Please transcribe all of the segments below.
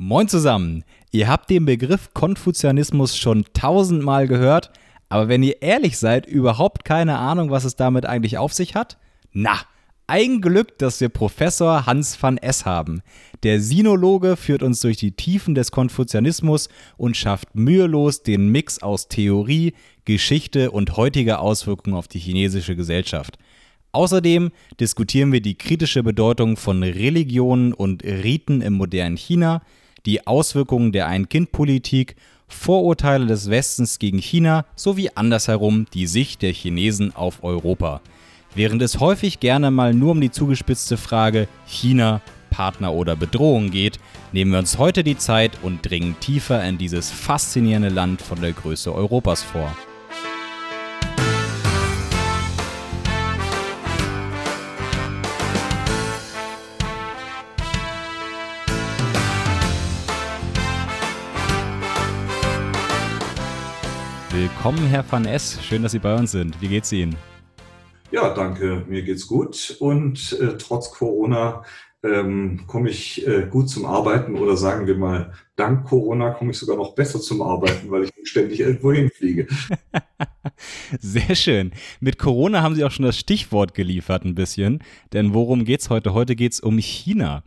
Moin zusammen. Ihr habt den Begriff Konfuzianismus schon tausendmal gehört, aber wenn ihr ehrlich seid, überhaupt keine Ahnung, was es damit eigentlich auf sich hat? Na, ein Glück, dass wir Professor Hans van S haben. Der Sinologe führt uns durch die Tiefen des Konfuzianismus und schafft mühelos den Mix aus Theorie, Geschichte und heutiger Auswirkungen auf die chinesische Gesellschaft. Außerdem diskutieren wir die kritische Bedeutung von Religionen und Riten im modernen China, die Auswirkungen der Ein-Kind-Politik, Vorurteile des Westens gegen China sowie andersherum die Sicht der Chinesen auf Europa. Während es häufig gerne mal nur um die zugespitzte Frage China, Partner oder Bedrohung geht, nehmen wir uns heute die Zeit und dringen tiefer in dieses faszinierende Land von der Größe Europas vor. Willkommen, Herr Van S. Schön, dass Sie bei uns sind. Wie geht's Ihnen? Ja, danke. Mir geht's gut. Und äh, trotz Corona ähm, komme ich äh, gut zum Arbeiten oder sagen wir mal, dank Corona komme ich sogar noch besser zum Arbeiten, weil ich ständig irgendwo hinfliege. Sehr schön. Mit Corona haben Sie auch schon das Stichwort geliefert ein bisschen. Denn worum geht's heute? Heute geht's um China.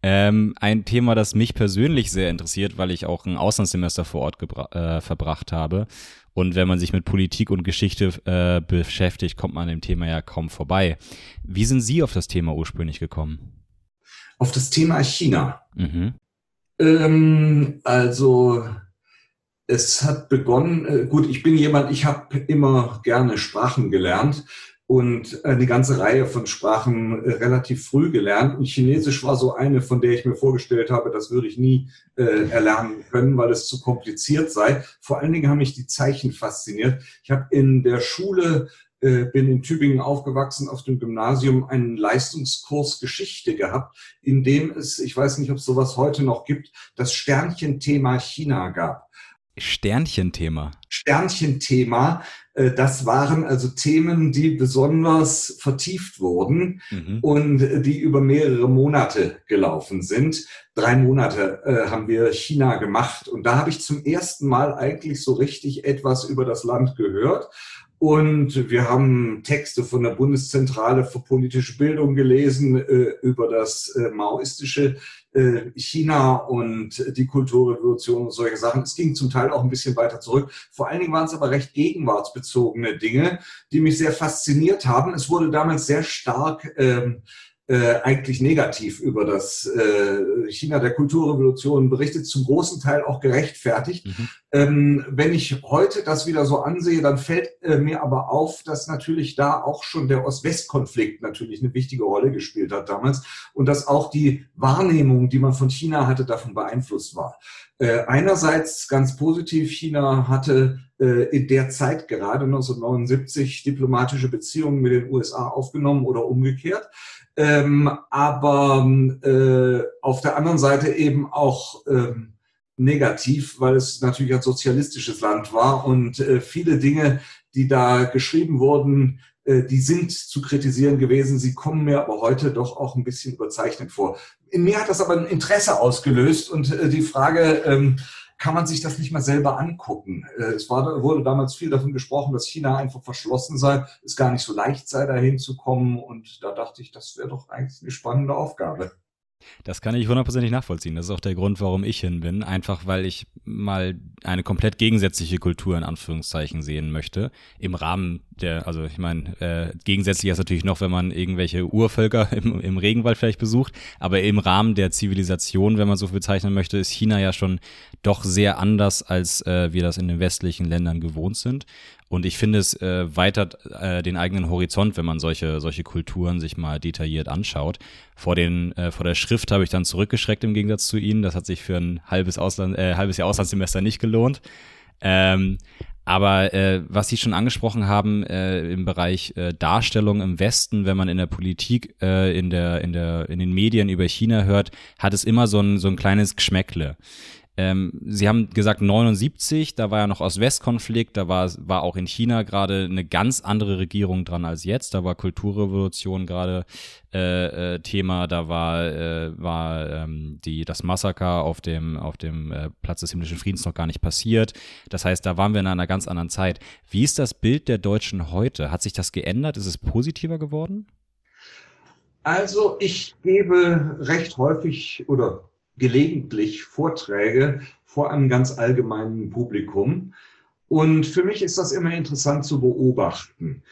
Ähm, ein Thema, das mich persönlich sehr interessiert, weil ich auch ein Auslandssemester vor Ort äh, verbracht habe. Und wenn man sich mit Politik und Geschichte äh, beschäftigt, kommt man an dem Thema ja kaum vorbei. Wie sind Sie auf das Thema ursprünglich gekommen? Auf das Thema China. Mhm. Ähm, also es hat begonnen, äh, gut, ich bin jemand, ich habe immer gerne Sprachen gelernt und eine ganze Reihe von Sprachen äh, relativ früh gelernt. Und Chinesisch war so eine, von der ich mir vorgestellt habe, das würde ich nie äh, erlernen können, weil es zu kompliziert sei. Vor allen Dingen haben mich die Zeichen fasziniert. Ich habe in der Schule äh, bin in Tübingen aufgewachsen, auf dem Gymnasium einen Leistungskurs Geschichte gehabt, in dem es, ich weiß nicht, ob es sowas heute noch gibt, das Sternchenthema China gab. Sternchenthema. Sternchenthema. Äh, das waren also Themen, die besonders vertieft wurden mhm. und die über mehrere Monate gelaufen sind. Drei Monate äh, haben wir China gemacht und da habe ich zum ersten Mal eigentlich so richtig etwas über das Land gehört und wir haben Texte von der Bundeszentrale für politische Bildung gelesen äh, über das äh, maoistische China und die Kulturrevolution und solche Sachen. Es ging zum Teil auch ein bisschen weiter zurück. Vor allen Dingen waren es aber recht gegenwartsbezogene Dinge, die mich sehr fasziniert haben. Es wurde damals sehr stark ähm, äh, eigentlich negativ über das äh, China der Kulturrevolution berichtet, zum großen Teil auch gerechtfertigt. Mhm. Ähm, wenn ich heute das wieder so ansehe, dann fällt äh, mir aber auf, dass natürlich da auch schon der Ost-West-Konflikt natürlich eine wichtige Rolle gespielt hat damals und dass auch die Wahrnehmung, die man von China hatte, davon beeinflusst war. Äh, einerseits ganz positiv, China hatte äh, in der Zeit gerade 1979 diplomatische Beziehungen mit den USA aufgenommen oder umgekehrt. Ähm, aber äh, auf der anderen Seite eben auch ähm, negativ, weil es natürlich ein sozialistisches Land war und äh, viele Dinge, die da geschrieben wurden, äh, die sind zu kritisieren gewesen. Sie kommen mir aber heute doch auch ein bisschen überzeichnet vor. In mir hat das aber ein Interesse ausgelöst und äh, die Frage, ähm, kann man sich das nicht mal selber angucken. Äh, es war, wurde damals viel davon gesprochen, dass China einfach verschlossen sei, es gar nicht so leicht sei, dahin zu kommen. Und da dachte ich, das wäre doch eigentlich eine spannende Aufgabe. Das kann ich hundertprozentig nachvollziehen. Das ist auch der Grund, warum ich hin bin. Einfach weil ich mal eine komplett gegensätzliche Kultur in Anführungszeichen sehen möchte. Im Rahmen der, also ich meine, äh, gegensätzlich ist natürlich noch, wenn man irgendwelche Urvölker im, im Regenwald vielleicht besucht. Aber im Rahmen der Zivilisation, wenn man so bezeichnen möchte, ist China ja schon doch sehr anders, als äh, wir das in den westlichen Ländern gewohnt sind. Und ich finde, es äh, weitert äh, den eigenen Horizont, wenn man solche, solche Kulturen sich mal detailliert anschaut. Vor, den, äh, vor der Schrift habe ich dann zurückgeschreckt im Gegensatz zu Ihnen. Das hat sich für ein halbes, Ausland, äh, halbes Jahr Auslandssemester nicht gelohnt. Ähm, aber äh, was Sie schon angesprochen haben äh, im Bereich äh, Darstellung im Westen, wenn man in der Politik, äh, in, der, in, der, in den Medien über China hört, hat es immer so ein, so ein kleines Geschmäckle. Ähm, Sie haben gesagt 79, da war ja noch Ost-West-Konflikt, da war, war auch in China gerade eine ganz andere Regierung dran als jetzt. Da war Kulturrevolution gerade äh, äh, Thema, da war, äh, war ähm, die, das Massaker auf dem, auf dem äh, Platz des himmlischen Friedens noch gar nicht passiert. Das heißt, da waren wir in einer ganz anderen Zeit. Wie ist das Bild der Deutschen heute? Hat sich das geändert? Ist es positiver geworden? Also ich gebe recht häufig oder gelegentlich Vorträge vor einem ganz allgemeinen Publikum. Und für mich ist das immer interessant zu beobachten.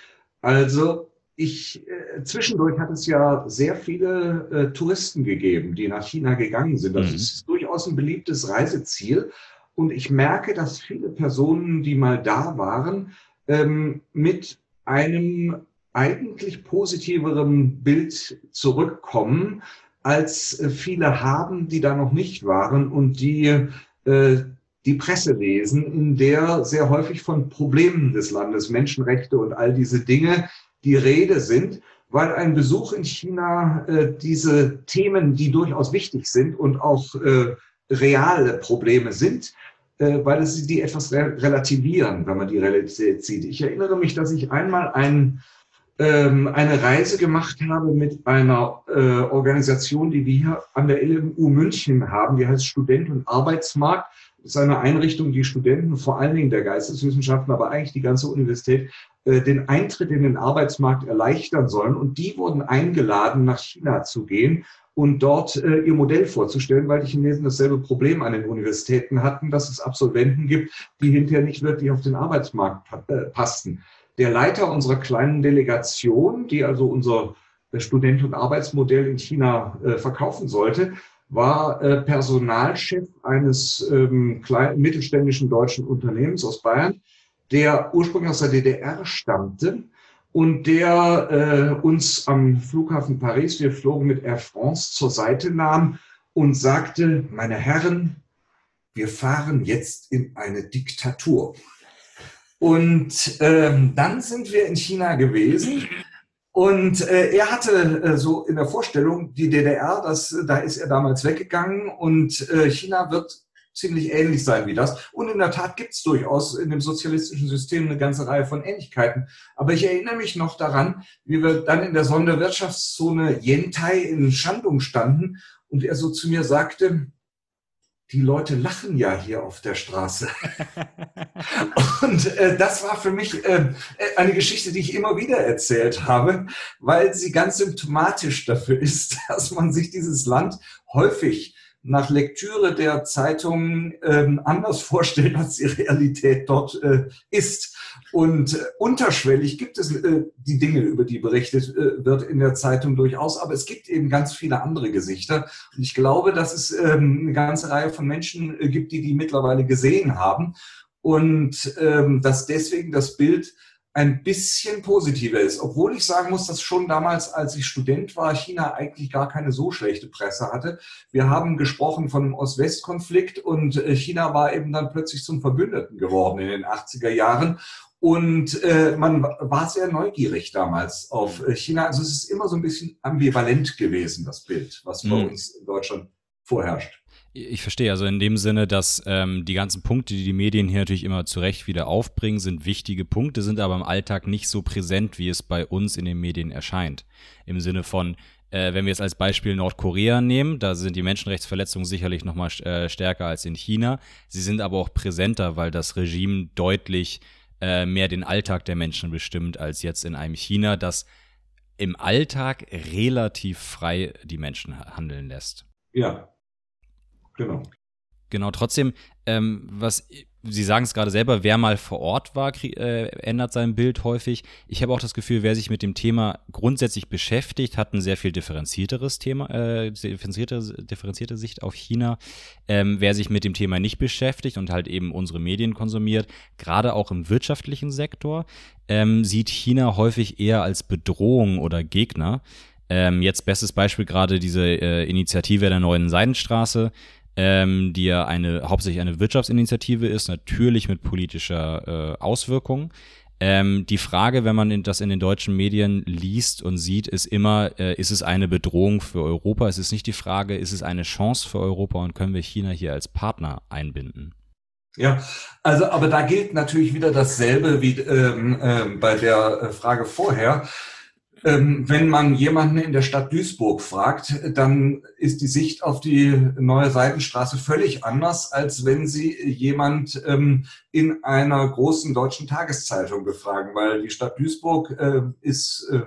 Also ich, äh, zwischendurch hat es ja sehr viele äh, Touristen gegeben, die nach China gegangen sind. Das mhm. ist durchaus ein beliebtes Reiseziel. Und ich merke, dass viele Personen, die mal da waren, ähm, mit einem eigentlich positiveren Bild zurückkommen, als äh, viele haben, die da noch nicht waren und die äh, die Presse lesen, in der sehr häufig von Problemen des Landes, Menschenrechte und all diese Dinge die Rede sind, weil ein Besuch in China äh, diese Themen, die durchaus wichtig sind und auch reale Probleme sind, weil es die etwas re relativieren, wenn man die Realität sieht. Ich erinnere mich, dass ich einmal einen ähm, eine Reise gemacht habe mit einer äh, Organisation, die wir hier an der LMU München haben, die heißt Student- und Arbeitsmarkt. Das ist eine Einrichtung, die Studenten, vor allen Dingen der Geisteswissenschaften, aber eigentlich die ganze Universität, äh, den Eintritt in den Arbeitsmarkt erleichtern sollen. Und die wurden eingeladen, nach China zu gehen und dort äh, ihr Modell vorzustellen, weil die Chinesen dasselbe Problem an den Universitäten hatten, dass es Absolventen gibt, die hinterher nicht wirklich auf den Arbeitsmarkt äh, passten. Der Leiter unserer kleinen Delegation, die also unser Student- und Arbeitsmodell in China äh, verkaufen sollte, war äh, Personalchef eines ähm, kleinen, mittelständischen deutschen Unternehmens aus Bayern, der ursprünglich aus der DDR stammte und der äh, uns am Flughafen Paris, wir flogen mit Air France, zur Seite nahm und sagte, meine Herren, wir fahren jetzt in eine Diktatur. Und ähm, dann sind wir in China gewesen. Und äh, er hatte äh, so in der Vorstellung die DDR, das, da ist er damals weggegangen und äh, China wird ziemlich ähnlich sein wie das. Und in der Tat gibt es durchaus in dem sozialistischen System eine ganze Reihe von Ähnlichkeiten. Aber ich erinnere mich noch daran, wie wir dann in der Sonderwirtschaftszone Yentai in Shandong standen und er so zu mir sagte, die Leute lachen ja hier auf der Straße. und äh, das war für mich äh, eine Geschichte, die ich immer wieder erzählt habe, weil sie ganz symptomatisch dafür ist, dass man sich dieses Land häufig nach Lektüre der Zeitungen ähm, anders vorstellt, als die Realität dort äh, ist. Und äh, unterschwellig gibt es äh, die Dinge, über die berichtet äh, wird in der Zeitung durchaus, aber es gibt eben ganz viele andere Gesichter. Und ich glaube, dass es ähm, eine ganze Reihe von Menschen gibt, die die mittlerweile gesehen haben und ähm, dass deswegen das Bild ein bisschen positiver ist. Obwohl ich sagen muss, dass schon damals, als ich Student war, China eigentlich gar keine so schlechte Presse hatte. Wir haben gesprochen von dem Ost-West-Konflikt und China war eben dann plötzlich zum Verbündeten geworden in den 80er Jahren. Und äh, man war sehr neugierig damals auf äh, China. Also es ist immer so ein bisschen ambivalent gewesen, das Bild, was bei mhm. uns in Deutschland vorherrscht. Ich verstehe, also in dem Sinne, dass ähm, die ganzen Punkte, die die Medien hier natürlich immer zu Recht wieder aufbringen, sind wichtige Punkte, sind aber im Alltag nicht so präsent, wie es bei uns in den Medien erscheint. Im Sinne von, äh, wenn wir jetzt als Beispiel Nordkorea nehmen, da sind die Menschenrechtsverletzungen sicherlich nochmal äh, stärker als in China. Sie sind aber auch präsenter, weil das Regime deutlich äh, mehr den Alltag der Menschen bestimmt, als jetzt in einem China, das im Alltag relativ frei die Menschen handeln lässt. Ja, Genau. Genau, trotzdem, ähm, was Sie sagen es gerade selber, wer mal vor Ort war, äh, ändert sein Bild häufig. Ich habe auch das Gefühl, wer sich mit dem Thema grundsätzlich beschäftigt, hat ein sehr viel differenzierteres Thema, äh, differenzierte, differenzierte Sicht auf China. Ähm, wer sich mit dem Thema nicht beschäftigt und halt eben unsere Medien konsumiert, gerade auch im wirtschaftlichen Sektor, ähm, sieht China häufig eher als Bedrohung oder Gegner. Ähm, jetzt bestes Beispiel gerade diese äh, Initiative der neuen Seidenstraße ähm, die ja eine hauptsächlich eine Wirtschaftsinitiative ist, natürlich mit politischer äh, Auswirkung. Ähm, die Frage, wenn man in, das in den deutschen Medien liest und sieht, ist immer, äh, ist es eine Bedrohung für Europa? Es ist nicht die Frage, ist es eine Chance für Europa und können wir China hier als Partner einbinden? Ja, also aber da gilt natürlich wieder dasselbe wie ähm, äh, bei der äh, Frage vorher. Ähm, wenn man jemanden in der Stadt Duisburg fragt, dann ist die Sicht auf die neue Seitenstraße völlig anders, als wenn Sie jemand ähm, in einer großen deutschen Tageszeitung befragen, weil die Stadt Duisburg äh, ist äh,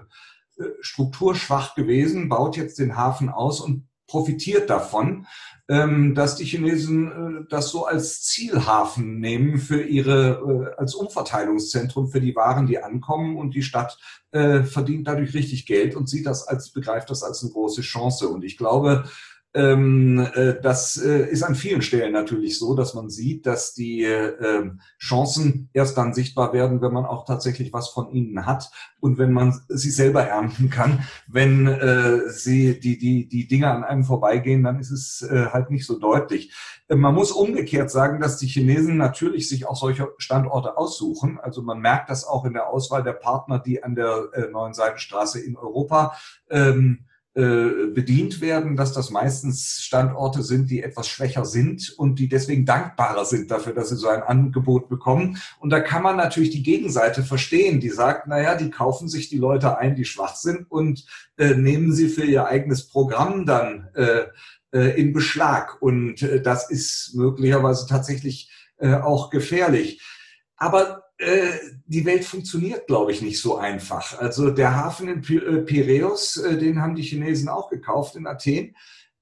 strukturschwach gewesen, baut jetzt den Hafen aus und profitiert davon, ähm, dass die Chinesen äh, das so als Zielhafen nehmen für ihre, als Umverteilungszentrum für die Waren, die ankommen und die Stadt äh, verdient dadurch richtig Geld und sieht das als, begreift das als eine große Chance. Und ich glaube, das äh, ist an vielen Stellen natürlich so, dass man sieht, dass die äh, Chancen erst dann sichtbar werden, wenn man auch tatsächlich was von ihnen hat und wenn man sie selber ernten kann. Wenn äh, sie die, die, die Dinge an einem vorbeigehen, dann ist es äh, halt nicht so deutlich. Äh, man muss umgekehrt sagen, dass die Chinesen natürlich sich auch solche Standorte aussuchen. Also man merkt das auch in der Auswahl der Partner, die an der äh, neuen Seitenstraße in Europa ähm, äh, bedient werden, dass das meistens Standorte sind, die etwas schwächer sind und die deswegen dankbarer sind dafür, dass sie so ein Angebot bekommen. Und da kann man natürlich die Gegenseite verstehen, die sagt, naja, die kaufen sich die Leute ein, die schwach sind und äh, nehmen sie für ihr eigenes Programm dann äh, äh, in Beschlag. Und äh, das ist möglicherweise tatsächlich äh, auch gefährlich. Aber äh, die Welt funktioniert, glaube ich, nicht so einfach. Also der Hafen in äh, Piräus, äh, den haben die Chinesen auch gekauft in Athen.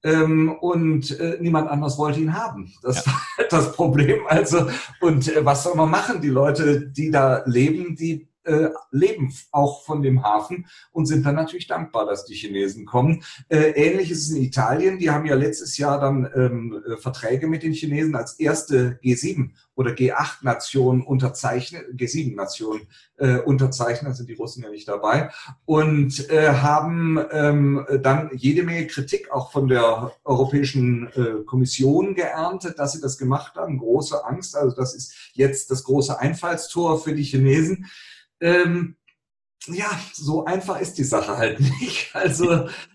Ähm, und äh, niemand anders wollte ihn haben. Das ja. war das Problem. Also, und äh, was soll man machen? Die Leute, die da leben, die äh, leben auch von dem Hafen und sind dann natürlich dankbar, dass die Chinesen kommen. Äh, ähnlich ist es in Italien. Die haben ja letztes Jahr dann ähm, äh, Verträge mit den Chinesen als erste G7 oder G8-Nation unterzeichnet, G7-Nation äh, unterzeichnet, sind die Russen ja nicht dabei, und äh, haben ähm, dann jede Menge Kritik auch von der Europäischen äh, Kommission geerntet, dass sie das gemacht haben. Große Angst, also das ist jetzt das große Einfallstor für die Chinesen. Ähm, ja, so einfach ist die Sache halt nicht. Also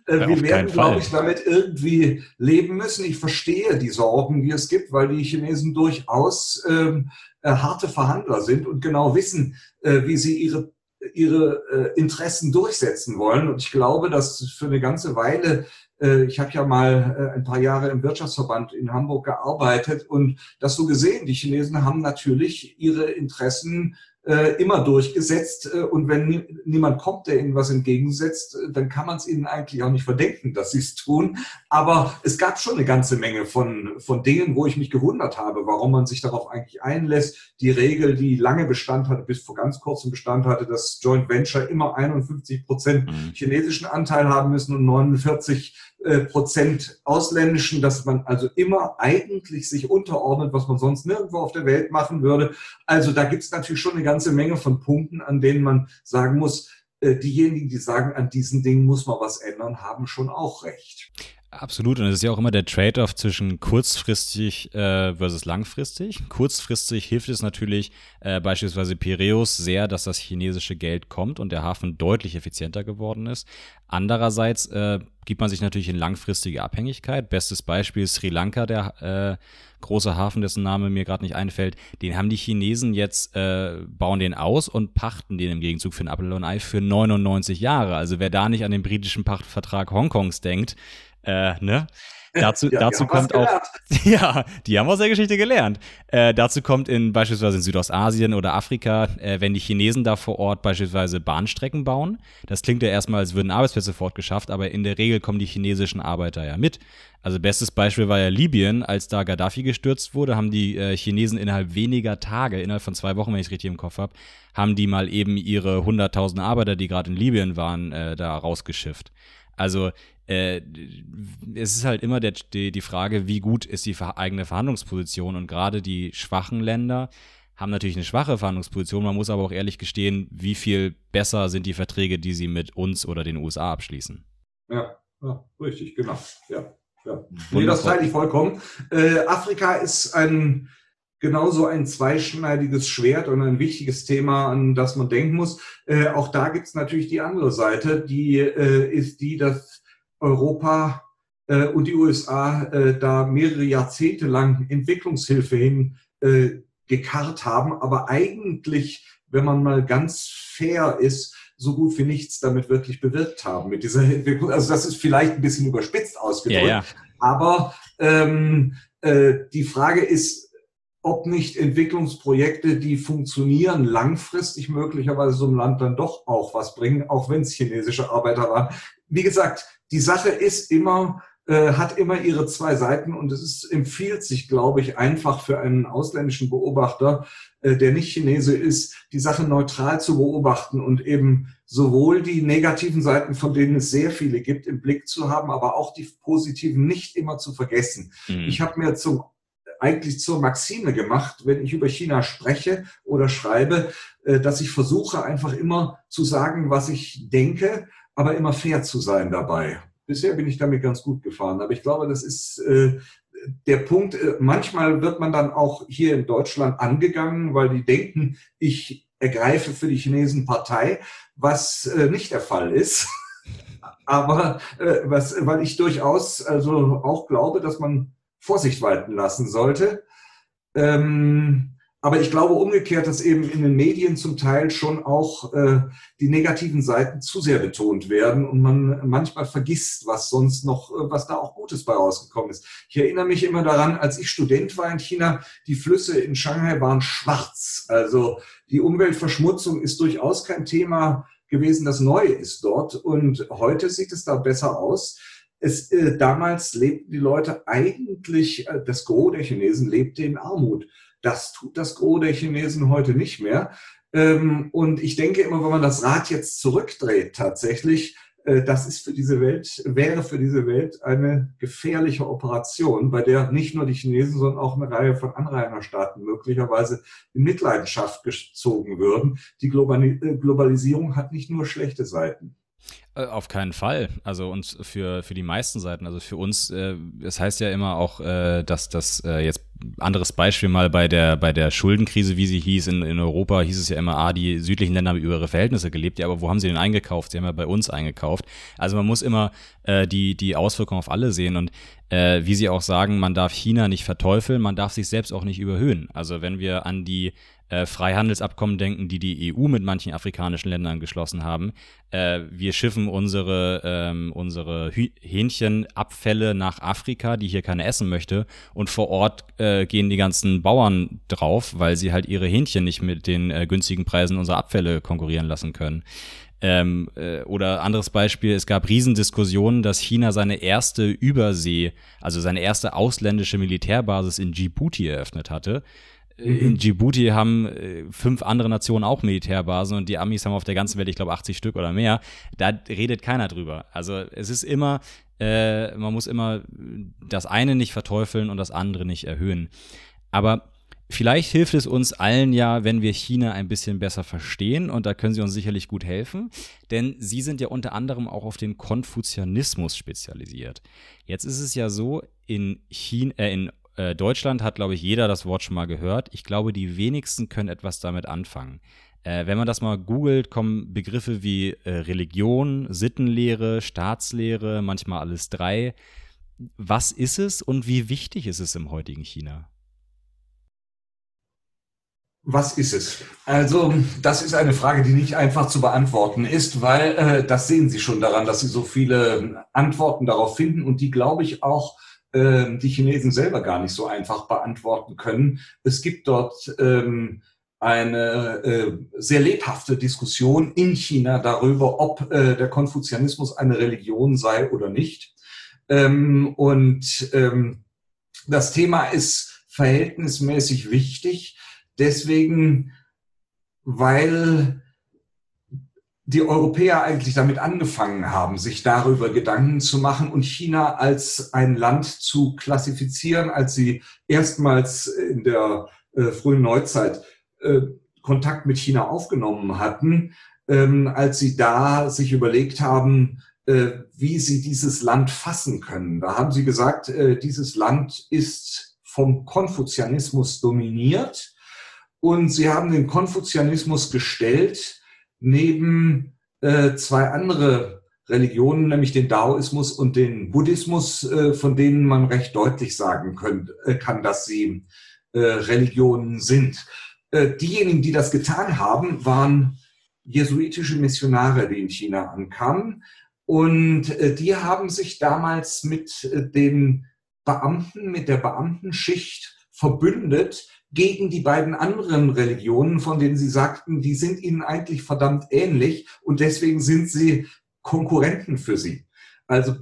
äh, wir werden, glaube ich, damit irgendwie leben müssen. Ich verstehe die Sorgen, die es gibt, weil die Chinesen durchaus ähm, äh, harte Verhandler sind und genau wissen, äh, wie sie ihre ihre äh, Interessen durchsetzen wollen. Und ich glaube, dass für eine ganze Weile äh, ich habe ja mal äh, ein paar Jahre im Wirtschaftsverband in Hamburg gearbeitet und das so gesehen. Die Chinesen haben natürlich ihre Interessen äh, immer durchgesetzt. Äh, und wenn nie, niemand kommt, der ihnen was entgegensetzt, äh, dann kann man es ihnen eigentlich auch nicht verdenken, dass sie es tun. Aber es gab schon eine ganze Menge von, von Dingen, wo ich mich gewundert habe, warum man sich darauf eigentlich einlässt. Die Regel, die lange Bestand hatte, bis vor ganz kurzem Bestand hatte, dass Joint Venture immer 51 Prozent mhm. chinesischen Anteil haben müssen und 49 äh, Prozent ausländischen, dass man also immer eigentlich sich unterordnet, was man sonst nirgendwo auf der Welt machen würde. Also da gibt es natürlich schon eine ganze Menge von Punkten, an denen man sagen muss, äh, diejenigen, die sagen, an diesen Dingen muss man was ändern, haben schon auch recht. Absolut, und es ist ja auch immer der Trade-off zwischen kurzfristig äh, versus langfristig. Kurzfristig hilft es natürlich äh, beispielsweise Piräus sehr, dass das chinesische Geld kommt und der Hafen deutlich effizienter geworden ist. Andererseits äh, gibt man sich natürlich in langfristige Abhängigkeit. Bestes Beispiel Sri Lanka, der äh, große Hafen, dessen Name mir gerade nicht einfällt. Den haben die Chinesen jetzt, äh, bauen den aus und pachten den im Gegenzug für ein Apple und Ei für 99 Jahre. Also wer da nicht an den britischen Pachtvertrag Hongkongs denkt, äh, ne? Dazu, ja, dazu kommt auch, ja, die haben aus der Geschichte gelernt. Äh, dazu kommt in beispielsweise in Südostasien oder Afrika, äh, wenn die Chinesen da vor Ort beispielsweise Bahnstrecken bauen. Das klingt ja erstmal, als würden Arbeitsplätze fortgeschafft, aber in der Regel kommen die chinesischen Arbeiter ja mit. Also bestes Beispiel war ja Libyen, als da Gaddafi gestürzt wurde, haben die äh, Chinesen innerhalb weniger Tage, innerhalb von zwei Wochen, wenn ich es richtig im Kopf habe, haben die mal eben ihre 100.000 Arbeiter, die gerade in Libyen waren, äh, da rausgeschifft. Also äh, es ist halt immer der, die, die Frage, wie gut ist die eigene Verhandlungsposition und gerade die schwachen Länder haben natürlich eine schwache Verhandlungsposition. Man muss aber auch ehrlich gestehen, wie viel besser sind die Verträge, die sie mit uns oder den USA abschließen. Ja, ja richtig, genau. Ja, ja. Nee, das teile ich vollkommen. Äh, Afrika ist ein genauso ein zweischneidiges Schwert und ein wichtiges Thema, an das man denken muss. Äh, auch da gibt es natürlich die andere Seite, die äh, ist die, dass Europa äh, und die USA äh, da mehrere Jahrzehnte lang Entwicklungshilfe hin äh, gekarrt haben, aber eigentlich, wenn man mal ganz fair ist, so gut wie nichts damit wirklich bewirkt haben mit dieser Entwicklung. Also das ist vielleicht ein bisschen überspitzt ausgedrückt, ja, ja. aber ähm, äh, die Frage ist, ob nicht Entwicklungsprojekte, die funktionieren, langfristig möglicherweise so einem Land dann doch auch was bringen, auch wenn es chinesische Arbeiter waren. Wie gesagt, die Sache ist immer, äh, hat immer ihre zwei Seiten und es ist, empfiehlt sich, glaube ich, einfach für einen ausländischen Beobachter, äh, der nicht Chinese ist, die Sache neutral zu beobachten und eben sowohl die negativen Seiten, von denen es sehr viele gibt, im Blick zu haben, aber auch die positiven nicht immer zu vergessen. Mhm. Ich habe mir zum eigentlich zur Maxime gemacht, wenn ich über China spreche oder schreibe, äh, dass ich versuche einfach immer zu sagen, was ich denke, aber immer fair zu sein dabei bisher bin ich damit ganz gut gefahren. Aber ich glaube, das ist äh, der Punkt. Äh, manchmal wird man dann auch hier in Deutschland angegangen, weil die denken, ich ergreife für die Chinesen Partei, was nicht der Fall ist. Aber äh, was, weil ich durchaus also auch glaube, dass man Vorsicht walten lassen sollte. Ähm, aber ich glaube umgekehrt, dass eben in den Medien zum Teil schon auch äh, die negativen Seiten zu sehr betont werden und man manchmal vergisst, was sonst noch, äh, was da auch Gutes bei rausgekommen ist. Ich erinnere mich immer daran, als ich Student war in China, die Flüsse in Shanghai waren schwarz. Also die Umweltverschmutzung ist durchaus kein Thema gewesen, das neu ist dort. Und heute sieht es da besser aus. Es, äh, damals lebten die Leute eigentlich, äh, das Gros der Chinesen lebte in Armut. Das tut das Gros der Chinesen heute nicht mehr. Ähm, und ich denke immer, wenn man das Rad jetzt zurückdreht, tatsächlich, äh, das ist für diese Welt, wäre für diese Welt eine gefährliche Operation, bei der nicht nur die Chinesen, sondern auch eine Reihe von Anrainerstaaten möglicherweise in Mitleidenschaft gezogen würden. Die äh, Globalisierung hat nicht nur schlechte Seiten. Äh, auf keinen Fall. Also uns für, für die meisten Seiten. Also für uns, äh, es heißt ja immer auch, äh, dass das jetzt anderes Beispiel mal bei der, bei der Schuldenkrise, wie sie hieß, in, in Europa hieß es ja immer, ah, die südlichen Länder haben über ihre Verhältnisse gelebt. Ja, aber wo haben sie denn eingekauft? Sie haben ja bei uns eingekauft. Also man muss immer äh, die, die Auswirkungen auf alle sehen. Und äh, wie Sie auch sagen, man darf China nicht verteufeln, man darf sich selbst auch nicht überhöhen. Also wenn wir an die äh, Freihandelsabkommen denken, die die EU mit manchen afrikanischen Ländern geschlossen haben. Äh, wir schiffen unsere, ähm, unsere Hähnchenabfälle nach Afrika, die hier keine essen möchte. Und vor Ort äh, gehen die ganzen Bauern drauf, weil sie halt ihre Hähnchen nicht mit den äh, günstigen Preisen unserer Abfälle konkurrieren lassen können. Ähm, äh, oder anderes Beispiel, es gab Riesendiskussionen, dass China seine erste Übersee, also seine erste ausländische Militärbasis in Djibouti eröffnet hatte. Mhm. In Djibouti haben äh, fünf andere Nationen auch Militärbasen und die Amis haben auf der ganzen Welt, ich glaube, 80 Stück oder mehr. Da redet keiner drüber. Also es ist immer, äh, man muss immer das eine nicht verteufeln und das andere nicht erhöhen. Aber vielleicht hilft es uns allen ja, wenn wir China ein bisschen besser verstehen und da können Sie uns sicherlich gut helfen, denn Sie sind ja unter anderem auch auf den Konfuzianismus spezialisiert. Jetzt ist es ja so, in, China, äh, in äh, Deutschland hat, glaube ich, jeder das Wort schon mal gehört. Ich glaube, die wenigsten können etwas damit anfangen. Äh, wenn man das mal googelt, kommen Begriffe wie äh, Religion, Sittenlehre, Staatslehre, manchmal alles drei. Was ist es und wie wichtig ist es im heutigen China? Was ist es? Also, das ist eine Frage, die nicht einfach zu beantworten ist, weil äh, das sehen Sie schon daran, dass Sie so viele Antworten darauf finden und die, glaube ich, auch äh, die Chinesen selber gar nicht so einfach beantworten können. Es gibt dort ähm, eine äh, sehr lebhafte Diskussion in China darüber, ob äh, der Konfuzianismus eine Religion sei oder nicht. Ähm, und ähm, das Thema ist verhältnismäßig wichtig, deswegen, weil die Europäer eigentlich damit angefangen haben, sich darüber Gedanken zu machen und China als ein Land zu klassifizieren, als sie erstmals in der äh, frühen Neuzeit äh, Kontakt mit China aufgenommen hatten, ähm, als sie da sich überlegt haben, äh, wie sie dieses Land fassen können. Da haben sie gesagt, äh, dieses Land ist vom Konfuzianismus dominiert und sie haben den Konfuzianismus gestellt neben äh, zwei andere Religionen, nämlich den Daoismus und den Buddhismus, äh, von denen man recht deutlich sagen können, äh, kann, dass sie äh, Religionen sind. Äh, diejenigen, die das getan haben, waren jesuitische Missionare, die in China ankamen. Und äh, die haben sich damals mit den Beamten, mit der Beamtenschicht verbündet gegen die beiden anderen Religionen, von denen sie sagten, die sind ihnen eigentlich verdammt ähnlich und deswegen sind sie Konkurrenten für sie. Also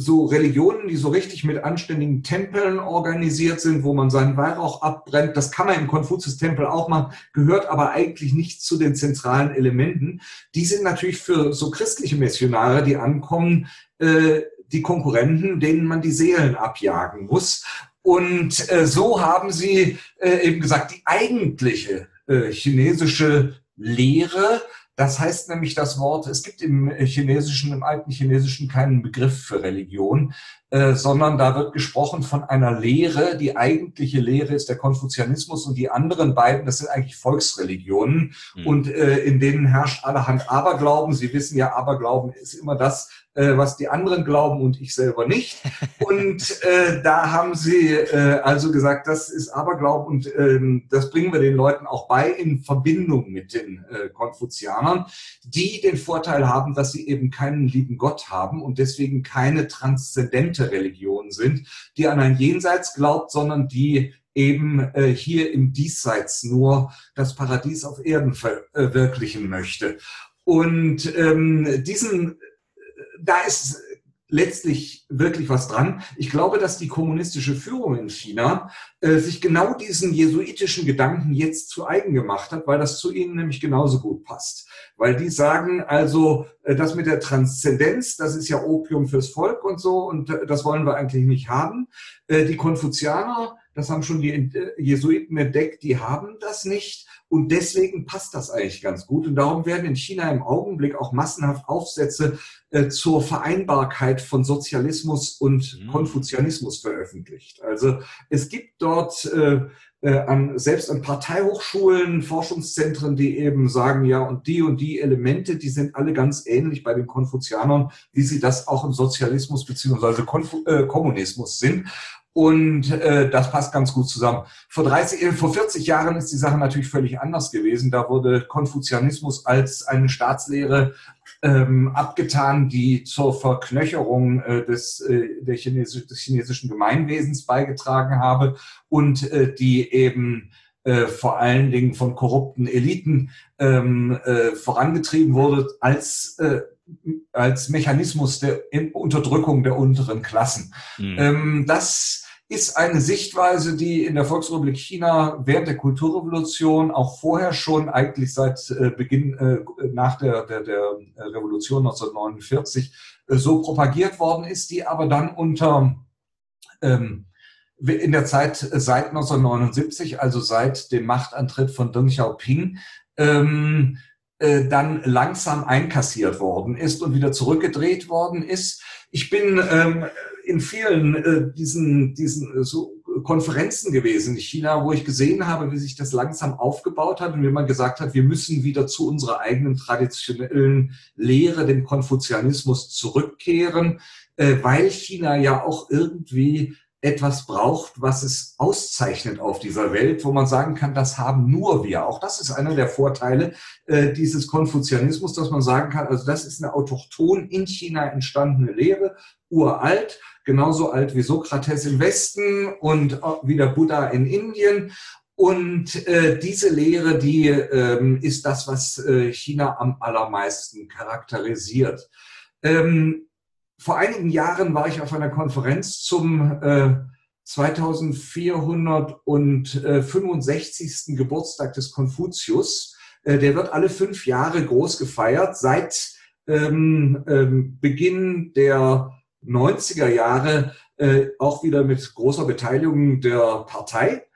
so Religionen, die so richtig mit anständigen Tempeln organisiert sind, wo man seinen Weihrauch abbrennt, das kann man im Konfuzius-Tempel auch machen, gehört aber eigentlich nicht zu den zentralen Elementen. Die sind natürlich für so christliche Missionare, die ankommen, äh, die Konkurrenten, denen man die Seelen abjagen muss. Und äh, so haben sie äh, eben gesagt, die eigentliche äh, chinesische Lehre, das heißt nämlich das Wort, es gibt im Chinesischen, im alten Chinesischen keinen Begriff für Religion, äh, sondern da wird gesprochen von einer Lehre. Die eigentliche Lehre ist der Konfuzianismus und die anderen beiden, das sind eigentlich Volksreligionen mhm. und äh, in denen herrscht allerhand Aberglauben. Sie wissen ja, Aberglauben ist immer das, äh, was die anderen glauben und ich selber nicht. Und äh, da haben sie äh, also gesagt, das ist Aberglaub und ähm, das bringen wir den Leuten auch bei in Verbindung mit den äh, Konfuzianern, die den Vorteil haben, dass sie eben keinen lieben Gott haben und deswegen keine transzendente Religion sind, die an ein Jenseits glaubt, sondern die eben äh, hier im Diesseits nur das Paradies auf Erden verwirklichen möchte. Und ähm, diesen da ist letztlich wirklich was dran. Ich glaube, dass die kommunistische Führung in China äh, sich genau diesen jesuitischen Gedanken jetzt zu eigen gemacht hat, weil das zu ihnen nämlich genauso gut passt. Weil die sagen also, äh, das mit der Transzendenz, das ist ja Opium fürs Volk und so und äh, das wollen wir eigentlich nicht haben. Äh, die Konfuzianer, das haben schon die äh, Jesuiten entdeckt, die haben das nicht. Und deswegen passt das eigentlich ganz gut. Und darum werden in China im Augenblick auch massenhaft Aufsätze äh, zur Vereinbarkeit von Sozialismus und mhm. Konfuzianismus veröffentlicht. Also es gibt dort äh, äh, an, selbst an Parteihochschulen, Forschungszentren, die eben sagen, ja, und die und die Elemente, die sind alle ganz ähnlich bei den Konfuzianern, wie sie das auch im Sozialismus beziehungsweise Konfu äh, Kommunismus sind. Und äh, das passt ganz gut zusammen. Vor, 30, äh, vor 40 Jahren ist die Sache natürlich völlig anders gewesen. Da wurde Konfuzianismus als eine Staatslehre ähm, abgetan, die zur Verknöcherung äh, des, äh, der Chinesisch, des chinesischen Gemeinwesens beigetragen habe und äh, die eben äh, vor allen Dingen von korrupten Eliten ähm, äh, vorangetrieben wurde als äh, als Mechanismus der Unterdrückung der unteren Klassen. Mhm. Ähm, das ist eine Sichtweise, die in der Volksrepublik China während der Kulturrevolution, auch vorher schon eigentlich seit äh, Beginn, äh, nach der, der, der Revolution 1949, äh, so propagiert worden ist, die aber dann unter ähm, in der Zeit seit 1979, also seit dem Machtantritt von Deng Xiaoping, ähm, äh, dann langsam einkassiert worden ist und wieder zurückgedreht worden ist. Ich bin ähm, in vielen äh, diesen, diesen äh, so Konferenzen gewesen in China, wo ich gesehen habe, wie sich das langsam aufgebaut hat und wie man gesagt hat, wir müssen wieder zu unserer eigenen traditionellen Lehre, dem Konfuzianismus, zurückkehren, äh, weil China ja auch irgendwie etwas braucht, was es auszeichnet auf dieser Welt, wo man sagen kann, das haben nur wir. Auch das ist einer der Vorteile äh, dieses Konfuzianismus, dass man sagen kann, also das ist eine autochton in China entstandene Lehre, uralt, genauso alt wie Sokrates im Westen und äh, wie der Buddha in Indien. Und äh, diese Lehre, die ähm, ist das, was äh, China am allermeisten charakterisiert. Ähm, vor einigen Jahren war ich auf einer Konferenz zum äh, 2465. Geburtstag des Konfuzius. Äh, der wird alle fünf Jahre groß gefeiert, seit ähm, ähm, Beginn der 90er Jahre äh, auch wieder mit großer Beteiligung der Partei.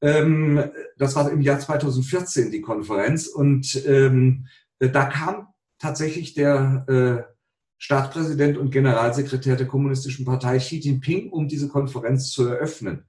Ähm, das war im Jahr 2014 die Konferenz und ähm, da kam tatsächlich der äh, Staatspräsident und Generalsekretär der Kommunistischen Partei Xi Jinping, um diese Konferenz zu eröffnen.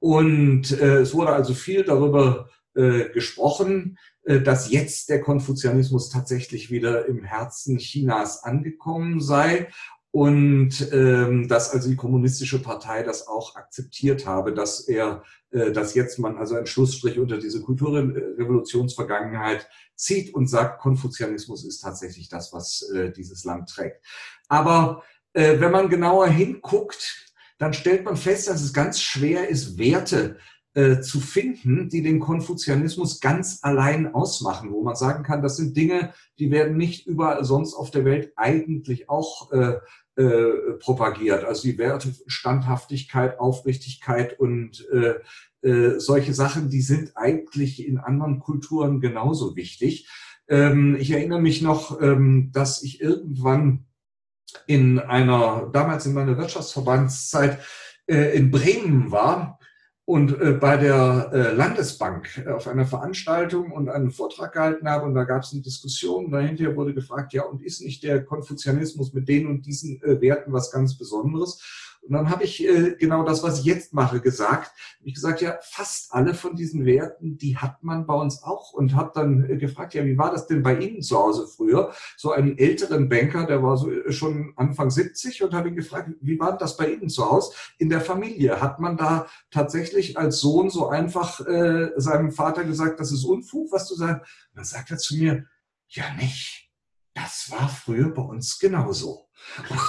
Und äh, es wurde also viel darüber äh, gesprochen, äh, dass jetzt der Konfuzianismus tatsächlich wieder im Herzen Chinas angekommen sei und ähm, dass also die kommunistische Partei das auch akzeptiert habe, dass er, äh, dass jetzt man also einen Schlussstrich unter diese Kulturrevolutionsvergangenheit zieht und sagt, Konfuzianismus ist tatsächlich das, was äh, dieses Land trägt. Aber äh, wenn man genauer hinguckt, dann stellt man fest, dass es ganz schwer ist, Werte äh, zu finden, die den Konfuzianismus ganz allein ausmachen, wo man sagen kann, das sind Dinge, die werden nicht überall sonst auf der Welt eigentlich auch äh, äh, propagiert. Also die Werte Standhaftigkeit, Aufrichtigkeit und äh, äh, solche Sachen, die sind eigentlich in anderen Kulturen genauso wichtig. Ähm, ich erinnere mich noch, ähm, dass ich irgendwann in einer, damals in meiner Wirtschaftsverbandszeit äh, in Bremen war und äh, bei der äh, Landesbank äh, auf einer Veranstaltung und einen Vortrag gehalten habe und da gab es eine Diskussion. Dahinter wurde gefragt, ja, und ist nicht der Konfuzianismus mit den und diesen äh, Werten was ganz Besonderes? Und dann habe ich äh, genau das, was ich jetzt mache, gesagt. Ich gesagt, ja, fast alle von diesen Werten, die hat man bei uns auch und habe dann äh, gefragt, ja, wie war das denn bei Ihnen zu Hause früher? So einen älteren Banker, der war so äh, schon Anfang 70 und habe ihn gefragt, wie war das bei Ihnen zu Hause? In der Familie hat man da tatsächlich als Sohn so einfach äh, seinem Vater gesagt, das ist Unfug, was du sagst? Und dann sagt er zu mir, ja nicht. Das war früher bei uns genauso.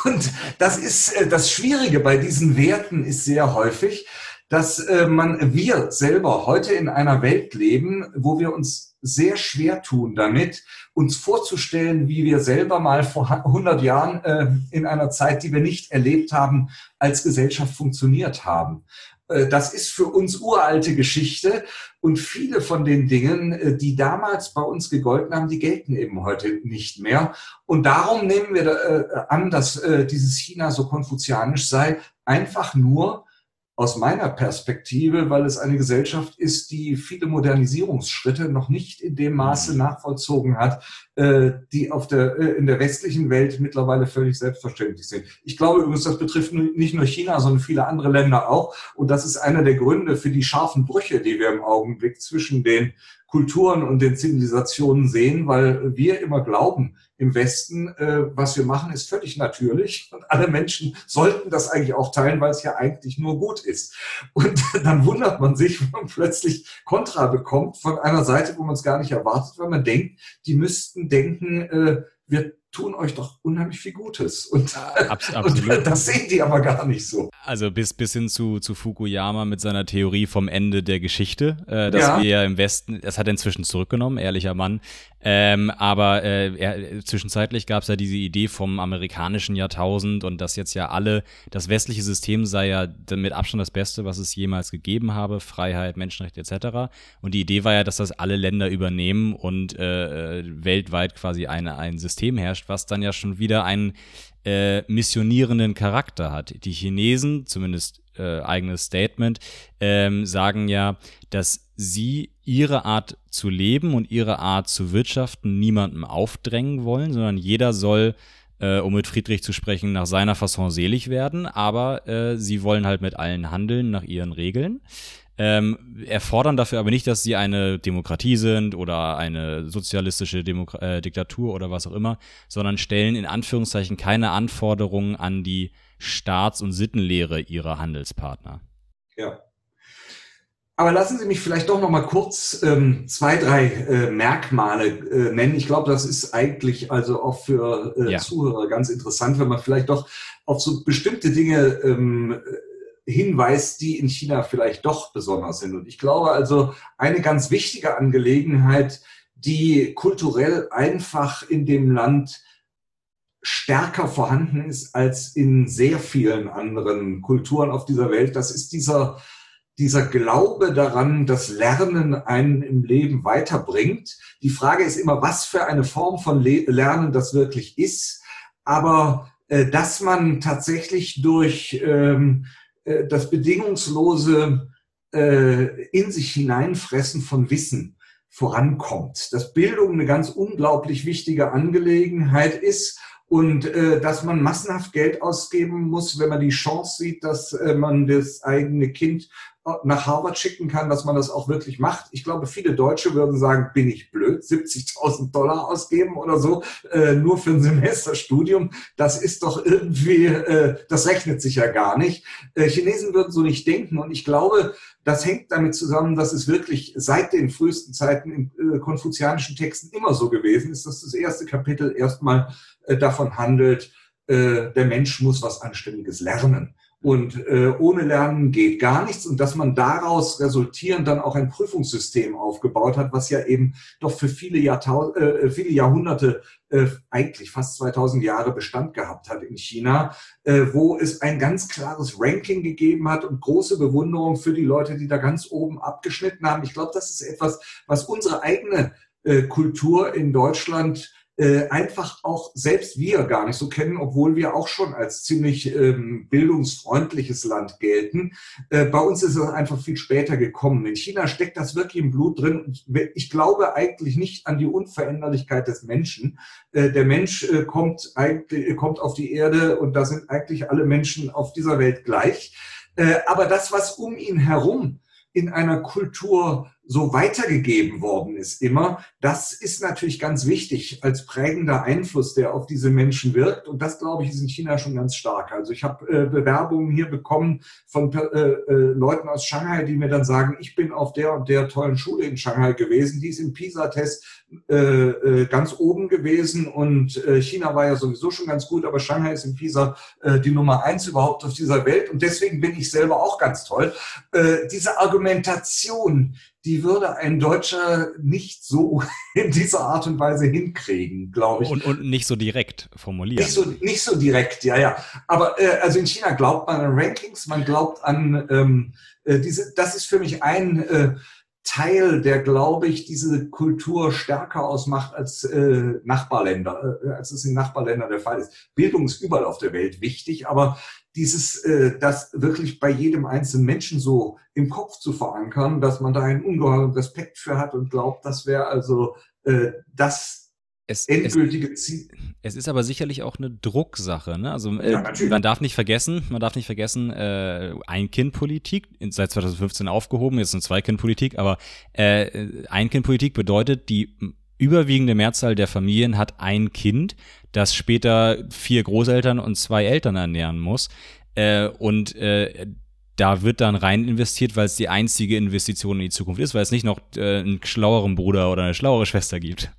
Und das ist äh, das Schwierige bei diesen Werten ist sehr häufig, dass äh, man wir selber heute in einer Welt leben, wo wir uns sehr schwer tun damit, uns vorzustellen, wie wir selber mal vor 100 Jahren äh, in einer Zeit, die wir nicht erlebt haben, als Gesellschaft funktioniert haben. Äh, das ist für uns uralte Geschichte und viele von den Dingen, äh, die damals bei uns gegolten haben, die gelten eben heute nicht mehr. Und darum nehmen wir äh, an, dass dieses China so konfuzianisch sei, einfach nur, aus meiner Perspektive, weil es eine Gesellschaft ist, die viele Modernisierungsschritte noch nicht in dem Maße mhm. nachvollzogen hat, äh, die auf der, äh, in der westlichen Welt mittlerweile völlig selbstverständlich sind. Ich glaube übrigens, das betrifft nicht nur China, sondern viele andere Länder auch. Und das ist einer der Gründe für die scharfen Brüche, die wir im Augenblick zwischen den Kulturen und den Zivilisationen sehen, weil wir immer glauben, im Westen, äh, was wir machen, ist völlig natürlich und alle Menschen sollten das eigentlich auch teilen, weil es ja eigentlich nur gut ist. Und dann wundert man sich, wenn man plötzlich Kontra bekommt von einer Seite, wo man es gar nicht erwartet, weil man denkt, die müssten denken, äh, wir tun euch doch unheimlich viel Gutes. Und, Abs und, das sehen die aber gar nicht so. Also bis, bis hin zu, zu Fukuyama mit seiner Theorie vom Ende der Geschichte, äh, dass ja. wir ja im Westen, das hat er inzwischen zurückgenommen, ehrlicher Mann, ähm, aber äh, er, zwischenzeitlich gab es ja diese Idee vom amerikanischen Jahrtausend und dass jetzt ja alle, das westliche System sei ja mit Abstand das Beste, was es jemals gegeben habe, Freiheit, Menschenrechte etc. Und die Idee war ja, dass das alle Länder übernehmen und äh, äh weltweit quasi eine, ein System herrscht, was dann ja schon wieder einen äh, missionierenden Charakter hat. Die Chinesen, zumindest äh, eigenes Statement, ähm, sagen ja, dass sie ihre Art zu leben und ihre Art zu wirtschaften niemandem aufdrängen wollen, sondern jeder soll äh, um mit Friedrich zu sprechen, nach seiner Fasson selig werden, aber äh, sie wollen halt mit allen handeln nach ihren Regeln ähm, erfordern dafür aber nicht, dass sie eine Demokratie sind oder eine sozialistische Demok äh, Diktatur oder was auch immer, sondern stellen in Anführungszeichen keine Anforderungen an die Staats- und Sittenlehre ihrer Handelspartner. Ja. Aber lassen Sie mich vielleicht doch noch mal kurz ähm, zwei, drei äh, Merkmale äh, nennen. Ich glaube, das ist eigentlich also auch für äh, ja. Zuhörer ganz interessant, wenn man vielleicht doch auf so bestimmte Dinge ähm, hinweist, die in China vielleicht doch besonders sind. Und ich glaube also, eine ganz wichtige Angelegenheit, die kulturell einfach in dem Land stärker vorhanden ist als in sehr vielen anderen Kulturen auf dieser Welt, das ist dieser, dieser Glaube daran, dass Lernen einen im Leben weiterbringt. Die Frage ist immer, was für eine Form von Le Lernen das wirklich ist. Aber äh, dass man tatsächlich durch ähm, äh, das bedingungslose äh, in sich hineinfressen von Wissen vorankommt. Dass Bildung eine ganz unglaublich wichtige Angelegenheit ist und äh, dass man massenhaft Geld ausgeben muss, wenn man die Chance sieht, dass äh, man das eigene Kind nach Harvard schicken kann, dass man das auch wirklich macht. Ich glaube, viele Deutsche würden sagen, bin ich blöd, 70.000 Dollar ausgeben oder so, äh, nur für ein Semesterstudium. Das ist doch irgendwie, äh, das rechnet sich ja gar nicht. Äh, Chinesen würden so nicht denken und ich glaube, das hängt damit zusammen, dass es wirklich seit den frühesten Zeiten in äh, konfuzianischen Texten immer so gewesen ist, dass das erste Kapitel erstmal äh, davon handelt, äh, der Mensch muss was Anständiges lernen. Und äh, ohne Lernen geht gar nichts. Und dass man daraus resultierend dann auch ein Prüfungssystem aufgebaut hat, was ja eben doch für viele, Jahrtau äh, viele Jahrhunderte, äh, eigentlich fast 2000 Jahre Bestand gehabt hat in China, äh, wo es ein ganz klares Ranking gegeben hat und große Bewunderung für die Leute, die da ganz oben abgeschnitten haben. Ich glaube, das ist etwas, was unsere eigene äh, Kultur in Deutschland äh, einfach auch selbst wir gar nicht so kennen, obwohl wir auch schon als ziemlich ähm, bildungsfreundliches Land gelten. Äh, bei uns ist es einfach viel später gekommen. In China steckt das wirklich im Blut drin. Ich glaube eigentlich nicht an die Unveränderlichkeit des Menschen. Äh, der Mensch äh, kommt, eigentlich, kommt auf die Erde und da sind eigentlich alle Menschen auf dieser Welt gleich. Äh, aber das, was um ihn herum in einer Kultur so weitergegeben worden ist immer, das ist natürlich ganz wichtig als prägender Einfluss, der auf diese Menschen wirkt. Und das, glaube ich, ist in China schon ganz stark. Also ich habe äh, Bewerbungen hier bekommen von äh, äh, Leuten aus Shanghai, die mir dann sagen, ich bin auf der und der tollen Schule in Shanghai gewesen, die ist im PISA-Test äh, äh, ganz oben gewesen und äh, China war ja sowieso schon ganz gut, aber Shanghai ist im PISA die Nummer eins überhaupt auf dieser Welt und deswegen bin ich selber auch ganz toll. Diese Argumentation, die würde ein Deutscher nicht so in dieser Art und Weise hinkriegen, glaube ich. Und, und nicht so direkt formulieren. Nicht so, nicht so direkt, ja, ja. Aber äh, also in China glaubt man an Rankings, man glaubt an ähm, äh, diese, das ist für mich ein äh, Teil, der, glaube ich, diese Kultur stärker ausmacht als äh, Nachbarländer, äh, als es in Nachbarländern der Fall ist. Bildung ist überall auf der Welt wichtig, aber dieses, äh, das wirklich bei jedem einzelnen Menschen so im Kopf zu verankern, dass man da einen ungeheuren Respekt für hat und glaubt, das wäre also äh, das es, endgültige es, Ziel. Es ist aber sicherlich auch eine Drucksache. Ne? Also äh, ja, man darf nicht vergessen, man darf nicht vergessen, äh, Ein-Kind-Politik seit 2015 aufgehoben, jetzt eine Zwei-Kind-Politik, aber äh, Ein-Kind-Politik bedeutet, die überwiegende Mehrzahl der Familien hat ein Kind, das später vier Großeltern und zwei Eltern ernähren muss. Äh, und äh, da wird dann rein investiert, weil es die einzige Investition in die Zukunft ist, weil es nicht noch äh, einen schlaueren Bruder oder eine schlauere Schwester gibt.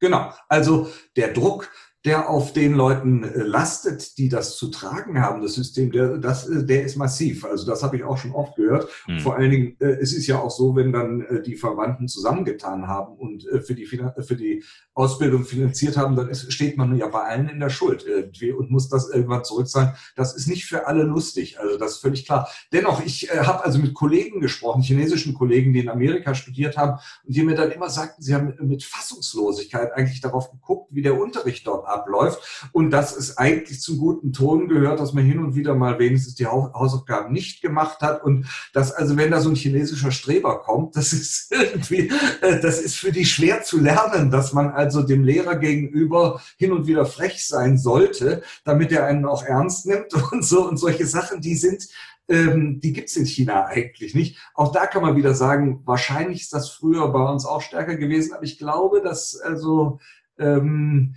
Genau, also der Druck, der auf den Leuten äh, lastet, die das zu tragen haben, das System, der, das, äh, der ist massiv. Also das habe ich auch schon oft gehört. Mhm. Vor allen Dingen, äh, es ist ja auch so, wenn dann äh, die Verwandten zusammengetan haben und äh, für, die, für die Ausbildung finanziert haben, dann ist, steht man ja bei allen in der Schuld irgendwie und muss das irgendwann zurückzahlen. Das ist nicht für alle lustig, also das ist völlig klar. Dennoch, ich äh, habe also mit Kollegen gesprochen, chinesischen Kollegen, die in Amerika studiert haben und die mir dann immer sagten, sie haben mit Fassungslosigkeit eigentlich darauf geguckt, wie der Unterricht dort abläuft und dass es eigentlich zum guten Ton gehört, dass man hin und wieder mal wenigstens die Hausaufgaben nicht gemacht hat und dass also wenn da so ein chinesischer Streber kommt, das ist irgendwie, äh, das ist für die schwer zu lernen, dass man also dem Lehrer gegenüber hin und wieder frech sein sollte, damit er einen auch ernst nimmt und so und solche Sachen, die sind ähm, die gibt's in China eigentlich nicht. Auch da kann man wieder sagen, wahrscheinlich ist das früher bei uns auch stärker gewesen, aber ich glaube, dass also ähm,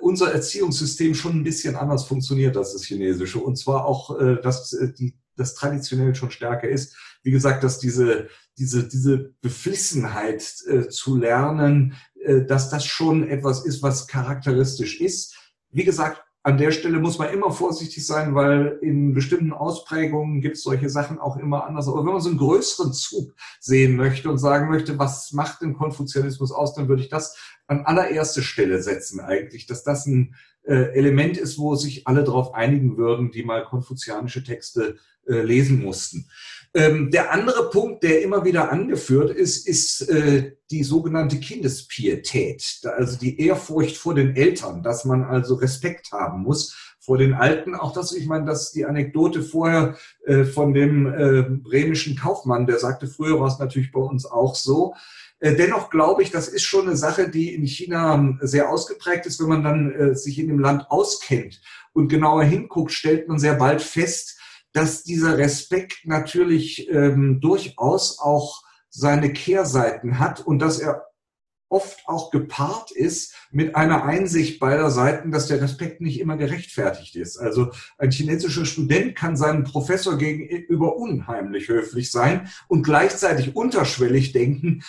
unser Erziehungssystem schon ein bisschen anders funktioniert als das chinesische. Und zwar auch, äh, dass äh, die, das traditionell schon stärker ist. Wie gesagt, dass diese, diese, diese Beflissenheit äh, zu lernen, dass das schon etwas ist, was charakteristisch ist. Wie gesagt, an der Stelle muss man immer vorsichtig sein, weil in bestimmten Ausprägungen gibt es solche Sachen auch immer anders. Aber wenn man so einen größeren Zug sehen möchte und sagen möchte, was macht den Konfuzianismus aus, dann würde ich das an allererste Stelle setzen eigentlich, dass das ein äh, Element ist, wo sich alle darauf einigen würden, die mal konfuzianische Texte äh, lesen mussten. Ähm, der andere Punkt, der immer wieder angeführt ist, ist äh, die sogenannte Kindespietät, also die Ehrfurcht vor den Eltern, dass man also Respekt haben muss vor den Alten. Auch das, ich meine, dass die Anekdote vorher äh, von dem äh, bremischen Kaufmann, der sagte, früher war es natürlich bei uns auch so, äh, dennoch glaube ich, das ist schon eine Sache, die in China ähm, sehr ausgeprägt ist. Wenn man dann äh, sich in dem Land auskennt und genauer hinguckt, stellt man sehr bald fest, dass dieser Respekt natürlich ähm, durchaus auch seine Kehrseiten hat und dass er oft auch gepaart ist mit einer Einsicht beider Seiten, dass der Respekt nicht immer gerechtfertigt ist. Also ein chinesischer Student kann seinem Professor gegenüber unheimlich höflich sein und gleichzeitig unterschwellig denken,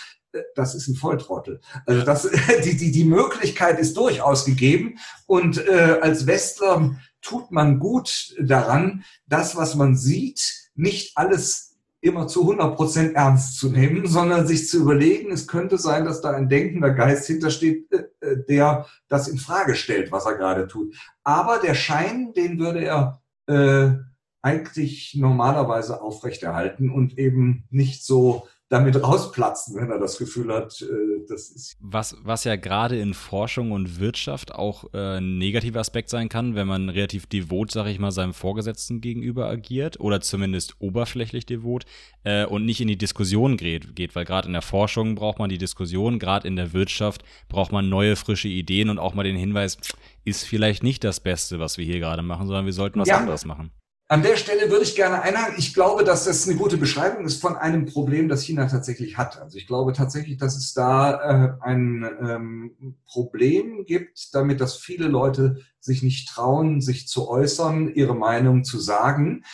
das ist ein Volltrottel. Also das, die, die, die Möglichkeit ist durchaus gegeben und äh, als Westler tut man gut daran, das, was man sieht, nicht alles immer zu 100 Prozent ernst zu nehmen, sondern sich zu überlegen, es könnte sein, dass da ein denkender Geist hintersteht, äh, äh, der das in Frage stellt, was er gerade tut. Aber der Schein, den würde er äh, eigentlich normalerweise aufrechterhalten und eben nicht so damit rausplatzen, wenn er das Gefühl hat, äh, das ist. Was, was ja gerade in Forschung und Wirtschaft auch äh, ein negativer Aspekt sein kann, wenn man relativ devot, sag ich mal, seinem Vorgesetzten gegenüber agiert oder zumindest oberflächlich devot äh, und nicht in die Diskussion geht, geht weil gerade in der Forschung braucht man die Diskussion, gerade in der Wirtschaft braucht man neue, frische Ideen und auch mal den Hinweis, ist vielleicht nicht das Beste, was wir hier gerade machen, sondern wir sollten was ja. anderes machen. An der Stelle würde ich gerne einhaken. Ich glaube, dass das eine gute Beschreibung ist von einem Problem, das China tatsächlich hat. Also ich glaube tatsächlich, dass es da äh, ein ähm, Problem gibt, damit dass viele Leute sich nicht trauen, sich zu äußern, ihre Meinung zu sagen.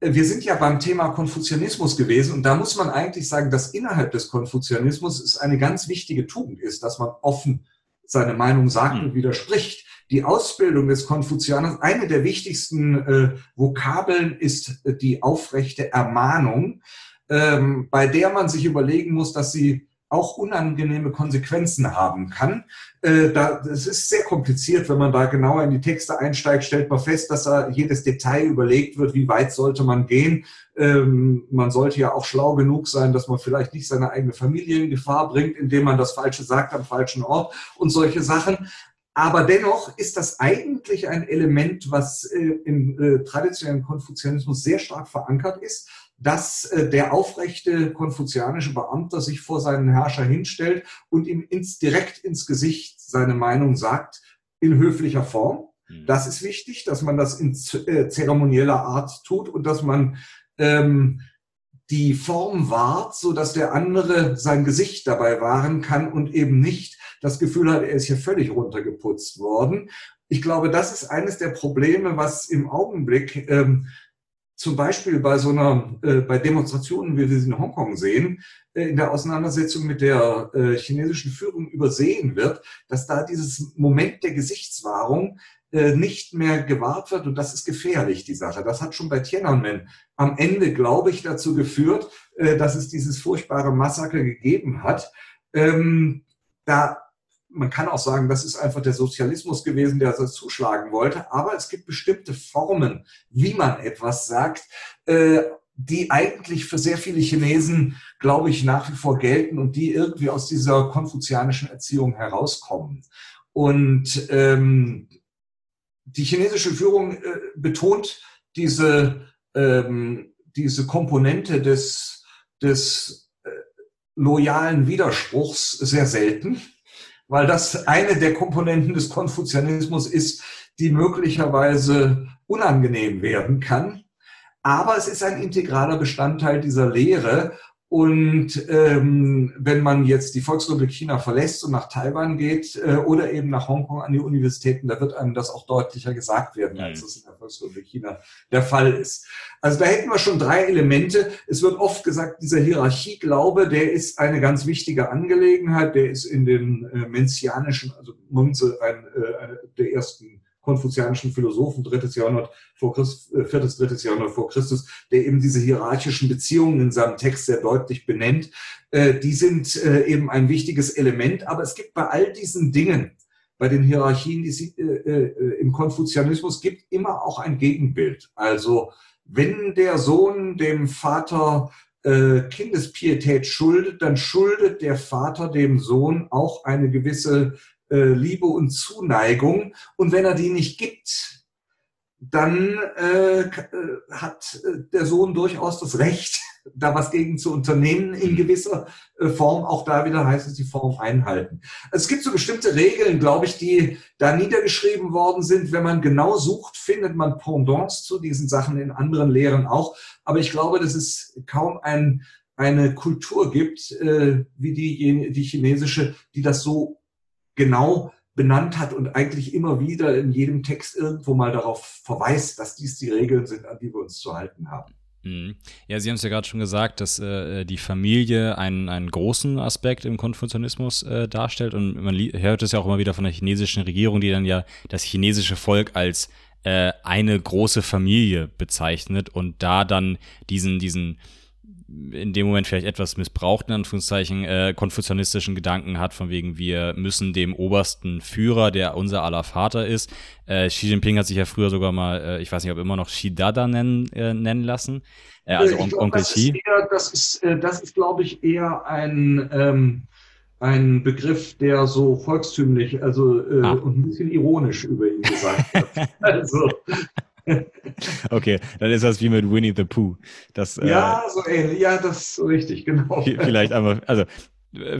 Wir sind ja beim Thema Konfuzianismus gewesen und da muss man eigentlich sagen, dass innerhalb des Konfuzianismus es eine ganz wichtige Tugend ist, dass man offen seine Meinung sagt und hm. widerspricht die Ausbildung des Konfuzianers, eine der wichtigsten äh, Vokabeln ist äh, die aufrechte Ermahnung, ähm, bei der man sich überlegen muss, dass sie auch unangenehme Konsequenzen haben kann. Äh, da, das ist sehr kompliziert, wenn man da genauer in die Texte einsteigt, stellt man fest, dass da jedes Detail überlegt wird, wie weit sollte man gehen. Ähm, man sollte ja auch schlau genug sein, dass man vielleicht nicht seine eigene Familie in Gefahr bringt, indem man das Falsche sagt am falschen Ort und solche Sachen. Aber dennoch ist das eigentlich ein Element, was äh, im äh, traditionellen Konfuzianismus sehr stark verankert ist, dass äh, der aufrechte konfuzianische Beamter sich vor seinen Herrscher hinstellt und ihm ins, direkt ins Gesicht seine Meinung sagt, in höflicher Form. Mhm. Das ist wichtig, dass man das in äh, zeremonieller Art tut und dass man ähm, die Form wahrt, so dass der andere sein Gesicht dabei wahren kann und eben nicht das Gefühl hat, er ist hier völlig runtergeputzt worden. Ich glaube, das ist eines der Probleme, was im Augenblick ähm, zum Beispiel bei so einer, äh, bei Demonstrationen, wie wir sie in Hongkong sehen, äh, in der Auseinandersetzung mit der äh, chinesischen Führung übersehen wird, dass da dieses Moment der Gesichtswahrung nicht mehr gewahrt wird und das ist gefährlich, die Sache. Das hat schon bei Tiananmen am Ende, glaube ich, dazu geführt, äh, dass es dieses furchtbare Massaker gegeben hat. Ähm, da man kann auch sagen, das ist einfach der Sozialismus gewesen, der das zuschlagen wollte. Aber es gibt bestimmte Formen, wie man etwas sagt, äh, die eigentlich für sehr viele Chinesen, glaube ich, nach wie vor gelten und die irgendwie aus dieser konfuzianischen Erziehung herauskommen. Und ähm, die chinesische Führung äh, betont diese, ähm, diese Komponente des, des äh, loyalen Widerspruchs sehr selten weil das eine der Komponenten des Konfuzianismus ist, die möglicherweise unangenehm werden kann. Aber es ist ein integraler Bestandteil dieser Lehre und ähm, wenn man jetzt die Volksrepublik China verlässt und nach Taiwan geht äh, oder eben nach Hongkong an die Universitäten, da wird einem das auch deutlicher gesagt werden, als es in der Volksrepublik China der Fall ist. Also da hätten wir schon drei Elemente. Es wird oft gesagt, dieser Hierarchieglaube, der ist eine ganz wichtige Angelegenheit. Der ist in den äh, menzianischen, also Munze, ein, äh, der ersten konfuzianischen Philosophen, drittes Jahrhundert vor Christus, äh, viertes, drittes Jahrhundert vor Christus, der eben diese hierarchischen Beziehungen in seinem Text sehr deutlich benennt. Äh, die sind äh, eben ein wichtiges Element, aber es gibt bei all diesen Dingen, bei den Hierarchien, die es im Konfuzianismus gibt, immer auch ein Gegenbild. Also wenn der Sohn dem Vater Kindespietät schuldet, dann schuldet der Vater dem Sohn auch eine gewisse äh, Liebe und Zuneigung. Und wenn er die nicht gibt, dann äh, äh, hat äh, der Sohn durchaus das Recht, da was gegen zu unternehmen in gewisser äh, Form. Auch da wieder heißt es die Form einhalten. Es gibt so bestimmte Regeln, glaube ich, die da niedergeschrieben worden sind. Wenn man genau sucht, findet man Pendants zu diesen Sachen in anderen Lehren auch. Aber ich glaube, dass es kaum ein, eine Kultur gibt, äh, wie die, die chinesische, die das so genau benannt hat und eigentlich immer wieder in jedem Text irgendwo mal darauf verweist, dass dies die Regeln sind, an die wir uns zu halten haben. Mhm. Ja, Sie haben es ja gerade schon gesagt, dass äh, die Familie einen, einen großen Aspekt im Konfuzianismus äh, darstellt. Und man hört es ja auch immer wieder von der chinesischen Regierung, die dann ja das chinesische Volk als äh, eine große Familie bezeichnet und da dann diesen, diesen in dem Moment vielleicht etwas missbrauchten, Anführungszeichen, äh, konfuzianistischen Gedanken hat, von wegen, wir müssen dem obersten Führer, der unser aller Vater ist, äh, Xi Jinping hat sich ja früher sogar mal, äh, ich weiß nicht, ob immer noch Xi Dada nennen, äh, nennen lassen, äh, also on glaub, Onkel das Xi. Ist eher, das ist, äh, das ist glaube ich, eher ein, ähm, ein Begriff, der so volkstümlich, also äh, ah. und ein bisschen ironisch über ihn gesagt wird. also, okay, dann ist das wie mit Winnie the Pooh. Das, äh, ja, äh, so ähnlich. Ja, das ist richtig, genau. Vielleicht einmal, also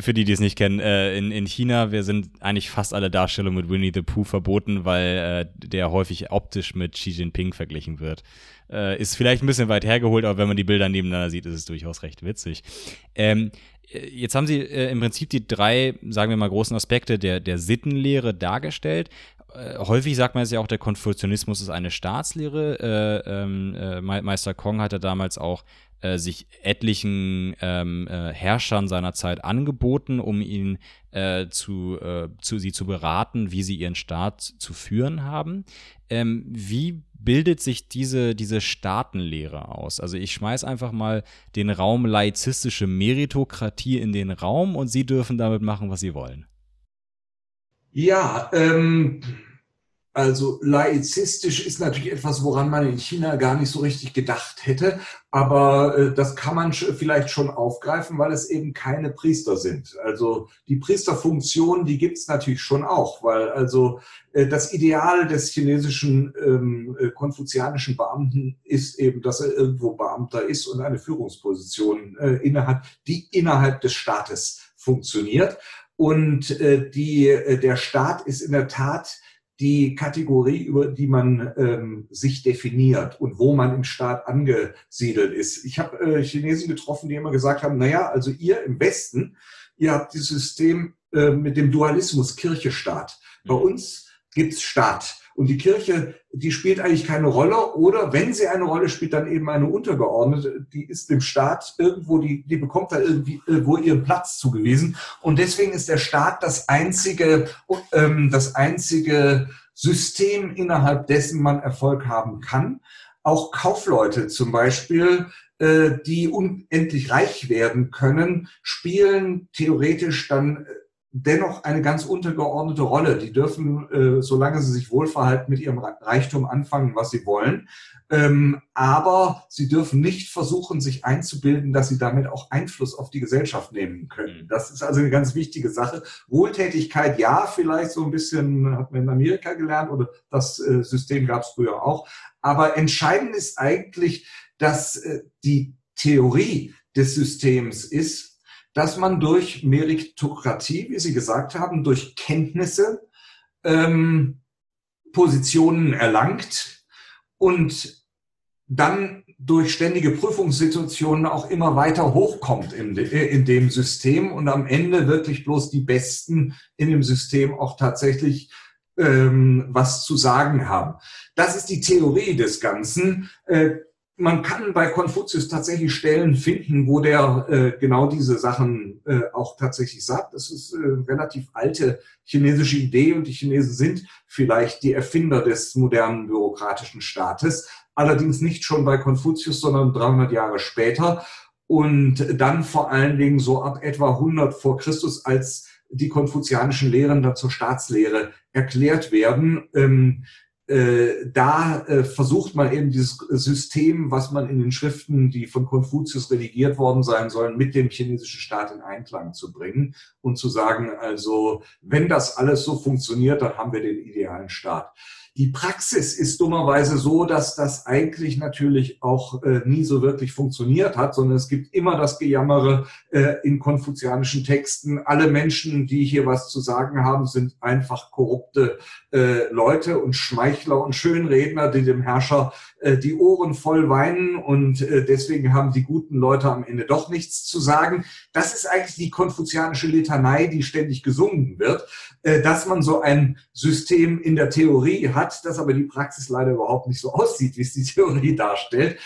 für die, die es nicht kennen, äh, in, in China, wir sind eigentlich fast alle Darstellungen mit Winnie the Pooh verboten, weil äh, der häufig optisch mit Xi Jinping verglichen wird. Äh, ist vielleicht ein bisschen weit hergeholt, aber wenn man die Bilder nebeneinander sieht, ist es durchaus recht witzig. Ähm, jetzt haben Sie äh, im Prinzip die drei, sagen wir mal, großen Aspekte der, der Sittenlehre dargestellt. Äh, häufig sagt man es ja auch, der Konfuzianismus ist eine Staatslehre. Äh, ähm, äh, Meister Kong hatte damals auch äh, sich etlichen ähm, äh, Herrschern seiner Zeit angeboten, um ihn äh, zu, zu sie zu beraten, wie sie ihren Staat zu führen haben. Ähm, wie bildet sich diese, diese Staatenlehre aus? Also ich schmeiß einfach mal den Raum laizistische Meritokratie in den Raum und Sie dürfen damit machen, was Sie wollen. Ja, ähm, also laizistisch ist natürlich etwas, woran man in China gar nicht so richtig gedacht hätte, aber äh, das kann man vielleicht schon aufgreifen, weil es eben keine Priester sind. Also die Priesterfunktion, die gibt's natürlich schon auch, weil also äh, das Ideal des chinesischen ähm, äh, konfuzianischen Beamten ist eben, dass er irgendwo Beamter ist und eine Führungsposition äh, innehat, die innerhalb des Staates funktioniert. Und äh, die, äh, der Staat ist in der Tat die Kategorie, über die man ähm, sich definiert und wo man im Staat angesiedelt ist. Ich habe äh, Chinesen getroffen, die immer gesagt haben, naja, also ihr im Westen, ihr habt dieses System äh, mit dem Dualismus Kirche-Staat. Bei mhm. uns gibt's Staat. Und die Kirche, die spielt eigentlich keine Rolle oder wenn sie eine Rolle spielt, dann eben eine untergeordnete, die ist dem Staat irgendwo, die, die bekommt da irgendwie irgendwo ihren Platz zugewiesen. Und deswegen ist der Staat das einzige, ähm, das einzige System, innerhalb dessen man Erfolg haben kann. Auch Kaufleute zum Beispiel, äh, die unendlich reich werden können, spielen theoretisch dann dennoch eine ganz untergeordnete Rolle. Die dürfen, äh, solange sie sich wohlverhalten, mit ihrem Reichtum anfangen, was sie wollen. Ähm, aber sie dürfen nicht versuchen, sich einzubilden, dass sie damit auch Einfluss auf die Gesellschaft nehmen können. Mhm. Das ist also eine ganz wichtige Sache. Wohltätigkeit, ja, vielleicht so ein bisschen, hat man in Amerika gelernt oder das äh, System gab es früher auch. Aber entscheidend ist eigentlich, dass äh, die Theorie des Systems ist, dass man durch Meritokratie, wie Sie gesagt haben, durch Kenntnisse ähm, Positionen erlangt und dann durch ständige Prüfungssituationen auch immer weiter hochkommt in, de, in dem System und am Ende wirklich bloß die Besten in dem System auch tatsächlich ähm, was zu sagen haben. Das ist die Theorie des Ganzen. Man kann bei Konfuzius tatsächlich Stellen finden, wo der äh, genau diese Sachen äh, auch tatsächlich sagt. Das ist äh, relativ alte chinesische Idee und die Chinesen sind vielleicht die Erfinder des modernen bürokratischen Staates. Allerdings nicht schon bei Konfuzius, sondern 300 Jahre später und dann vor allen Dingen so ab etwa 100 vor Christus, als die konfuzianischen Lehren dann zur Staatslehre erklärt werden. Ähm, äh, da äh, versucht man eben dieses System, was man in den Schriften, die von Konfuzius redigiert worden sein sollen, mit dem chinesischen Staat in Einklang zu bringen und zu sagen, also wenn das alles so funktioniert, dann haben wir den idealen Staat. Die Praxis ist dummerweise so, dass das eigentlich natürlich auch äh, nie so wirklich funktioniert hat, sondern es gibt immer das Gejammere äh, in konfuzianischen Texten. Alle Menschen, die hier was zu sagen haben, sind einfach korrupte äh, Leute und Schmeichler und Schönredner, die dem Herrscher äh, die Ohren voll weinen und äh, deswegen haben die guten Leute am Ende doch nichts zu sagen. Das ist eigentlich die konfuzianische Litanei, die ständig gesungen wird, äh, dass man so ein System in der Theorie hat, das aber die Praxis leider überhaupt nicht so aussieht, wie es die Theorie darstellt.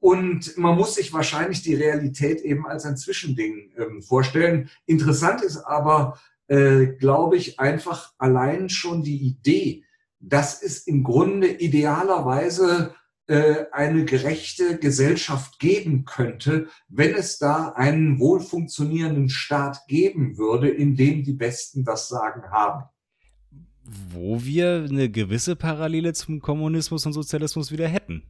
Und man muss sich wahrscheinlich die Realität eben als ein Zwischending ähm, vorstellen. Interessant ist aber, äh, glaube ich, einfach allein schon die Idee, dass es im Grunde idealerweise äh, eine gerechte Gesellschaft geben könnte, wenn es da einen wohl funktionierenden Staat geben würde, in dem die Besten das Sagen haben. Wo wir eine gewisse Parallele zum Kommunismus und Sozialismus wieder hätten.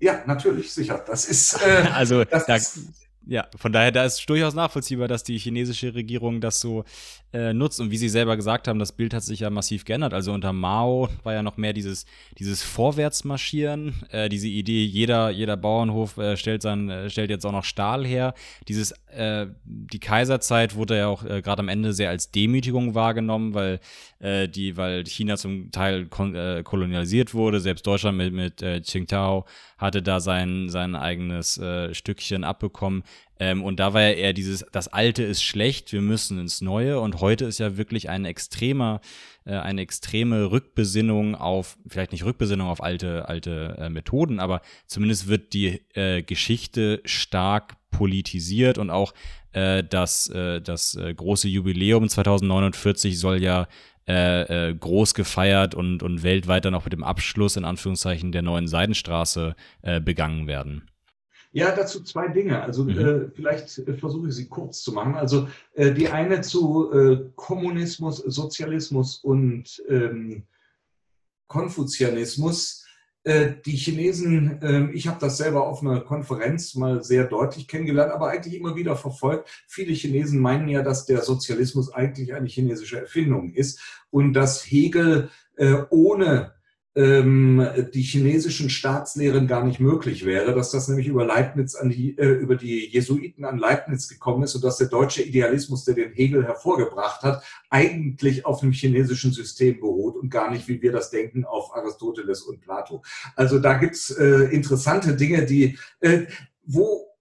Ja, natürlich, sicher. Das ist äh, also das da, ist, ja, von daher, da ist durchaus nachvollziehbar, dass die chinesische Regierung das so äh, nutzt. Und wie Sie selber gesagt haben, das Bild hat sich ja massiv geändert. Also unter Mao war ja noch mehr dieses, dieses Vorwärtsmarschieren, äh, diese Idee, jeder, jeder Bauernhof äh, stellt, sein, äh, stellt jetzt auch noch Stahl her. Dieses, äh, die Kaiserzeit wurde ja auch äh, gerade am Ende sehr als Demütigung wahrgenommen, weil, äh, die, weil China zum Teil äh, kolonialisiert wurde. Selbst Deutschland mit, mit äh, Qingtao hatte da sein, sein eigenes äh, Stückchen abbekommen. Ähm, und da war ja eher dieses, das Alte ist schlecht, wir müssen ins Neue. Und heute ist ja wirklich ein extremer, äh, eine extreme Rückbesinnung auf, vielleicht nicht Rückbesinnung auf alte, alte äh, Methoden, aber zumindest wird die äh, Geschichte stark politisiert und auch äh, das, äh, das äh, große Jubiläum 2049 soll ja äh, äh, groß gefeiert und, und weltweit dann auch mit dem Abschluss in Anführungszeichen der neuen Seidenstraße äh, begangen werden. Ja, dazu zwei Dinge. Also mhm. äh, vielleicht äh, versuche ich sie kurz zu machen. Also äh, die eine zu äh, Kommunismus, Sozialismus und ähm, Konfuzianismus. Äh, die Chinesen, ähm, ich habe das selber auf einer Konferenz mal sehr deutlich kennengelernt, aber eigentlich immer wieder verfolgt. Viele Chinesen meinen ja, dass der Sozialismus eigentlich eine chinesische Erfindung ist und dass Hegel äh, ohne ähm, die chinesischen Staatslehren gar nicht möglich wäre, dass das nämlich über Leibniz an die, äh, über die Jesuiten an Leibniz gekommen ist und dass der deutsche Idealismus, der den Hegel hervorgebracht hat, eigentlich auf einem chinesischen System beruht und gar nicht, wie wir das denken, auf Aristoteles und Plato. Also da gibt's äh, interessante Dinge, die, äh, wo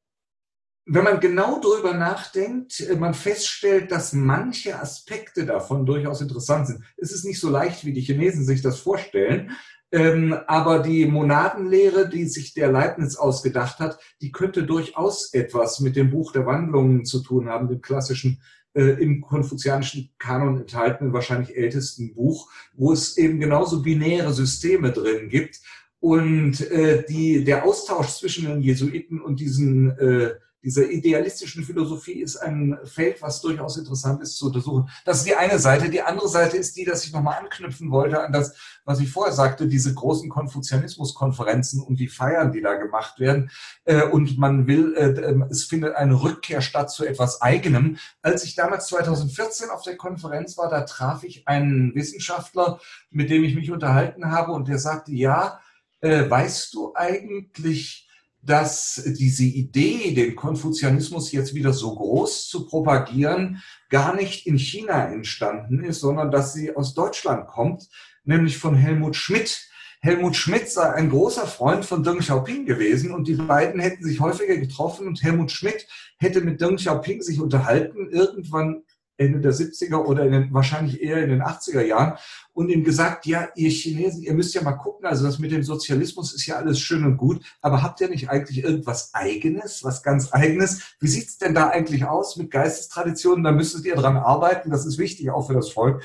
wenn man genau darüber nachdenkt, äh, man feststellt, dass manche Aspekte davon durchaus interessant sind. Es ist nicht so leicht, wie die Chinesen sich das vorstellen. Ähm, aber die Monadenlehre, die sich der Leibniz ausgedacht hat, die könnte durchaus etwas mit dem Buch der Wandlungen zu tun haben, dem klassischen äh, im konfuzianischen Kanon enthaltenen, wahrscheinlich ältesten Buch, wo es eben genauso binäre Systeme drin gibt. Und äh, die, der Austausch zwischen den Jesuiten und diesen äh, dieser idealistischen Philosophie ist ein Feld, was durchaus interessant ist zu untersuchen. Das ist die eine Seite. Die andere Seite ist die, dass ich nochmal anknüpfen wollte an das, was ich vorher sagte, diese großen Konfuzianismuskonferenzen und die Feiern, die da gemacht werden. Äh, und man will, äh, ähm, es findet eine Rückkehr statt zu etwas Eigenem. Als ich damals 2014 auf der Konferenz war, da traf ich einen Wissenschaftler, mit dem ich mich unterhalten habe und der sagte, ja, äh, weißt du eigentlich, dass diese Idee, den Konfuzianismus jetzt wieder so groß zu propagieren, gar nicht in China entstanden ist, sondern dass sie aus Deutschland kommt, nämlich von Helmut Schmidt. Helmut Schmidt sei ein großer Freund von Deng Xiaoping gewesen und die beiden hätten sich häufiger getroffen und Helmut Schmidt hätte mit Deng Xiaoping sich unterhalten, irgendwann Ende der 70er oder den, wahrscheinlich eher in den 80er Jahren und ihm gesagt, ja, ihr Chinesen, ihr müsst ja mal gucken, also das mit dem Sozialismus ist ja alles schön und gut, aber habt ihr nicht eigentlich irgendwas Eigenes, was ganz Eigenes? Wie sieht's denn da eigentlich aus mit Geistestraditionen? Da müsstet ihr dran arbeiten, das ist wichtig auch für das Volk.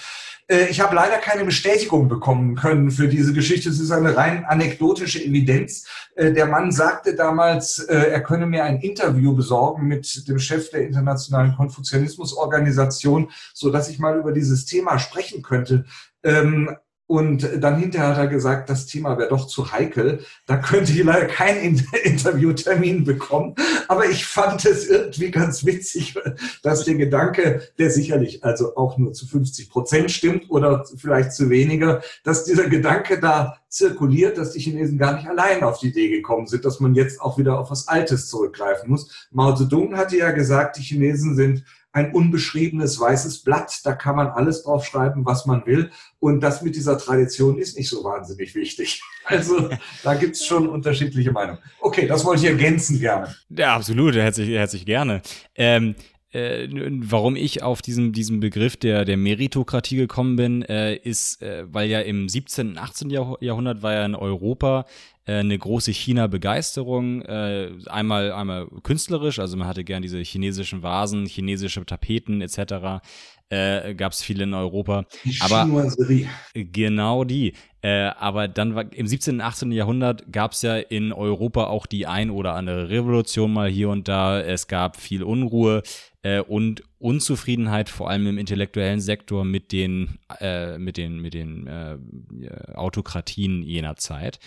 Äh, ich habe leider keine Bestätigung bekommen können für diese Geschichte. Es ist eine rein anekdotische Evidenz. Äh, der Mann sagte damals, äh, er könne mir ein Interview besorgen mit dem Chef der Internationalen Konfuzianismusorganisation, so dass ich mal über dieses Thema sprechen könnte. Ähm, und dann hinterher hat er gesagt, das Thema wäre doch zu heikel. Da könnte ich leider keinen Interviewtermin bekommen. Aber ich fand es irgendwie ganz witzig, dass der Gedanke, der sicherlich also auch nur zu 50 Prozent stimmt oder vielleicht zu weniger, dass dieser Gedanke da zirkuliert, dass die Chinesen gar nicht allein auf die Idee gekommen sind, dass man jetzt auch wieder auf was Altes zurückgreifen muss. Mao Zedong hatte ja gesagt, die Chinesen sind ein unbeschriebenes weißes Blatt. Da kann man alles drauf schreiben, was man will. Und das mit dieser Tradition ist nicht so wahnsinnig wichtig. Also da gibt es schon unterschiedliche Meinungen. Okay, das wollte ich ergänzen gerne. Ja, absolut, herzlich, herzlich gerne. Ähm, äh, warum ich auf diesen, diesen Begriff der, der Meritokratie gekommen bin, äh, ist, äh, weil ja im 17. und 18. Jahrhundert war ja in Europa eine große China-Begeisterung. Äh, einmal, einmal künstlerisch, also man hatte gern diese chinesischen Vasen, chinesische Tapeten etc. Äh, gab es viele in Europa. Die aber genau die. Äh, aber dann war im 17. und 18. Jahrhundert gab es ja in Europa auch die ein oder andere Revolution mal hier und da. Es gab viel Unruhe äh, und Unzufriedenheit, vor allem im intellektuellen Sektor, mit den, äh, mit den, mit den äh, Autokratien jener Zeit.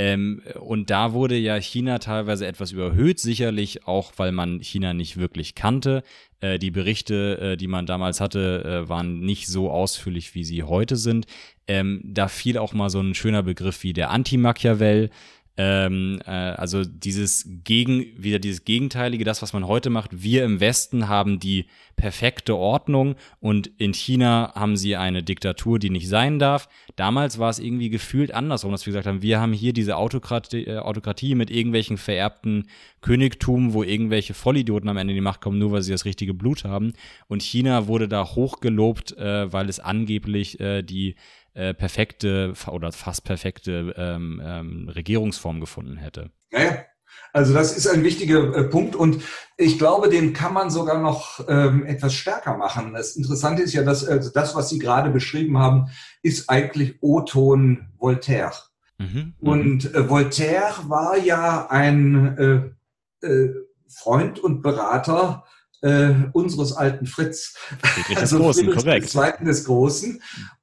Ähm, und da wurde ja China teilweise etwas überhöht, sicherlich auch, weil man China nicht wirklich kannte. Äh, die Berichte, äh, die man damals hatte, äh, waren nicht so ausführlich, wie sie heute sind. Ähm, da fiel auch mal so ein schöner Begriff wie der Anti-Machiavell. Ähm, äh, also dieses Gegen, wieder dieses Gegenteilige, das, was man heute macht. Wir im Westen haben die perfekte Ordnung und in China haben sie eine Diktatur, die nicht sein darf. Damals war es irgendwie gefühlt andersrum, dass wir gesagt haben, wir haben hier diese Autokratie, äh, Autokratie mit irgendwelchen vererbten Königtum, wo irgendwelche Vollidioten am Ende in die Macht kommen, nur weil sie das richtige Blut haben. Und China wurde da hochgelobt, äh, weil es angeblich äh, die äh, perfekte oder fast perfekte ähm, ähm, Regierungsform gefunden hätte. Ja. Also das ist ein wichtiger äh, Punkt und ich glaube, den kann man sogar noch ähm, etwas stärker machen. Das Interessante ist ja, dass also das, was Sie gerade beschrieben haben, ist eigentlich O-Ton Voltaire. Mhm, mhm, und äh, Voltaire war ja ein äh, äh, Freund und Berater äh, unseres alten Fritz. Friedrich des also Großen, Friedrich korrekt. Des Zweiten des Großen.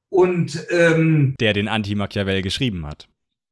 Und ähm, der den Anti-Machiavel geschrieben hat.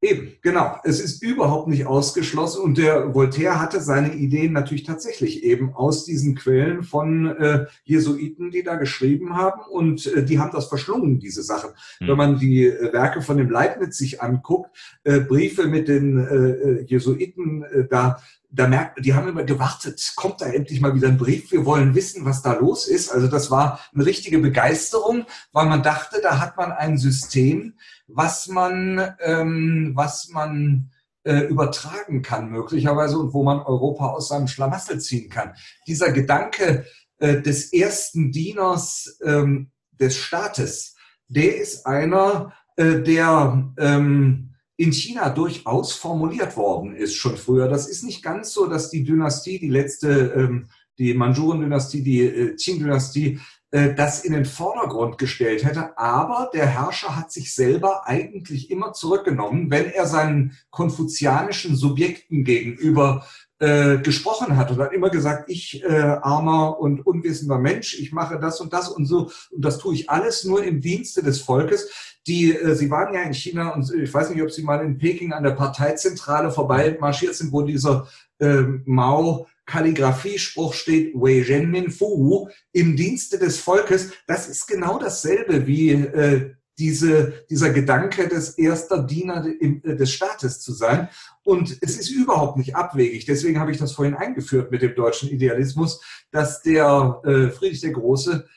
Eben, genau. Es ist überhaupt nicht ausgeschlossen und der Voltaire hatte seine Ideen natürlich tatsächlich eben aus diesen Quellen von äh, Jesuiten, die da geschrieben haben und äh, die haben das verschlungen, diese Sachen. Hm. Wenn man die äh, Werke von dem Leibniz sich anguckt, äh, Briefe mit den äh, äh Jesuiten, äh, da da merkt, die haben immer gewartet, kommt da endlich mal wieder ein Brief, wir wollen wissen, was da los ist. Also das war eine richtige Begeisterung, weil man dachte, da hat man ein System, was man, ähm, was man äh, übertragen kann möglicherweise und wo man Europa aus seinem Schlamassel ziehen kann. Dieser Gedanke äh, des ersten Dieners ähm, des Staates, der ist einer, äh, der ähm, in China durchaus formuliert worden ist schon früher. Das ist nicht ganz so, dass die Dynastie, die letzte, ähm, die Manchuren-Dynastie, die äh, Qing-Dynastie, äh, das in den Vordergrund gestellt hätte. Aber der Herrscher hat sich selber eigentlich immer zurückgenommen, wenn er seinen konfuzianischen Subjekten gegenüber äh, gesprochen hat und hat immer gesagt, ich äh, armer und unwissender Mensch, ich mache das und das und so und das tue ich alles nur im Dienste des Volkes. Die, äh, Sie waren ja in China und ich weiß nicht, ob Sie mal in Peking an der Parteizentrale vorbei marschiert sind, wo dieser äh, Mao Kalligrafiespruch steht Wei Zhenmin Fu im Dienste des Volkes. Das ist genau dasselbe wie äh, diese, dieser Gedanke des erster Diener äh, des Staates zu sein. Und es ist überhaupt nicht abwegig. Deswegen habe ich das vorhin eingeführt mit dem deutschen Idealismus, dass der äh, Friedrich der Große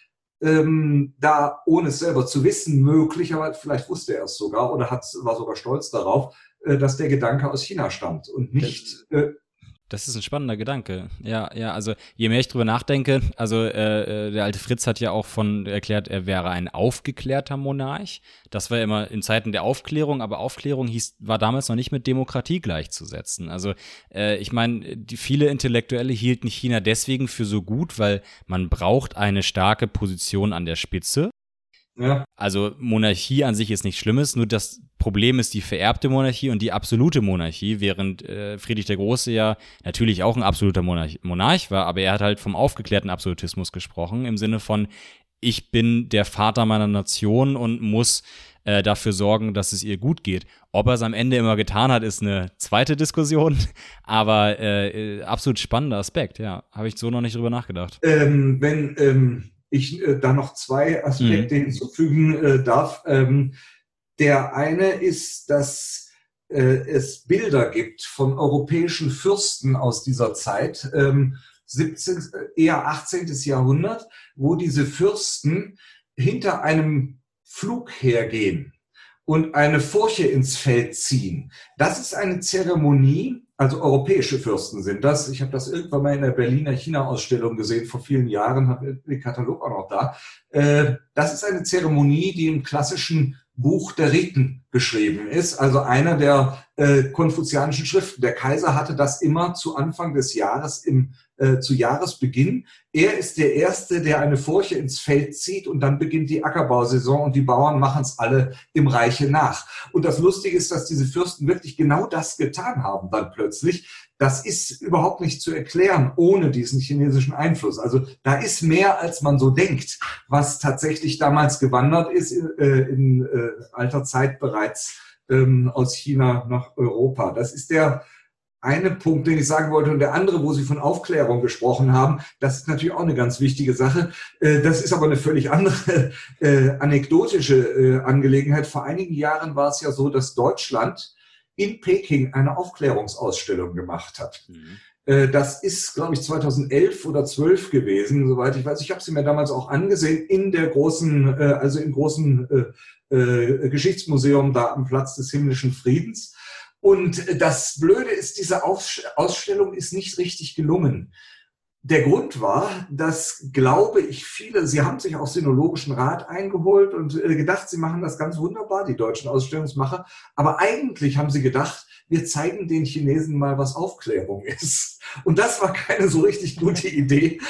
ähm, da, ohne es selber zu wissen, möglich, aber vielleicht wusste er es sogar oder hat, war sogar stolz darauf, äh, dass der Gedanke aus China stammt und nicht äh, das ist ein spannender Gedanke. Ja, ja, also je mehr ich drüber nachdenke, also äh, äh, der alte Fritz hat ja auch von erklärt, er wäre ein aufgeklärter Monarch. Das war immer in Zeiten der Aufklärung, aber Aufklärung hieß, war damals noch nicht mit Demokratie gleichzusetzen. Also äh, ich meine, viele Intellektuelle hielten China deswegen für so gut, weil man braucht eine starke Position an der Spitze. Ja. Also Monarchie an sich ist nichts Schlimmes, nur das Problem ist die vererbte Monarchie und die absolute Monarchie, während äh, Friedrich der Große ja natürlich auch ein absoluter Monarch, Monarch war, aber er hat halt vom aufgeklärten Absolutismus gesprochen, im Sinne von, ich bin der Vater meiner Nation und muss äh, dafür sorgen, dass es ihr gut geht. Ob er es am Ende immer getan hat, ist eine zweite Diskussion, aber äh, äh absolut spannender Aspekt, ja. Habe ich so noch nicht drüber nachgedacht. Ähm, wenn ähm ich äh, da noch zwei Aspekte mhm. hinzufügen äh, darf. Ähm, Der eine ist, dass äh, es Bilder gibt von europäischen Fürsten aus dieser Zeit, ähm, 17, eher 18. Jahrhundert, wo diese Fürsten hinter einem Flug hergehen und eine Furche ins Feld ziehen. Das ist eine Zeremonie, also europäische Fürsten sind das. Ich habe das irgendwann mal in der Berliner China-Ausstellung gesehen, vor vielen Jahren, habe den Katalog auch noch da. Äh, das ist eine Zeremonie, die im klassischen Buch der Riten beschrieben ist, also einer der äh, konfuzianischen Schriften. Der Kaiser hatte das immer zu Anfang des Jahres im äh, zu Jahresbeginn. Er ist der Erste, der eine Furche ins Feld zieht und dann beginnt die Ackerbausaison und die Bauern machen es alle im Reiche nach. Und das Lustige ist, dass diese Fürsten wirklich genau das getan haben dann plötzlich. Das ist überhaupt nicht zu erklären ohne diesen chinesischen Einfluss. Also da ist mehr, als man so denkt, was tatsächlich damals gewandert ist, äh, in äh, alter Zeit bereits ähm, aus China nach Europa. Das ist der eine Punkt, den ich sagen wollte. Und der andere, wo Sie von Aufklärung gesprochen haben, das ist natürlich auch eine ganz wichtige Sache. Äh, das ist aber eine völlig andere äh, anekdotische äh, Angelegenheit. Vor einigen Jahren war es ja so, dass Deutschland in Peking eine Aufklärungsausstellung gemacht hat. Mhm. Das ist, glaube ich, 2011 oder 12 gewesen, soweit ich weiß. Ich habe sie mir damals auch angesehen in der großen, also im großen Geschichtsmuseum da am Platz des himmlischen Friedens. Und das Blöde ist, diese Ausstellung ist nicht richtig gelungen. Der Grund war, dass, glaube ich, viele, sie haben sich auch Sinologischen Rat eingeholt und äh, gedacht, sie machen das ganz wunderbar, die deutschen Ausstellungsmacher. Aber eigentlich haben sie gedacht, wir zeigen den Chinesen mal, was Aufklärung ist. Und das war keine so richtig gute Idee,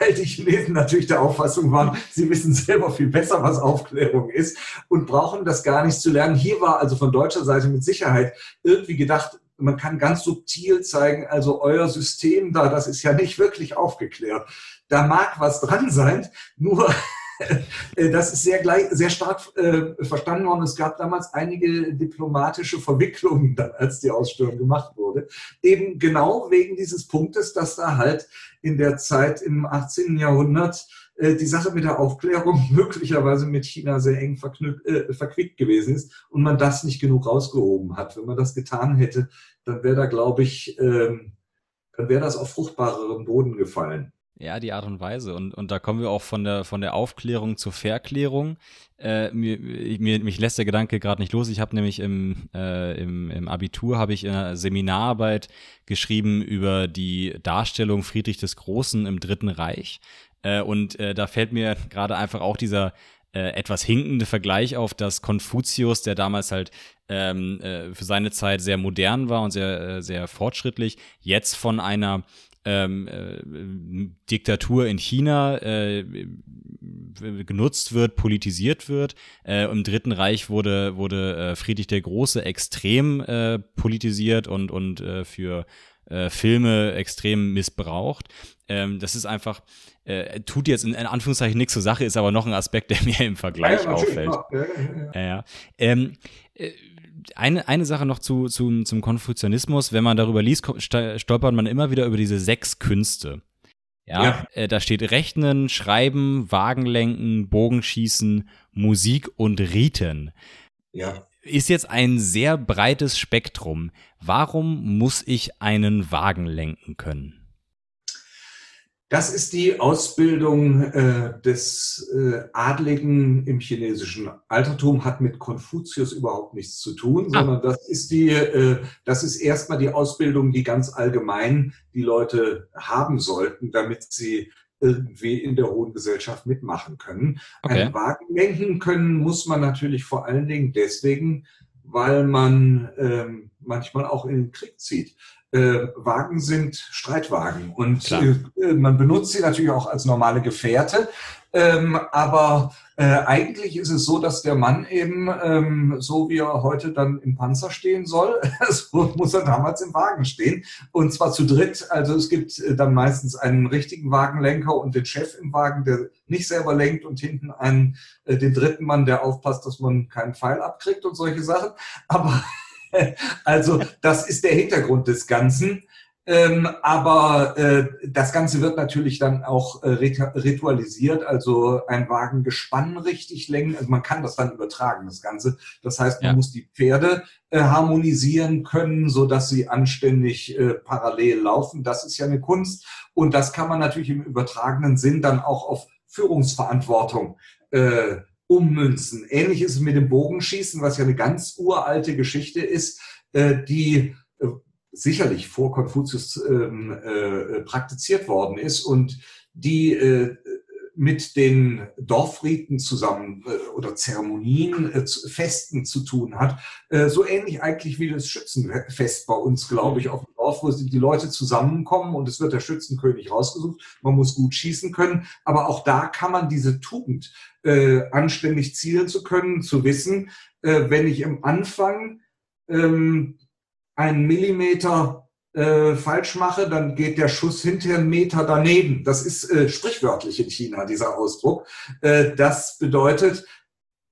weil die Chinesen natürlich der Auffassung waren, sie wissen selber viel besser, was Aufklärung ist und brauchen das gar nicht zu lernen. Hier war also von deutscher Seite mit Sicherheit irgendwie gedacht, man kann ganz subtil zeigen, also euer System da, das ist ja nicht wirklich aufgeklärt. Da mag was dran sein, nur das ist sehr, gleich, sehr stark äh, verstanden worden. Es gab damals einige diplomatische Verwicklungen, dann, als die Ausstellung gemacht wurde. Eben genau wegen dieses Punktes, dass da halt in der Zeit im 18. Jahrhundert äh, die Sache mit der Aufklärung möglicherweise mit China sehr eng äh, verquickt gewesen ist und man das nicht genug rausgehoben hat. Wenn man das getan hätte, dann wäre da, glaube ich, ähm, dann wäre das auf fruchtbareren Boden gefallen. Ja, die Art und Weise. Und, und da kommen wir auch von der, von der Aufklärung zur Verklärung. Äh, mir, mir, mich lässt der Gedanke gerade nicht los. Ich habe nämlich im, äh, im, im Abitur habe ich eine Seminararbeit geschrieben über die Darstellung Friedrich des Großen im Dritten Reich. Äh, und äh, da fällt mir gerade einfach auch dieser äh, etwas hinkende Vergleich auf, dass Konfuzius, der damals halt ähm, äh, für seine Zeit sehr modern war und sehr, äh, sehr fortschrittlich, jetzt von einer ähm, äh, Diktatur in China äh, genutzt wird, politisiert wird. Äh, Im Dritten Reich wurde, wurde äh, Friedrich der Große extrem äh, politisiert und, und äh, für Filme extrem missbraucht. Ähm, das ist einfach, tut jetzt in, in, Anführungszeichen nichts zur Sache, ist aber noch ein Aspekt, der mir im Vergleich ja, auffällt. Ja, ja, ähm, äh, eine, eine Sache noch zu, zu, zum Konfuzianismus. Wenn man darüber liest, stolpert man immer wieder über diese sechs Künste. Ja, ja. Äh, da steht Rechnen, Schreiben, Wagenlenken, Bogenschießen, Musik und Riten. Ja. Ist jetzt ein sehr breites Spektrum. Warum muss ich einen Wagen lenken können? Das ist die Ausbildung äh, des äh, Adligen im chinesischen Altertum, hat mit Konfuzius überhaupt nichts zu tun, ah. sondern das ist die, äh, das ist erstmal die Ausbildung, die ganz allgemein die Leute haben sollten, damit sie irgendwie in der hohen Gesellschaft mitmachen können. Okay. Einen Wagen lenken können muss man natürlich vor allen Dingen deswegen, weil man ähm, manchmal auch in den Krieg zieht äh, Wagen sind Streitwagen und äh, man benutzt sie natürlich auch als normale Gefährte. Ähm, aber äh, eigentlich ist es so, dass der Mann eben, ähm, so wie er heute dann im Panzer stehen soll, so muss er damals im Wagen stehen. Und zwar zu dritt. Also es gibt äh, dann meistens einen richtigen Wagenlenker und den Chef im Wagen, der nicht selber lenkt und hinten einen, äh, den dritten Mann, der aufpasst, dass man keinen Pfeil abkriegt und solche Sachen. Aber also das ist der Hintergrund des Ganzen. Ähm, aber äh, das Ganze wird natürlich dann auch äh, ritualisiert, also ein Wagen gespann richtig lenken. Also man kann das dann übertragen, das Ganze. Das heißt, man ja. muss die Pferde äh, harmonisieren können, so dass sie anständig äh, parallel laufen. Das ist ja eine Kunst. Und das kann man natürlich im übertragenen Sinn dann auch auf Führungsverantwortung äh, ummünzen. Ähnlich ist es mit dem Bogenschießen, was ja eine ganz uralte Geschichte ist, äh, die äh, sicherlich vor Konfuzius ähm, äh, praktiziert worden ist und die mit den Dorfriten zusammen oder Zeremonien, Festen zu tun hat. So ähnlich eigentlich wie das Schützenfest bei uns, glaube ich, auf dem Dorf, wo die Leute zusammenkommen und es wird der Schützenkönig rausgesucht. Man muss gut schießen können, aber auch da kann man diese Tugend, äh, anständig zielen zu können, zu wissen, äh, wenn ich im Anfang ähm, einen Millimeter äh, falsch mache, dann geht der Schuss hinter einen Meter daneben. Das ist äh, sprichwörtlich in China, dieser Ausdruck. Äh, das bedeutet,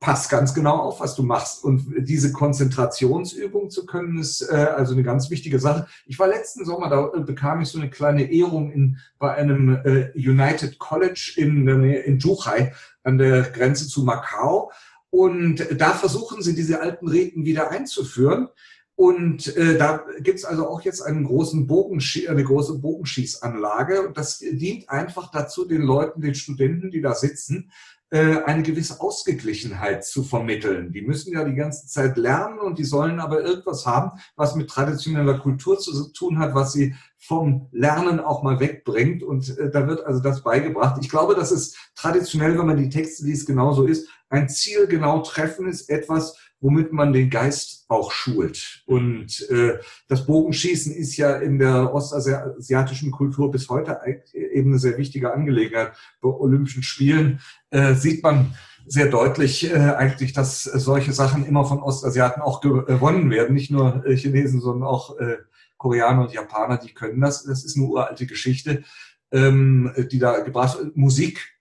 pass ganz genau auf, was du machst. Und diese Konzentrationsübung zu können, ist äh, also eine ganz wichtige Sache. Ich war letzten Sommer, da äh, bekam ich so eine kleine Ehrung in, bei einem äh, United College in, in Zhuhai an der Grenze zu Macau. Und da versuchen sie, diese alten Reden wieder einzuführen. Und äh, da gibt's also auch jetzt einen großen Bogenschie eine große Bogenschießanlage. Und das dient einfach dazu, den Leuten, den Studenten, die da sitzen, eine gewisse Ausgeglichenheit zu vermitteln. Die müssen ja die ganze Zeit lernen und die sollen aber irgendwas haben, was mit traditioneller Kultur zu tun hat, was sie vom Lernen auch mal wegbringt. Und äh, da wird also das beigebracht. Ich glaube, dass es traditionell, wenn man die Texte liest, genauso ist. Ein Ziel genau treffen ist etwas, womit man den Geist auch schult. Und äh, das Bogenschießen ist ja in der ostasiatischen Kultur bis heute eben eine sehr wichtige Angelegenheit. Bei Olympischen Spielen äh, sieht man sehr deutlich äh, eigentlich, dass solche Sachen immer von Ostasiaten auch gewonnen werden. Nicht nur äh, Chinesen, sondern auch äh, Koreaner und Japaner, die können das. Das ist eine uralte Geschichte, ähm, die da gebracht wird. Musik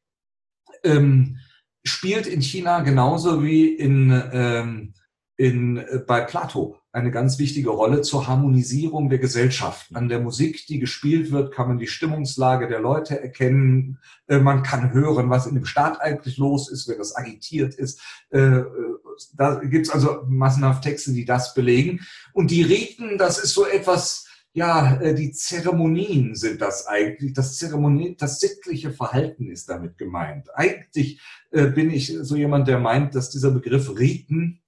ähm, spielt in China genauso wie in, ähm, in, äh, bei Plato eine ganz wichtige Rolle zur Harmonisierung der Gesellschaft. An der Musik, die gespielt wird, kann man die Stimmungslage der Leute erkennen. Äh, man kann hören, was in dem Staat eigentlich los ist, wenn das agitiert ist. Äh, äh da gibt's also massenhaft Texte, die das belegen. Und die Riten, das ist so etwas, ja, äh, die Zeremonien sind das eigentlich. Das Zeremonie, das sittliche Verhalten ist damit gemeint. Eigentlich äh, bin ich so jemand, der meint, dass dieser Begriff Riten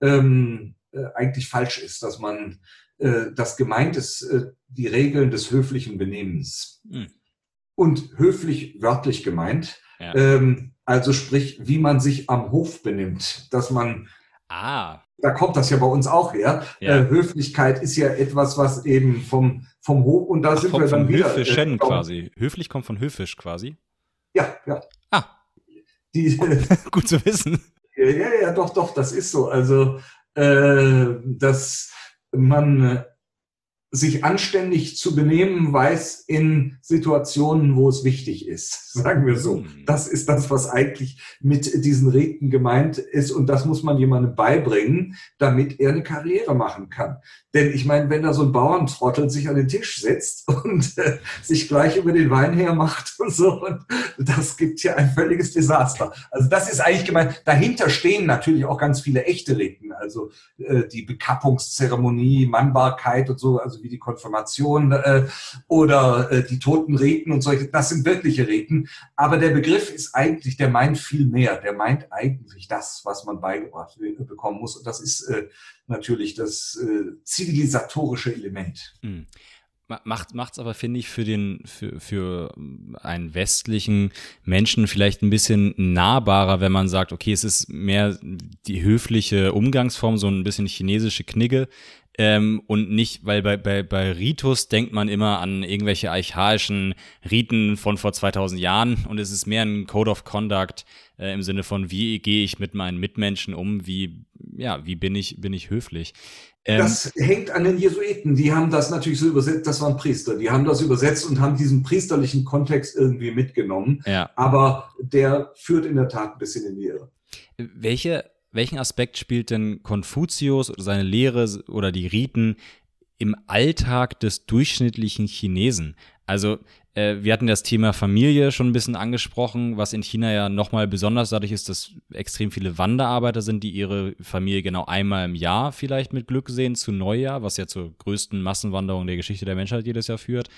ähm, äh, eigentlich falsch ist, dass man äh, das gemeint ist, äh, die Regeln des höflichen Benehmens. Mhm. Und höflich wörtlich gemeint. Ja. Ähm, also sprich, wie man sich am Hof benimmt, dass man Ah, da kommt das ja bei uns auch her. Ja. Äh, Höflichkeit ist ja etwas, was eben vom, vom Hof und da Ach, sind wir dann wieder. Höfischen äh, quasi. Höflich kommt von höfisch quasi. Ja, ja. Ah. Die, Gut zu wissen. Ja, ja, ja, doch, doch, das ist so. Also, äh, dass man sich anständig zu benehmen weiß in Situationen, wo es wichtig ist, sagen wir so. Mhm. Das ist das, was eigentlich mit diesen Reden gemeint ist und das muss man jemandem beibringen, damit er eine Karriere machen kann. Denn ich meine, wenn da so ein Bauerntrottel sich an den Tisch setzt und äh, sich gleich über den Wein hermacht und so, und das gibt ja ein völliges Desaster. Also das ist eigentlich gemeint. Dahinter stehen natürlich auch ganz viele echte Reden, also äh, die Bekappungszeremonie, Mannbarkeit und so, also wie die Konfirmation äh, oder äh, die toten Riten und solche. Das sind wirkliche Riten. Aber der Begriff ist eigentlich, der meint viel mehr. Der meint eigentlich das, was man beigebracht bekommen muss. Und das ist äh, natürlich das äh, zivilisatorische Element. Mhm macht es aber finde ich für den für für einen westlichen Menschen vielleicht ein bisschen nahbarer, wenn man sagt, okay, es ist mehr die höfliche Umgangsform, so ein bisschen chinesische Knigge, ähm, und nicht, weil bei, bei, bei Ritus denkt man immer an irgendwelche archaischen Riten von vor 2000 Jahren und es ist mehr ein Code of Conduct äh, im Sinne von, wie gehe ich mit meinen Mitmenschen um, wie, ja, wie bin ich, bin ich höflich. Ähm, das hängt an den Jesuiten. Die haben das natürlich so übersetzt, das waren Priester. Die haben das übersetzt und haben diesen priesterlichen Kontext irgendwie mitgenommen. Ja. Aber der führt in der Tat ein bisschen in die Irre. Welche welchen Aspekt spielt denn Konfuzius oder seine Lehre oder die Riten im Alltag des durchschnittlichen Chinesen? Also äh, wir hatten das Thema Familie schon ein bisschen angesprochen, was in China ja nochmal besonders dadurch ist, dass extrem viele Wanderarbeiter sind, die ihre Familie genau einmal im Jahr vielleicht mit Glück sehen, zu Neujahr, was ja zur größten Massenwanderung der Geschichte der Menschheit jedes Jahr führt.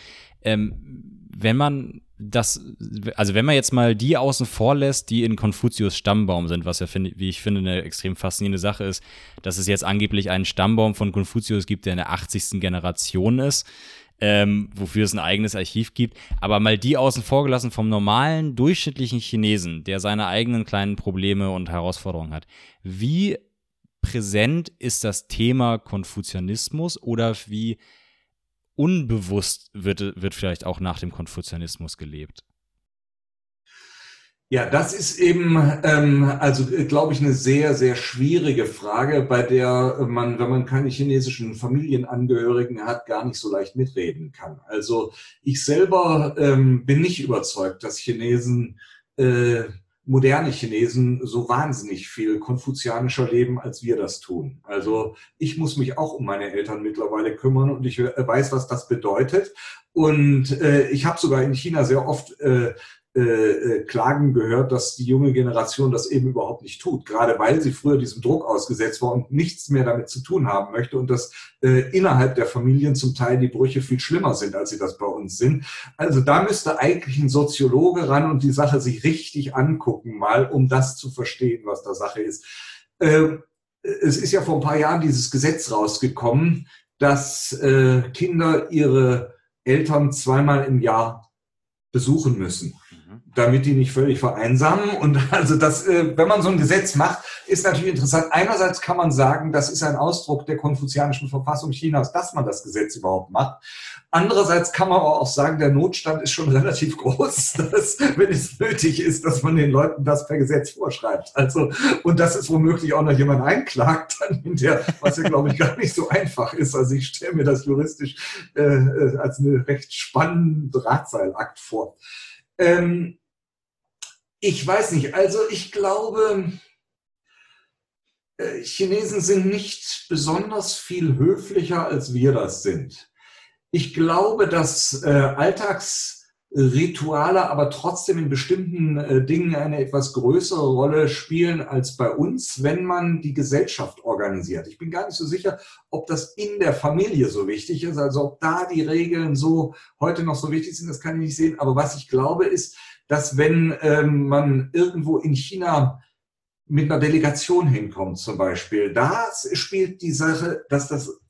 Ähm, wenn man das, also wenn man jetzt mal die außen vor lässt, die in Konfuzius Stammbaum sind, was ja, find, wie ich finde, eine extrem faszinierende Sache ist, dass es jetzt angeblich einen Stammbaum von Konfuzius gibt, der in der 80. Generation ist ähm, wofür es ein eigenes Archiv gibt. Aber mal die außen vor gelassen vom normalen, durchschnittlichen Chinesen, der seine eigenen kleinen Probleme und Herausforderungen hat. Wie präsent ist das Thema Konfuzianismus oder wie unbewusst wird, wird vielleicht auch nach dem Konfuzianismus gelebt? Ja, das ist eben, ähm, also glaube ich, eine sehr, sehr schwierige Frage, bei der man, wenn man keine chinesischen Familienangehörigen hat, gar nicht so leicht mitreden kann. Also ich selber ähm, bin nicht überzeugt, dass Chinesen, äh, moderne Chinesen, so wahnsinnig viel konfuzianischer leben, als wir das tun. Also ich muss mich auch um meine Eltern mittlerweile kümmern und ich äh, weiß, was das bedeutet. Und äh, ich habe sogar in China sehr oft äh, äh, äh, Klagen gehört, dass die junge Generation das eben überhaupt nicht tut, gerade weil sie früher diesem Druck ausgesetzt war und nichts mehr damit zu tun haben möchte und dass äh, innerhalb der Familien zum Teil die Brüche viel schlimmer sind, als sie das bei uns sind. Also da müsste eigentlich ein Soziologe ran und die Sache sich richtig angucken, mal um das zu verstehen, was da Sache ist. Äh, es ist ja vor ein paar Jahren dieses Gesetz rausgekommen, dass äh, Kinder ihre Eltern zweimal im Jahr besuchen müssen damit die nicht völlig vereinsamen. Und also das, äh, wenn man so ein Gesetz macht, ist natürlich interessant. Einerseits kann man sagen, das ist ein Ausdruck der konfuzianischen Verfassung Chinas, dass man das Gesetz überhaupt macht. Andererseits kann man aber auch sagen, der Notstand ist schon relativ groß, dass, wenn es nötig ist, dass man den Leuten das per Gesetz vorschreibt. Also, und dass es womöglich auch noch jemand einklagt, dann hinterher, was ja, glaube ich, gar nicht so einfach ist. Also ich stelle mir das juristisch äh, äh als eine recht spannenden Drahtseilakt vor. Ähm, ich weiß nicht, also ich glaube, äh, Chinesen sind nicht besonders viel höflicher, als wir das sind. Ich glaube, dass äh, Alltagsrituale aber trotzdem in bestimmten äh, Dingen eine etwas größere Rolle spielen als bei uns, wenn man die Gesellschaft organisiert. Ich bin gar nicht so sicher, ob das in der Familie so wichtig ist, also ob da die Regeln so heute noch so wichtig sind, das kann ich nicht sehen. Aber was ich glaube, ist, dass wenn ähm, man irgendwo in China mit einer Delegation hinkommt zum Beispiel, da spielt die Sache, dass das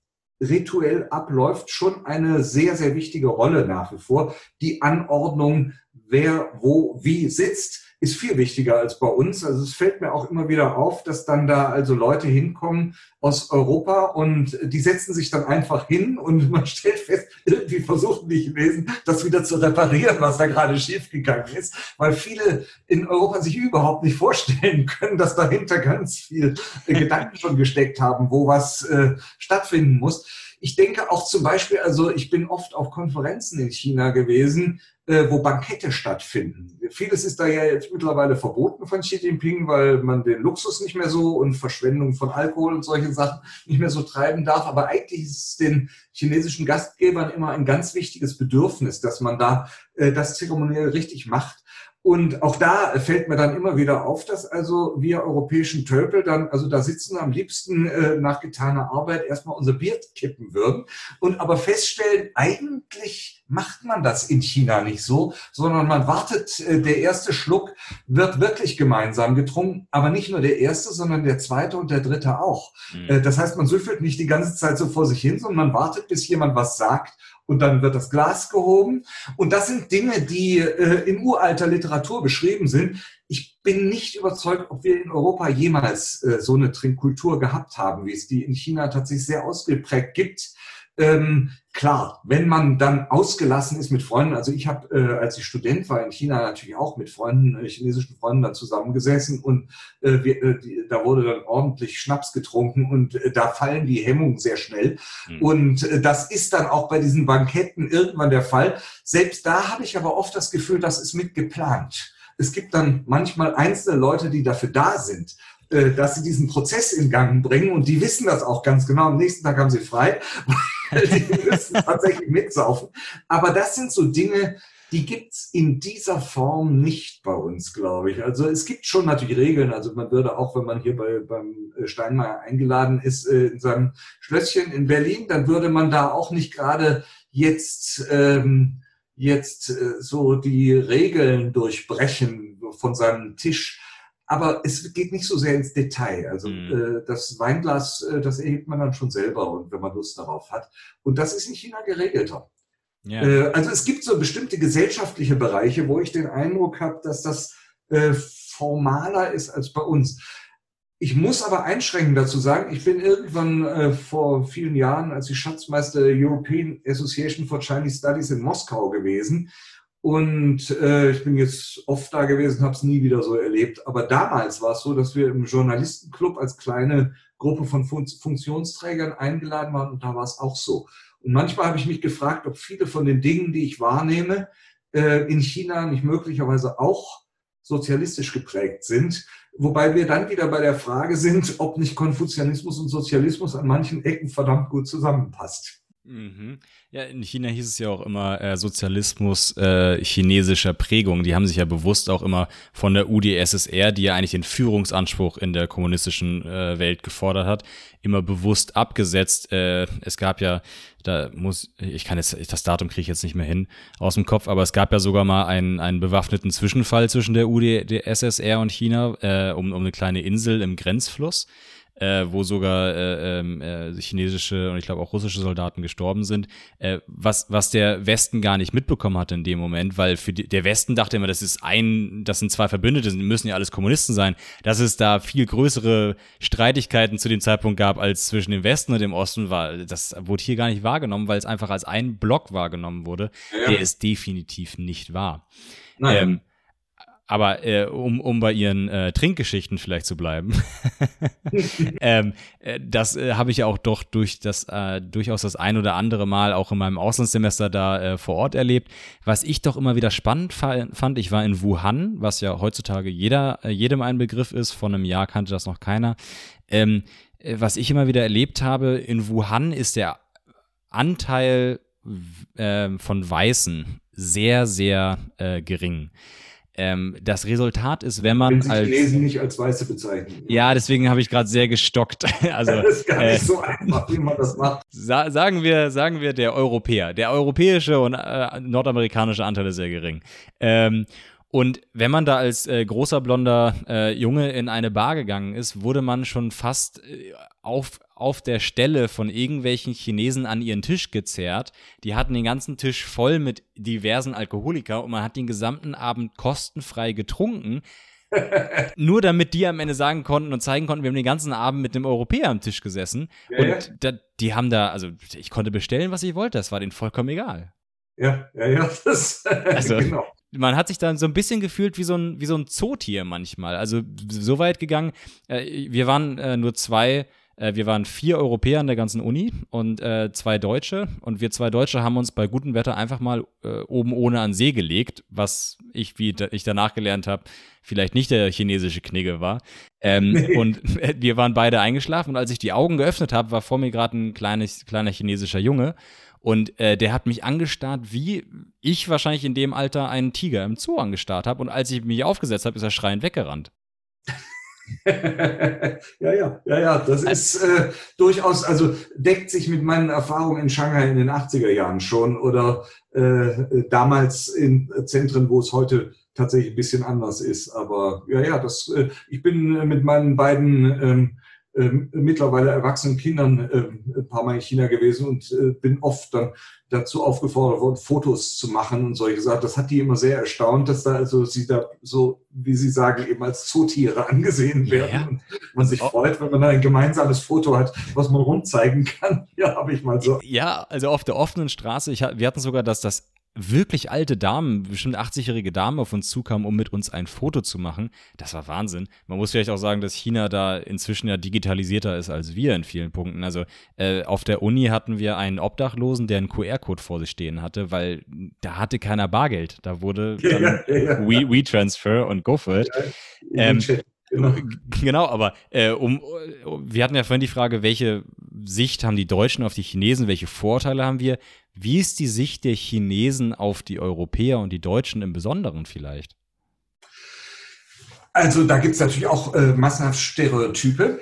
rituell abläuft, schon eine sehr, sehr wichtige Rolle nach wie vor. Die Anordnung, wer wo wie sitzt ist viel wichtiger als bei uns. Also es fällt mir auch immer wieder auf, dass dann da also Leute hinkommen aus Europa und die setzen sich dann einfach hin und man stellt fest, irgendwie versuchen die Chinesen das wieder zu reparieren, was da gerade schiefgegangen ist, weil viele in Europa sich überhaupt nicht vorstellen können, dass dahinter ganz viel Gedanken schon gesteckt haben, wo was äh, stattfinden muss. Ich denke auch zum Beispiel, also ich bin oft auf Konferenzen in China gewesen, äh, wo Bankette stattfinden. Vieles ist da ja jetzt mittlerweile verboten von Xi Jinping, weil man den Luxus nicht mehr so und Verschwendung von Alkohol und solche Sachen nicht mehr so treiben darf. Aber eigentlich ist es den chinesischen Gastgebern immer ein ganz wichtiges Bedürfnis, dass man da äh, das zeremoniell richtig macht. Und auch da fällt mir dann immer wieder auf, dass also wir europäischen Tölpel dann, also da sitzen am liebsten äh, nach getaner Arbeit erstmal unser Bier kippen würden und aber feststellen, eigentlich macht man das in China nicht so, sondern man wartet, äh, der erste Schluck wird wirklich gemeinsam getrunken, aber nicht nur der erste, sondern der zweite und der dritte auch. Mhm. Äh, das heißt, man süffelt nicht die ganze Zeit so vor sich hin, sondern man wartet, bis jemand was sagt und dann wird das Glas gehoben. Und das sind Dinge, die äh, in uralter Literatur beschrieben sind. Ich bin nicht überzeugt, ob wir in Europa jemals äh, so eine Trinkkultur gehabt haben, wie es die in China tatsächlich sehr ausgeprägt gibt. Ähm, klar, wenn man dann ausgelassen ist mit Freunden, also ich habe, äh, als ich Student war in China, natürlich auch mit Freunden, äh, chinesischen Freunden dann zusammengesessen und äh, wir, äh, die, da wurde dann ordentlich Schnaps getrunken und äh, da fallen die Hemmungen sehr schnell. Mhm. Und äh, das ist dann auch bei diesen Banketten irgendwann der Fall. Selbst da habe ich aber oft das Gefühl, das ist mit geplant. Es gibt dann manchmal einzelne Leute, die dafür da sind, äh, dass sie diesen Prozess in Gang bringen und die wissen das auch ganz genau. Am nächsten Tag haben sie frei, die müssen tatsächlich mitsaufen. Aber das sind so Dinge, die gibt's in dieser Form nicht bei uns, glaube ich. Also es gibt schon natürlich Regeln. Also man würde auch, wenn man hier bei, beim äh, Steinmeier eingeladen ist, äh, in seinem Schlösschen in Berlin, dann würde man da auch nicht gerade jetzt, ähm, jetzt äh, so die Regeln durchbrechen von seinem Tisch. Aber es geht nicht so sehr ins Detail. Also mhm. äh, das Weinglas, äh, das erhebt man dann schon selber und wenn man Lust darauf hat. Und das ist in China geregelter. Ja. Äh, also es gibt so bestimmte gesellschaftliche Bereiche, wo ich den Eindruck habe, dass das äh, formaler ist als bei uns. Ich muss aber einschränkend dazu sagen, ich bin irgendwann äh, vor vielen Jahren als ich Schatzmeister der European Association for Chinese Studies in Moskau gewesen. Und äh, ich bin jetzt oft da gewesen, habe es nie wieder so erlebt. Aber damals war es so, dass wir im Journalistenclub als kleine Gruppe von Fun Funktionsträgern eingeladen waren und da war es auch so. Und manchmal habe ich mich gefragt, ob viele von den Dingen, die ich wahrnehme, äh, in China nicht möglicherweise auch sozialistisch geprägt sind. Wobei wir dann wieder bei der Frage sind, ob nicht Konfuzianismus und Sozialismus an manchen Ecken verdammt gut zusammenpasst. Mhm. Ja, in China hieß es ja auch immer äh, Sozialismus äh, chinesischer Prägung. Die haben sich ja bewusst auch immer von der UdSSR, die ja eigentlich den Führungsanspruch in der kommunistischen äh, Welt gefordert hat, immer bewusst abgesetzt. Äh, es gab ja, da muss, ich kann jetzt, das Datum kriege ich jetzt nicht mehr hin aus dem Kopf, aber es gab ja sogar mal einen, einen bewaffneten Zwischenfall zwischen der UdSSR und China äh, um, um eine kleine Insel im Grenzfluss äh, wo sogar äh, ähm, äh, chinesische und ich glaube auch russische Soldaten gestorben sind, äh, was, was der Westen gar nicht mitbekommen hatte in dem Moment, weil für die, der Westen dachte immer, das ist ein, das sind zwei Verbündete, die müssen ja alles Kommunisten sein, dass es da viel größere Streitigkeiten zu dem Zeitpunkt gab als zwischen dem Westen und dem Osten, war, das wurde hier gar nicht wahrgenommen, weil es einfach als ein Block wahrgenommen wurde, ja. der ist definitiv nicht wahr. Nein. Ähm, aber äh, um, um bei ihren äh, Trinkgeschichten vielleicht zu bleiben, ähm, äh, das äh, habe ich ja auch doch durch das äh, durchaus das ein oder andere Mal auch in meinem Auslandssemester da äh, vor Ort erlebt. Was ich doch immer wieder spannend fand, ich war in Wuhan, was ja heutzutage jeder, äh, jedem ein Begriff ist, vor einem Jahr kannte das noch keiner. Ähm, äh, was ich immer wieder erlebt habe, in Wuhan ist der Anteil äh, von Weißen sehr, sehr äh, gering. Ähm, das Resultat ist, wenn man wenn als Chinesen nicht als Weiße bezeichnen. Ja, deswegen habe ich gerade sehr gestockt. also das ist gar nicht äh, so einfach, wie man das macht. Sa sagen wir, sagen wir der Europäer, der europäische und äh, nordamerikanische Anteil ist sehr gering. Ähm, und wenn man da als äh, großer blonder äh, Junge in eine Bar gegangen ist, wurde man schon fast äh, auf, auf der Stelle von irgendwelchen Chinesen an ihren Tisch gezerrt. Die hatten den ganzen Tisch voll mit diversen Alkoholiker und man hat den gesamten Abend kostenfrei getrunken. nur damit die am Ende sagen konnten und zeigen konnten, wir haben den ganzen Abend mit einem Europäer am Tisch gesessen. Ja, und ja. Da, die haben da, also ich konnte bestellen, was ich wollte, das war denen vollkommen egal. Ja, ja, ja, das also, genau man hat sich dann so ein bisschen gefühlt wie so ein, wie so ein Zootier manchmal. Also so weit gegangen, äh, wir waren äh, nur zwei, wir waren vier Europäer in der ganzen Uni und äh, zwei Deutsche. Und wir zwei Deutsche haben uns bei gutem Wetter einfach mal äh, oben ohne an See gelegt, was ich, wie ich danach gelernt habe, vielleicht nicht der chinesische Knigge war. Ähm, nee. Und wir waren beide eingeschlafen und als ich die Augen geöffnet habe, war vor mir gerade ein kleines, kleiner chinesischer Junge und äh, der hat mich angestarrt, wie ich wahrscheinlich in dem Alter einen Tiger im Zoo angestarrt habe. Und als ich mich aufgesetzt habe, ist er schreiend weggerannt. ja, ja, ja, ja, das ist äh, durchaus, also deckt sich mit meinen Erfahrungen in Shanghai in den 80er Jahren schon oder äh, damals in Zentren, wo es heute tatsächlich ein bisschen anders ist. Aber ja, ja, das, äh, ich bin mit meinen beiden ähm, ähm, mittlerweile erwachsenen Kindern äh, ein paar Mal in China gewesen und äh, bin oft dann dazu aufgefordert worden, Fotos zu machen und solche Sachen. Das hat die immer sehr erstaunt, dass da also sie da so, wie sie sagen, eben als Zootiere angesehen werden yeah. und man sich oh. freut, wenn man da ein gemeinsames Foto hat, was man rumzeigen kann. Ja, habe ich mal so. Ja, also auf der offenen Straße, ich, wir hatten sogar das, das wirklich alte Damen, bestimmt 80-jährige Damen auf uns zukamen, um mit uns ein Foto zu machen. Das war Wahnsinn. Man muss vielleicht auch sagen, dass China da inzwischen ja digitalisierter ist als wir in vielen Punkten. Also äh, auf der Uni hatten wir einen Obdachlosen, der einen QR-Code vor sich stehen hatte, weil da hatte keiner Bargeld. Da wurde dann ja, ja, ja. We, WeTransfer und Go for it. Ähm, Genau. genau, aber äh, um, wir hatten ja vorhin die Frage, welche Sicht haben die Deutschen auf die Chinesen? Welche Vorteile haben wir? Wie ist die Sicht der Chinesen auf die Europäer und die Deutschen im Besonderen vielleicht? Also da gibt es natürlich auch äh, massenhaft Stereotype.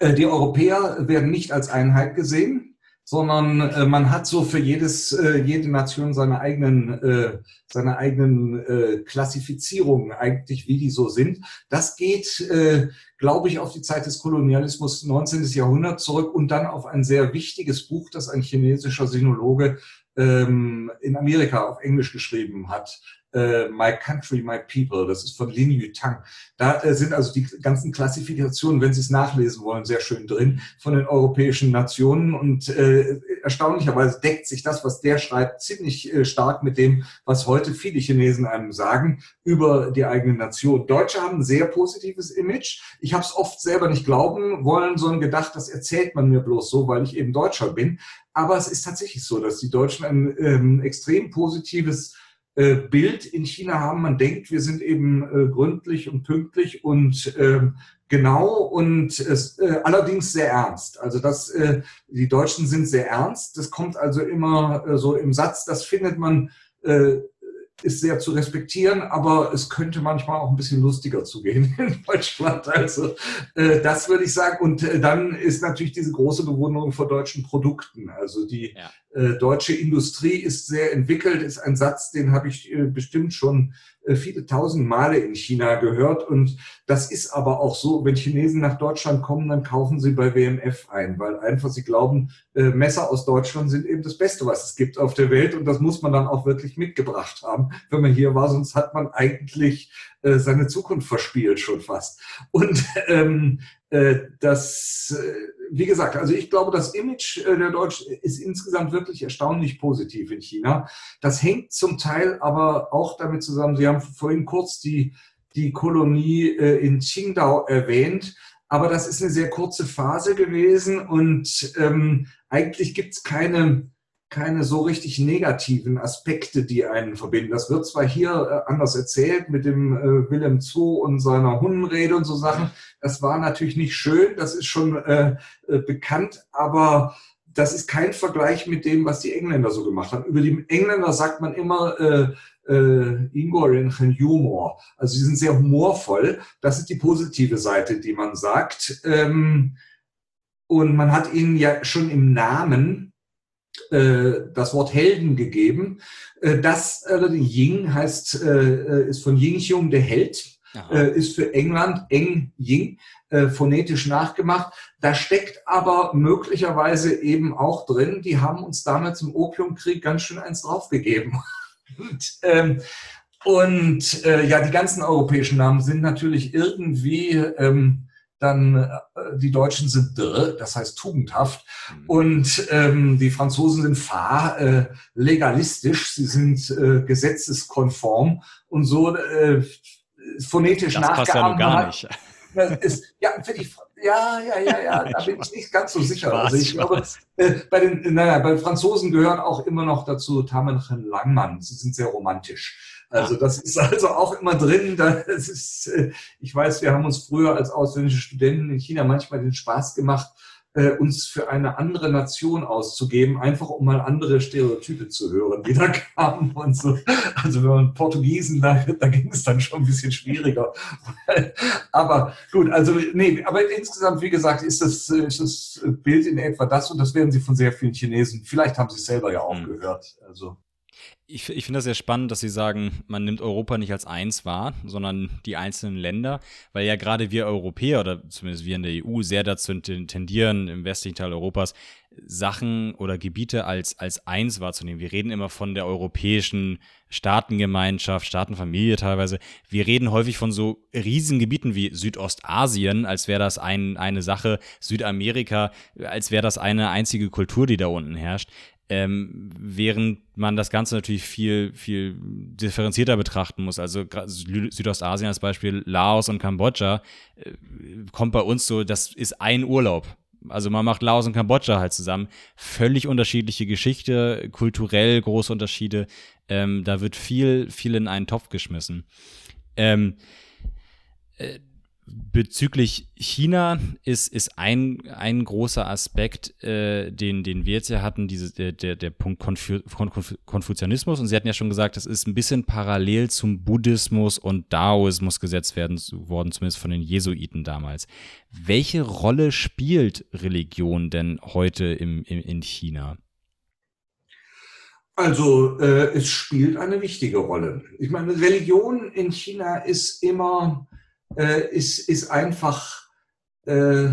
Äh, die Europäer werden nicht als Einheit gesehen sondern äh, man hat so für jedes, äh, jede Nation seine eigenen, äh, seine eigenen äh, Klassifizierungen eigentlich, wie die so sind. Das geht, äh, glaube ich, auf die Zeit des Kolonialismus 19. Jahrhundert zurück und dann auf ein sehr wichtiges Buch, das ein chinesischer Sinologe ähm, in Amerika auf Englisch geschrieben hat, äh, My Country, My People. Das ist von Lin Yutang. Da äh, sind also die ganzen Klassifikationen, wenn Sie es nachlesen wollen, sehr schön drin von den europäischen Nationen. Und äh, erstaunlicherweise deckt sich das, was der schreibt, ziemlich äh, stark mit dem, was heute viele Chinesen einem sagen über die eigene Nation. Deutsche haben ein sehr positives Image. Ich habe es oft selber nicht glauben wollen, sondern gedacht, das erzählt man mir bloß so, weil ich eben Deutscher bin. Aber es ist tatsächlich so, dass die Deutschen ein ähm, extrem positives Bild in China haben. Man denkt, wir sind eben äh, gründlich und pünktlich und äh, genau und es, äh, allerdings sehr ernst. Also das, äh, die Deutschen sind sehr ernst. Das kommt also immer äh, so im Satz. Das findet man äh, ist sehr zu respektieren, aber es könnte manchmal auch ein bisschen lustiger zugehen in Deutschland. Also äh, das würde ich sagen. Und äh, dann ist natürlich diese große Bewunderung vor deutschen Produkten. Also die ja. äh, deutsche Industrie ist sehr entwickelt, ist ein Satz, den habe ich äh, bestimmt schon viele tausend Male in China gehört. Und das ist aber auch so, wenn Chinesen nach Deutschland kommen, dann kaufen sie bei WMF ein, weil einfach sie glauben, äh, Messer aus Deutschland sind eben das Beste, was es gibt auf der Welt. Und das muss man dann auch wirklich mitgebracht haben, wenn man hier war. Sonst hat man eigentlich äh, seine Zukunft verspielt schon fast. Und ähm, äh, das, äh, wie gesagt, also ich glaube, das Image äh, der Deutschen ist insgesamt wirklich erstaunlich positiv in China. Das hängt zum Teil aber auch damit zusammen, Sie haben vorhin kurz die, die Kolonie in Qingdao erwähnt. Aber das ist eine sehr kurze Phase gewesen und ähm, eigentlich gibt es keine keine so richtig negativen Aspekte, die einen verbinden. Das wird zwar hier äh, anders erzählt mit dem äh, Willem II und seiner Hundenrede und so Sachen. Das war natürlich nicht schön, das ist schon äh, äh, bekannt, aber das ist kein Vergleich mit dem, was die Engländer so gemacht haben. Über die Engländer sagt man immer äh, äh, Ingorian Humor. Also sie sind sehr humorvoll. Das ist die positive Seite, die man sagt. Ähm, und man hat ihnen ja schon im Namen das Wort Helden gegeben. Äh, das äh, Ying heißt, ist von Ying Xiong der Held, Aha. ist für England Eng Ying phonetisch nachgemacht. Da steckt aber möglicherweise eben auch drin, die haben uns damals im Opiumkrieg ganz schön eins draufgegeben. und, ähm, und äh, ja, die ganzen europäischen Namen sind natürlich irgendwie ähm, dann äh, die Deutschen sind dr, das heißt tugendhaft, mhm. und ähm, die Franzosen sind fahr, äh, legalistisch, sie sind äh, gesetzeskonform und so äh, phonetisch das nachgeahmt. Passt ja nur gar nicht. Ist, ja, ich, ja, ja, ja, ja, da bin ich nicht ganz so sicher. Spaß, also ich glaube, äh, bei den, naja, bei den Franzosen gehören auch immer noch dazu Tamenchen Langmann. Sie sind sehr romantisch. Also das ist also auch immer drin. Das ist, äh, ich weiß, wir haben uns früher als ausländische Studenten in China manchmal den Spaß gemacht, äh, uns für eine andere Nation auszugeben, einfach um mal andere Stereotype zu hören, die da kamen und so. Also wenn man Portugiesen, da, da ging es dann schon ein bisschen schwieriger. aber gut, also nee, aber insgesamt, wie gesagt, ist das, äh, ist das Bild in etwa das und das werden Sie von sehr vielen Chinesen, vielleicht haben Sie es selber ja auch mhm. gehört. Also ich, ich finde das sehr spannend, dass Sie sagen, man nimmt Europa nicht als eins wahr, sondern die einzelnen Länder, weil ja gerade wir Europäer oder zumindest wir in der EU sehr dazu tendieren, im westlichen Teil Europas Sachen oder Gebiete als, als eins wahrzunehmen. Wir reden immer von der europäischen Staatengemeinschaft, Staatenfamilie teilweise. Wir reden häufig von so riesigen Gebieten wie Südostasien, als wäre das ein, eine Sache, Südamerika, als wäre das eine einzige Kultur, die da unten herrscht. Ähm, während man das Ganze natürlich viel, viel differenzierter betrachten muss. Also Südostasien als Beispiel, Laos und Kambodscha, äh, kommt bei uns so, das ist ein Urlaub. Also man macht Laos und Kambodscha halt zusammen. Völlig unterschiedliche Geschichte, kulturell große Unterschiede. Ähm, da wird viel, viel in einen Topf geschmissen. Ähm, äh, bezüglich China ist, ist ein, ein großer Aspekt, äh, den, den wir jetzt ja hatten, diese, der, der, der Punkt Konfu Konfuzianismus. Und Sie hatten ja schon gesagt, das ist ein bisschen parallel zum Buddhismus und Daoismus gesetzt werden worden, zumindest von den Jesuiten damals. Welche Rolle spielt Religion denn heute im, im, in China? Also äh, es spielt eine wichtige Rolle. Ich meine, Religion in China ist immer äh, ist, ist einfach, äh,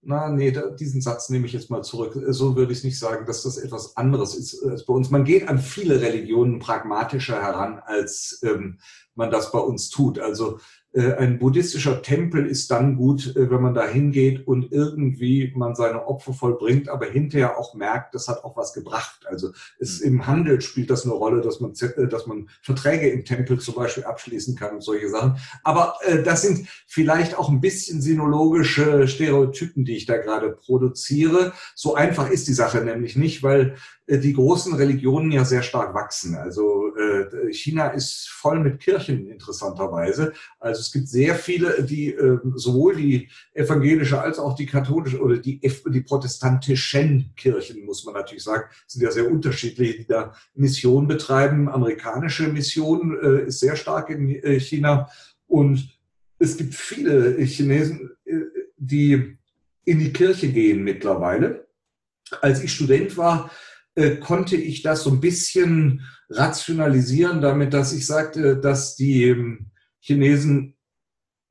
na, nee, da, diesen Satz nehme ich jetzt mal zurück. So würde ich nicht sagen, dass das etwas anderes ist als bei uns. Man geht an viele Religionen pragmatischer heran, als ähm, man das bei uns tut. Also äh, ein buddhistischer Tempel ist dann gut, äh, wenn man da hingeht und irgendwie man seine Opfer vollbringt, aber hinterher auch merkt, das hat auch was gebracht. Also es, mhm. im Handel spielt das eine Rolle, dass man, äh, dass man Verträge im Tempel zum Beispiel abschließen kann und solche Sachen. Aber äh, das sind vielleicht auch ein bisschen sinologische Stereotypen, die ich da gerade produziere. So einfach ist die Sache nämlich nicht, weil äh, die großen Religionen ja sehr stark wachsen. Also äh, China ist voll mit Kirchen interessanterweise. Also es gibt sehr viele, die äh, sowohl die evangelische als auch die katholische oder die, die protestantischen Kirchen, muss man natürlich sagen, sind ja sehr unterschiedlich, die da Mission betreiben. Amerikanische Mission äh, ist sehr stark in äh, China und es gibt viele Chinesen, äh, die in die Kirche gehen mittlerweile. Als ich Student war, äh, konnte ich das so ein bisschen rationalisieren, damit, dass ich sagte, dass die ähm, Chinesen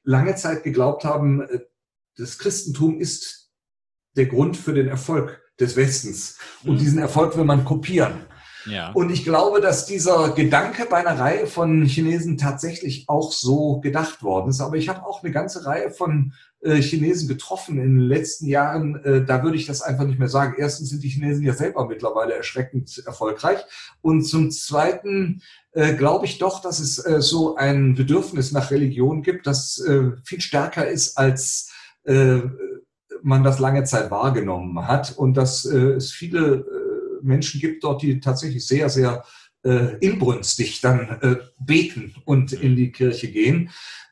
lange Zeit geglaubt haben, äh, das Christentum ist der Grund für den Erfolg des Westens. Und mhm. diesen Erfolg will man kopieren. Ja. Und ich glaube, dass dieser Gedanke bei einer Reihe von Chinesen tatsächlich auch so gedacht worden ist. Aber ich habe auch eine ganze Reihe von äh, Chinesen getroffen in den letzten Jahren. Äh, da würde ich das einfach nicht mehr sagen. Erstens sind die Chinesen ja selber mittlerweile erschreckend erfolgreich. Und zum Zweiten äh, glaube ich doch, dass es so ein Bedürfnis nach Religion gibt, das viel stärker ist als man das lange Zeit wahrgenommen hat und dass es viele Menschen gibt dort, die tatsächlich sehr, sehr inbrünstig dann beten und in die Kirche gehen.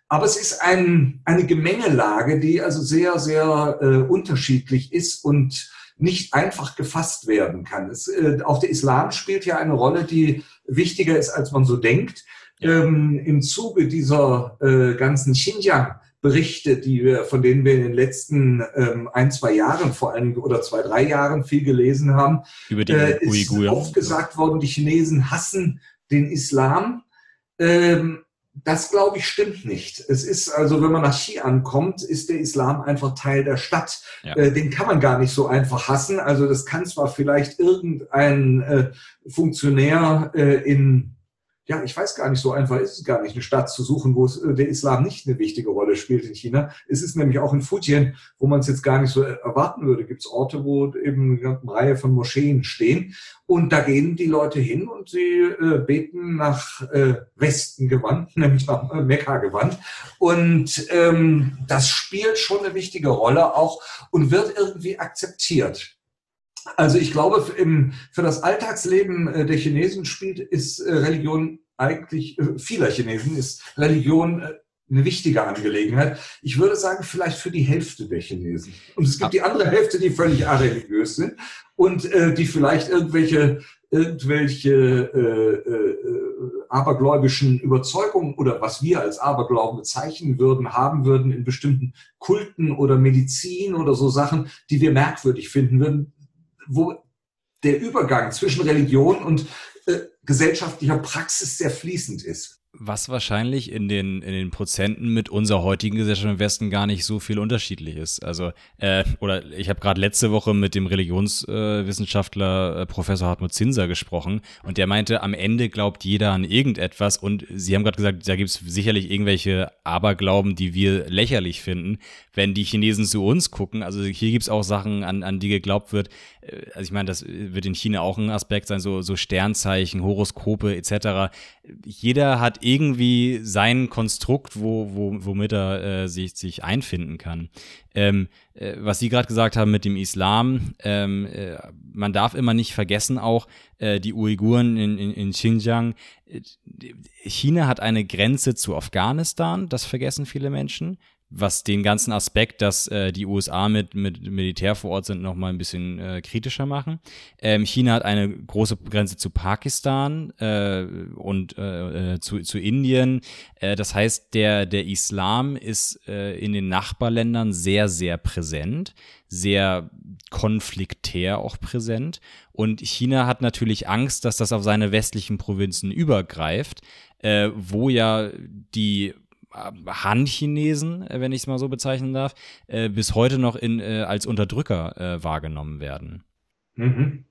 Aber es ist ein, eine Gemengelage, die also sehr, sehr äh, unterschiedlich ist und nicht einfach gefasst werden kann. Es, äh, auch der Islam spielt ja eine Rolle, die wichtiger ist, als man so denkt. Ähm, Im Zuge dieser äh, ganzen Xinjiang Berichte, die wir, von denen wir in den letzten ähm, ein, zwei Jahren vor allem oder zwei, drei Jahren viel gelesen haben, Über die äh, ist oft gesagt worden, die Chinesen hassen den Islam. Ähm, das glaube ich stimmt nicht. Es ist also, wenn man nach Xi ankommt, ist der Islam einfach Teil der Stadt. Ja. Äh, den kann man gar nicht so einfach hassen. Also das kann zwar vielleicht irgendein äh, Funktionär äh, in ja, ich weiß gar nicht, so einfach ist es gar nicht, eine Stadt zu suchen, wo es, äh, der Islam nicht eine wichtige Rolle spielt in China. Es ist nämlich auch in Fujian, wo man es jetzt gar nicht so erwarten würde, gibt es Orte, wo eben eine Reihe von Moscheen stehen. Und da gehen die Leute hin und sie äh, beten nach äh, Westen gewandt, nämlich nach äh, Mekka gewandt. Und ähm, das spielt schon eine wichtige Rolle auch und wird irgendwie akzeptiert. Also ich glaube, für, im, für das Alltagsleben äh, der Chinesen spielt ist äh, Religion eigentlich äh, vieler Chinesen ist Religion eine wichtige Angelegenheit. Ich würde sagen, vielleicht für die Hälfte der Chinesen. Und es gibt die andere Hälfte, die völlig areligiös sind und äh, die vielleicht irgendwelche irgendwelche äh, äh, abergläubischen Überzeugungen oder was wir als Aberglauben bezeichnen würden, haben würden in bestimmten Kulten oder Medizin oder so Sachen, die wir merkwürdig finden würden, wo der Übergang zwischen Religion und äh, gesellschaftlicher Praxis sehr fließend ist. Was wahrscheinlich in den, in den Prozenten mit unserer heutigen Gesellschaft im Westen gar nicht so viel unterschiedlich ist. Also, äh, oder ich habe gerade letzte Woche mit dem Religionswissenschaftler äh, Professor Hartmut Zinser gesprochen und der meinte, am Ende glaubt jeder an irgendetwas und Sie haben gerade gesagt, da gibt es sicherlich irgendwelche Aberglauben, die wir lächerlich finden. Wenn die Chinesen zu uns gucken, also hier gibt es auch Sachen, an, an die geglaubt wird, äh, also ich meine, das wird in China auch ein Aspekt sein, so, so Sternzeichen, Horoskope etc. Jeder hat irgendwie sein Konstrukt, wo, wo, womit er äh, sich, sich einfinden kann. Ähm, äh, was Sie gerade gesagt haben mit dem Islam, ähm, äh, man darf immer nicht vergessen auch, äh, die Uiguren in, in, in Xinjiang, äh, China hat eine Grenze zu Afghanistan, das vergessen viele Menschen. Was den ganzen Aspekt, dass äh, die USA mit, mit Militär vor Ort sind, nochmal ein bisschen äh, kritischer machen. Ähm, China hat eine große Grenze zu Pakistan äh, und äh, äh zu, zu Indien. Äh, das heißt, der, der Islam ist äh, in den Nachbarländern sehr, sehr präsent, sehr konfliktär auch präsent. Und China hat natürlich Angst, dass das auf seine westlichen Provinzen übergreift, äh, wo ja die Han-Chinesen, äh, wenn ich es mal so bezeichnen darf, äh, bis heute noch in, äh, als Unterdrücker äh, wahrgenommen werden. Mhm.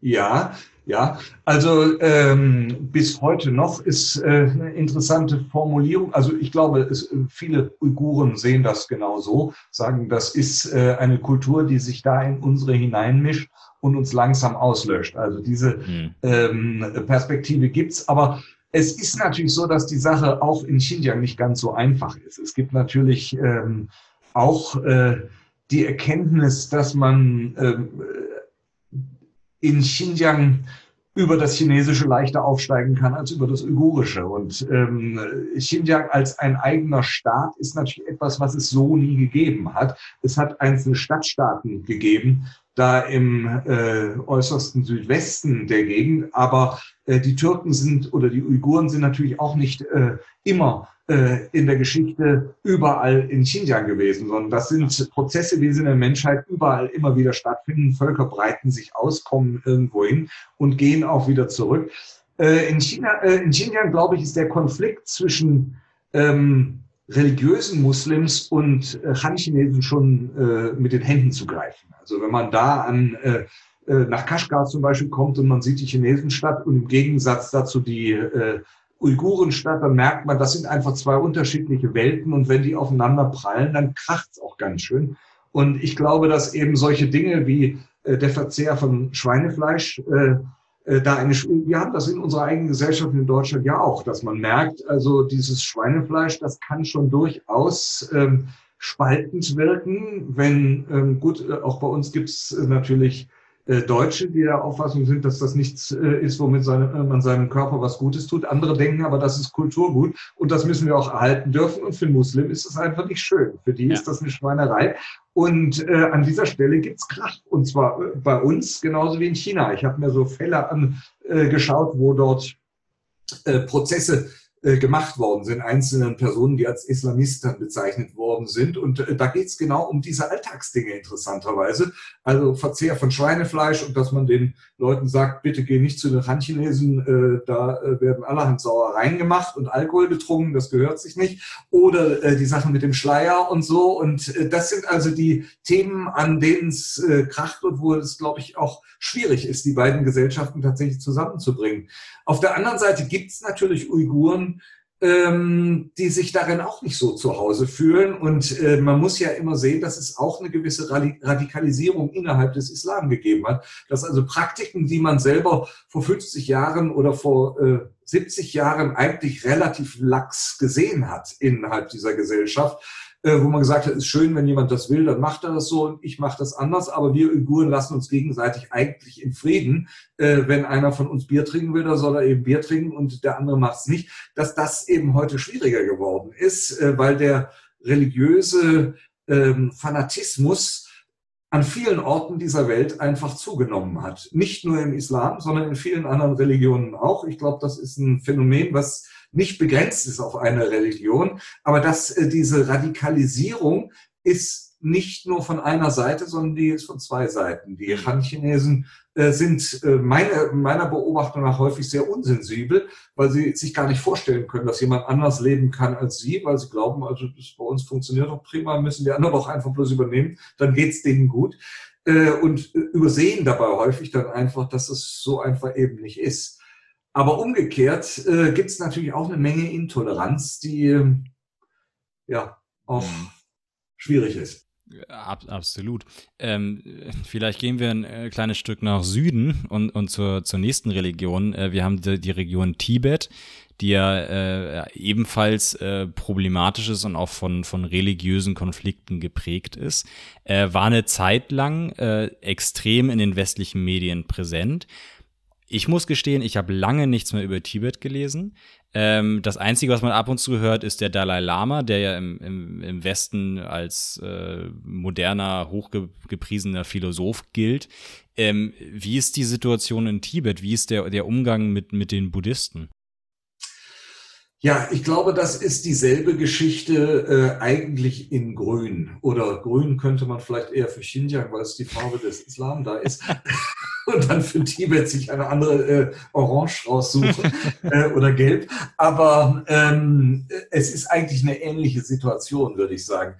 Ja, ja. Also ähm, bis heute noch ist äh, eine interessante Formulierung. Also ich glaube, es, viele Uiguren sehen das genauso, sagen, das ist äh, eine Kultur, die sich da in unsere hineinmischt und uns langsam auslöscht. Also diese mhm. ähm, Perspektive gibt's, aber es ist natürlich so, dass die Sache auch in Xinjiang nicht ganz so einfach ist. Es gibt natürlich ähm, auch äh, die Erkenntnis, dass man ähm, in Xinjiang über das Chinesische leichter aufsteigen kann als über das Uigurische. Und ähm, Xinjiang als ein eigener Staat ist natürlich etwas, was es so nie gegeben hat. Es hat einzelne Stadtstaaten gegeben, da im äh, äußersten Südwesten der Gegend. Aber äh, die Türken sind oder die Uiguren sind natürlich auch nicht äh, immer äh, in der Geschichte überall in Xinjiang gewesen, sondern das sind Prozesse, wie sie in der Menschheit überall immer wieder stattfinden. Völker breiten sich aus, kommen irgendwo hin und gehen auch wieder zurück. Äh, in, China, äh, in Xinjiang, glaube ich, ist der Konflikt zwischen ähm, religiösen Muslims und äh, Han-Chinesen schon äh, mit den Händen zu greifen. Also wenn man da an äh, äh, nach Kaschgar zum Beispiel kommt und man sieht die Chinesenstadt und im Gegensatz dazu die äh, Uigurenstadt, dann merkt man, das sind einfach zwei unterschiedliche Welten und wenn die aufeinander prallen, dann kracht's auch ganz schön. Und ich glaube, dass eben solche Dinge wie äh, der Verzehr von Schweinefleisch äh, da eine, wir haben das in unserer eigenen Gesellschaft in Deutschland ja auch, dass man merkt, also dieses Schweinefleisch, das kann schon durchaus ähm, spaltend wirken, wenn, ähm, gut, äh, auch bei uns gibt es äh, natürlich äh, Deutsche, die der Auffassung sind, dass das nichts äh, ist, womit äh, man seinem Körper was Gutes tut. Andere denken aber, das ist Kulturgut und das müssen wir auch erhalten dürfen. Und für einen Muslim ist das einfach nicht schön. Für die ja. ist das eine Schweinerei. Und äh, an dieser Stelle gibt's Krach. Und zwar äh, bei uns genauso wie in China. Ich habe mir so Fälle angeschaut, äh, wo dort äh, Prozesse äh, gemacht worden sind, einzelnen Personen, die als Islamisten bezeichnet worden sind. Und äh, da geht es genau um diese Alltagsdinge interessanterweise. Also Verzehr von Schweinefleisch und dass man den Leuten sagt, bitte geh nicht zu den Han-Chinesen, äh, da äh, werden allerhand Sauereien gemacht und Alkohol getrunken, das gehört sich nicht. Oder äh, die Sachen mit dem Schleier und so. Und äh, das sind also die Themen, an denen es äh, kracht und wo es, glaube ich, auch schwierig ist, die beiden Gesellschaften tatsächlich zusammenzubringen. Auf der anderen Seite gibt es natürlich Uiguren, ähm, die sich darin auch nicht so zu Hause fühlen. Und äh, man muss ja immer sehen, dass es auch eine gewisse Radikalisierung innerhalb des Islam gegeben hat. Dass also Praktiken, die man selber vor 50 Jahren oder vor äh, 70 Jahren eigentlich relativ lax gesehen hat innerhalb dieser Gesellschaft, wo man gesagt hat, ist schön, wenn jemand das will, dann macht er das so und ich mache das anders, aber wir Uiguren lassen uns gegenseitig eigentlich in Frieden. Äh, wenn einer von uns Bier trinken will, dann soll er eben Bier trinken und der andere macht es nicht. Dass das eben heute schwieriger geworden ist, äh, weil der religiöse ähm, Fanatismus an vielen Orten dieser Welt einfach zugenommen hat. Nicht nur im Islam, sondern in vielen anderen Religionen auch. Ich glaube, das ist ein Phänomen, was nicht begrenzt ist auf eine Religion, aber dass äh, diese Radikalisierung ist nicht nur von einer Seite, sondern die ist von zwei Seiten. Die mhm. Han-Chinesen äh, sind äh, meine, meiner Beobachtung nach häufig sehr unsensibel, weil sie sich gar nicht vorstellen können, dass jemand anders leben kann als sie, weil sie glauben, also das bei uns funktioniert doch prima, müssen die anderen doch einfach bloß übernehmen, dann geht's denen gut. Äh, und äh, übersehen dabei häufig dann einfach, dass es so einfach eben nicht ist. Aber umgekehrt äh, gibt es natürlich auch eine Menge Intoleranz, die äh, ja auch mhm. schwierig ist. Ab, absolut. Ähm, vielleicht gehen wir ein äh, kleines Stück nach Süden und, und zur, zur nächsten Religion. Äh, wir haben die, die, Region Tibet, die ja äh, ebenfalls äh, problematisch ist und auch von, von religiösen Konflikten geprägt ist. Äh, war eine Zeit lang äh, extrem in den westlichen Medien präsent. Ich muss gestehen, ich habe lange nichts mehr über Tibet gelesen. Ähm, das Einzige, was man ab und zu hört, ist der Dalai Lama, der ja im, im, im Westen als äh, moderner, hochgepriesener Philosoph gilt. Ähm, wie ist die Situation in Tibet? Wie ist der, der Umgang mit, mit den Buddhisten? Ja, ich glaube, das ist dieselbe Geschichte äh, eigentlich in Grün. Oder Grün könnte man vielleicht eher für Xinjiang, weil es die Farbe des Islam da ist. Und dann für Tibet sich eine andere äh, Orange raussuchen äh, oder Gelb. Aber ähm, es ist eigentlich eine ähnliche Situation, würde ich sagen.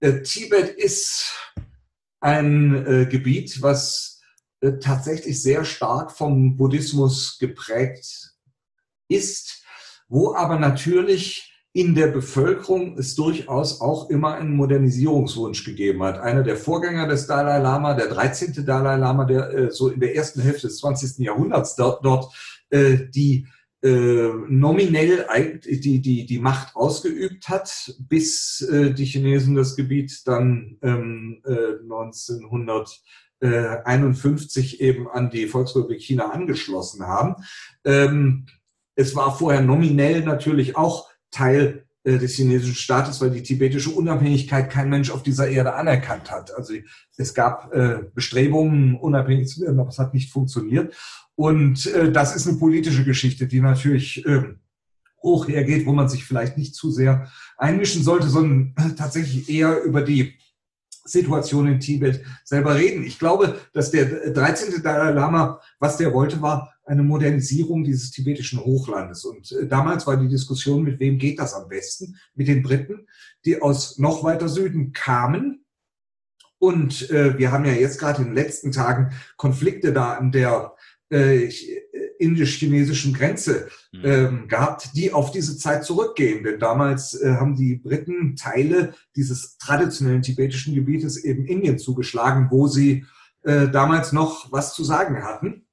Äh, Tibet ist ein äh, Gebiet, was äh, tatsächlich sehr stark vom Buddhismus geprägt ist wo aber natürlich in der Bevölkerung es durchaus auch immer einen Modernisierungswunsch gegeben hat. Einer der Vorgänger des Dalai Lama, der 13. Dalai Lama, der äh, so in der ersten Hälfte des 20. Jahrhunderts dort, dort äh, die äh, nominell die, die, die Macht ausgeübt hat, bis äh, die Chinesen das Gebiet dann ähm, äh, 1951 eben an die Volksrepublik China angeschlossen haben. Ähm, es war vorher nominell natürlich auch Teil äh, des chinesischen Staates, weil die tibetische Unabhängigkeit kein Mensch auf dieser Erde anerkannt hat. Also es gab äh, Bestrebungen, unabhängig zu werden, aber es hat nicht funktioniert. Und äh, das ist eine politische Geschichte, die natürlich äh, hoch hergeht, wo man sich vielleicht nicht zu sehr einmischen sollte, sondern tatsächlich eher über die Situation in Tibet selber reden. Ich glaube, dass der 13. Dalai Lama, was der wollte, war eine Modernisierung dieses tibetischen Hochlandes. Und äh, damals war die Diskussion, mit wem geht das am besten? Mit den Briten, die aus noch weiter Süden kamen. Und äh, wir haben ja jetzt gerade in den letzten Tagen Konflikte da an der äh, indisch-chinesischen Grenze mhm. ähm, gehabt, die auf diese Zeit zurückgehen. Denn damals äh, haben die Briten Teile dieses traditionellen tibetischen Gebietes eben Indien zugeschlagen, wo sie äh, damals noch was zu sagen hatten.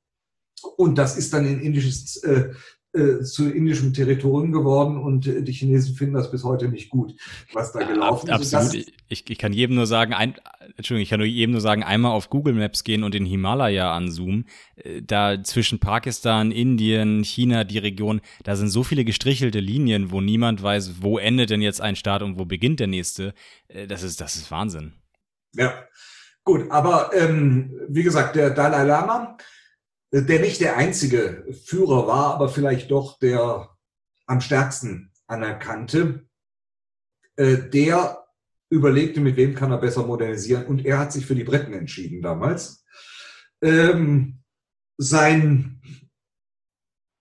Und das ist dann in indisches, äh, äh, zu indischem Territorium geworden und äh, die Chinesen finden das bis heute nicht gut, was da gelaufen ist. Absolut. Ich, ich, kann jedem nur sagen, ein, Entschuldigung, ich kann nur jedem nur sagen, einmal auf Google Maps gehen und den Himalaya anzoomen. Äh, da zwischen Pakistan, Indien, China, die Region, da sind so viele gestrichelte Linien, wo niemand weiß, wo endet denn jetzt ein Staat und wo beginnt der nächste. Äh, das ist, das ist Wahnsinn. Ja, gut, aber ähm, wie gesagt, der Dalai Lama, der nicht der einzige Führer war, aber vielleicht doch der am stärksten anerkannte, äh, der überlegte, mit wem kann er besser modernisieren und er hat sich für die Briten entschieden damals. Ähm, sein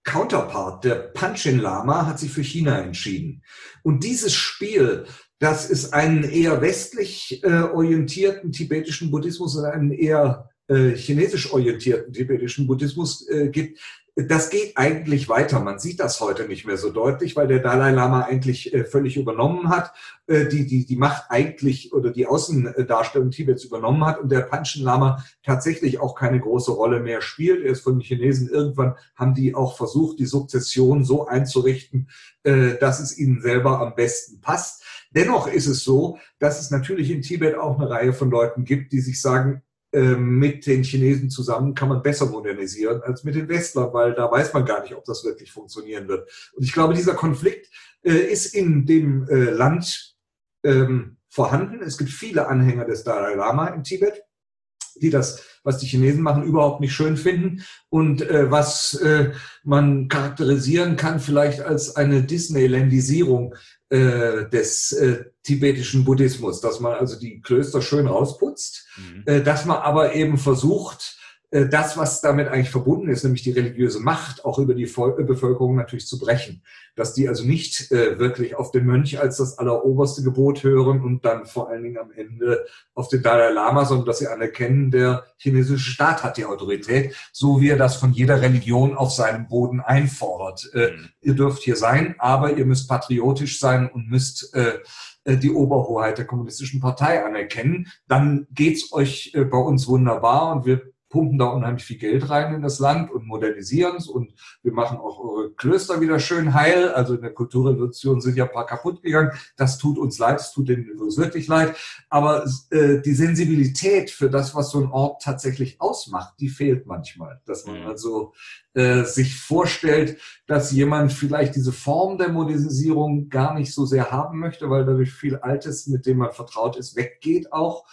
Counterpart, der Panchin Lama, hat sich für China entschieden. Und dieses Spiel, dass es einen eher westlich äh, orientierten tibetischen Buddhismus und einen eher äh, chinesisch orientierten tibetischen Buddhismus äh, gibt, das geht eigentlich weiter. Man sieht das heute nicht mehr so deutlich, weil der Dalai Lama eigentlich äh, völlig übernommen hat, äh, die, die, die Macht eigentlich oder die Außendarstellung Tibets übernommen hat und der Panchen Lama tatsächlich auch keine große Rolle mehr spielt. Er ist von den Chinesen irgendwann, haben die auch versucht, die Sukzession so einzurichten, äh, dass es ihnen selber am besten passt. Dennoch ist es so, dass es natürlich in Tibet auch eine Reihe von Leuten gibt, die sich sagen, mit den Chinesen zusammen kann man besser modernisieren als mit den Westlern, weil da weiß man gar nicht, ob das wirklich funktionieren wird. Und ich glaube, dieser Konflikt äh, ist in dem äh, Land ähm, vorhanden. Es gibt viele Anhänger des Dalai Lama in Tibet, die das, was die Chinesen machen, überhaupt nicht schön finden und äh, was man charakterisieren kann vielleicht als eine Disneylandisierung äh, des äh, tibetischen Buddhismus, dass man also die Klöster schön rausputzt, mhm. äh, dass man aber eben versucht, das, was damit eigentlich verbunden ist, nämlich die religiöse Macht, auch über die Vol Bevölkerung natürlich zu brechen. Dass die also nicht äh, wirklich auf den Mönch als das alleroberste Gebot hören und dann vor allen Dingen am Ende auf den Dalai Lama, sondern dass sie anerkennen, der chinesische Staat hat die Autorität, so wie er das von jeder Religion auf seinem Boden einfordert. Äh, mhm. Ihr dürft hier sein, aber ihr müsst patriotisch sein und müsst äh, äh die Oberhoheit der kommunistischen Partei anerkennen. Dann geht's euch äh, bei uns wunderbar und wir pumpen da unheimlich viel Geld rein in das Land und modernisieren es und wir machen auch eure Klöster wieder schön heil. Also in der Kulturrevolution sind ja ein paar kaputt gegangen. Das tut uns leid, es tut denen übrigens wirklich leid. Aber äh, die Sensibilität für das, was so ein Ort tatsächlich ausmacht, die fehlt manchmal. Dass man mhm. also äh, sich vorstellt, dass jemand vielleicht diese Form der Modernisierung gar nicht so sehr haben möchte, weil dadurch viel Altes, mit dem man vertraut ist, weggeht auch.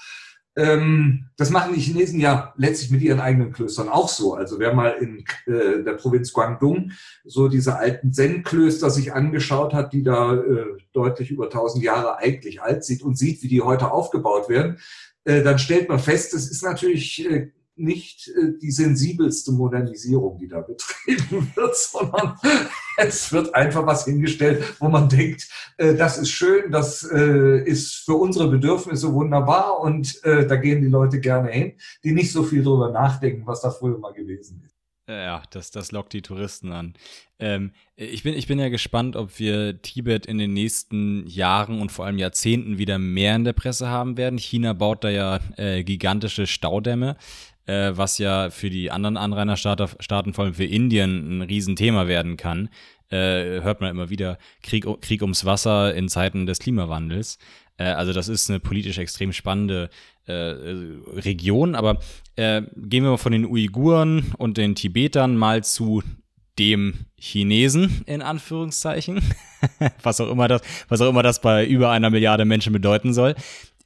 Ähm, das machen die Chinesen ja letztlich mit ihren eigenen Klöstern auch so. Also wer mal in äh, der Provinz Guangdong so diese alten Zen-Klöster sich angeschaut hat, die da äh, deutlich über 1000 Jahre eigentlich alt sind und sieht, wie die heute aufgebaut werden, äh, dann stellt man fest, es ist natürlich äh, nicht äh, die sensibelste Modernisierung, die da betrieben wird, sondern es wird einfach was hingestellt, wo man denkt, äh, das ist schön, das äh, ist für unsere Bedürfnisse wunderbar und da gehen die Leute gerne hin, die nicht so viel drüber nachdenken, was da früher mal gewesen ist. Ja, das, das lockt die Touristen an. Ähm, ich, bin, ich bin ja gespannt, ob wir Tibet in den nächsten Jahren und vor allem Jahrzehnten wieder mehr in der Presse haben werden. China baut da ja äh, gigantische Staudämme äh, was ja für die anderen Anrainerstaaten, vor allem für Indien, ein Riesenthema werden kann. Äh, hört man immer wieder, Krieg, Krieg ums Wasser in Zeiten des Klimawandels. Äh, also das ist eine politisch extrem spannende äh, Region. Aber äh, gehen wir mal von den Uiguren und den Tibetern mal zu dem Chinesen in Anführungszeichen, was auch immer das, was auch immer das bei über einer Milliarde Menschen bedeuten soll.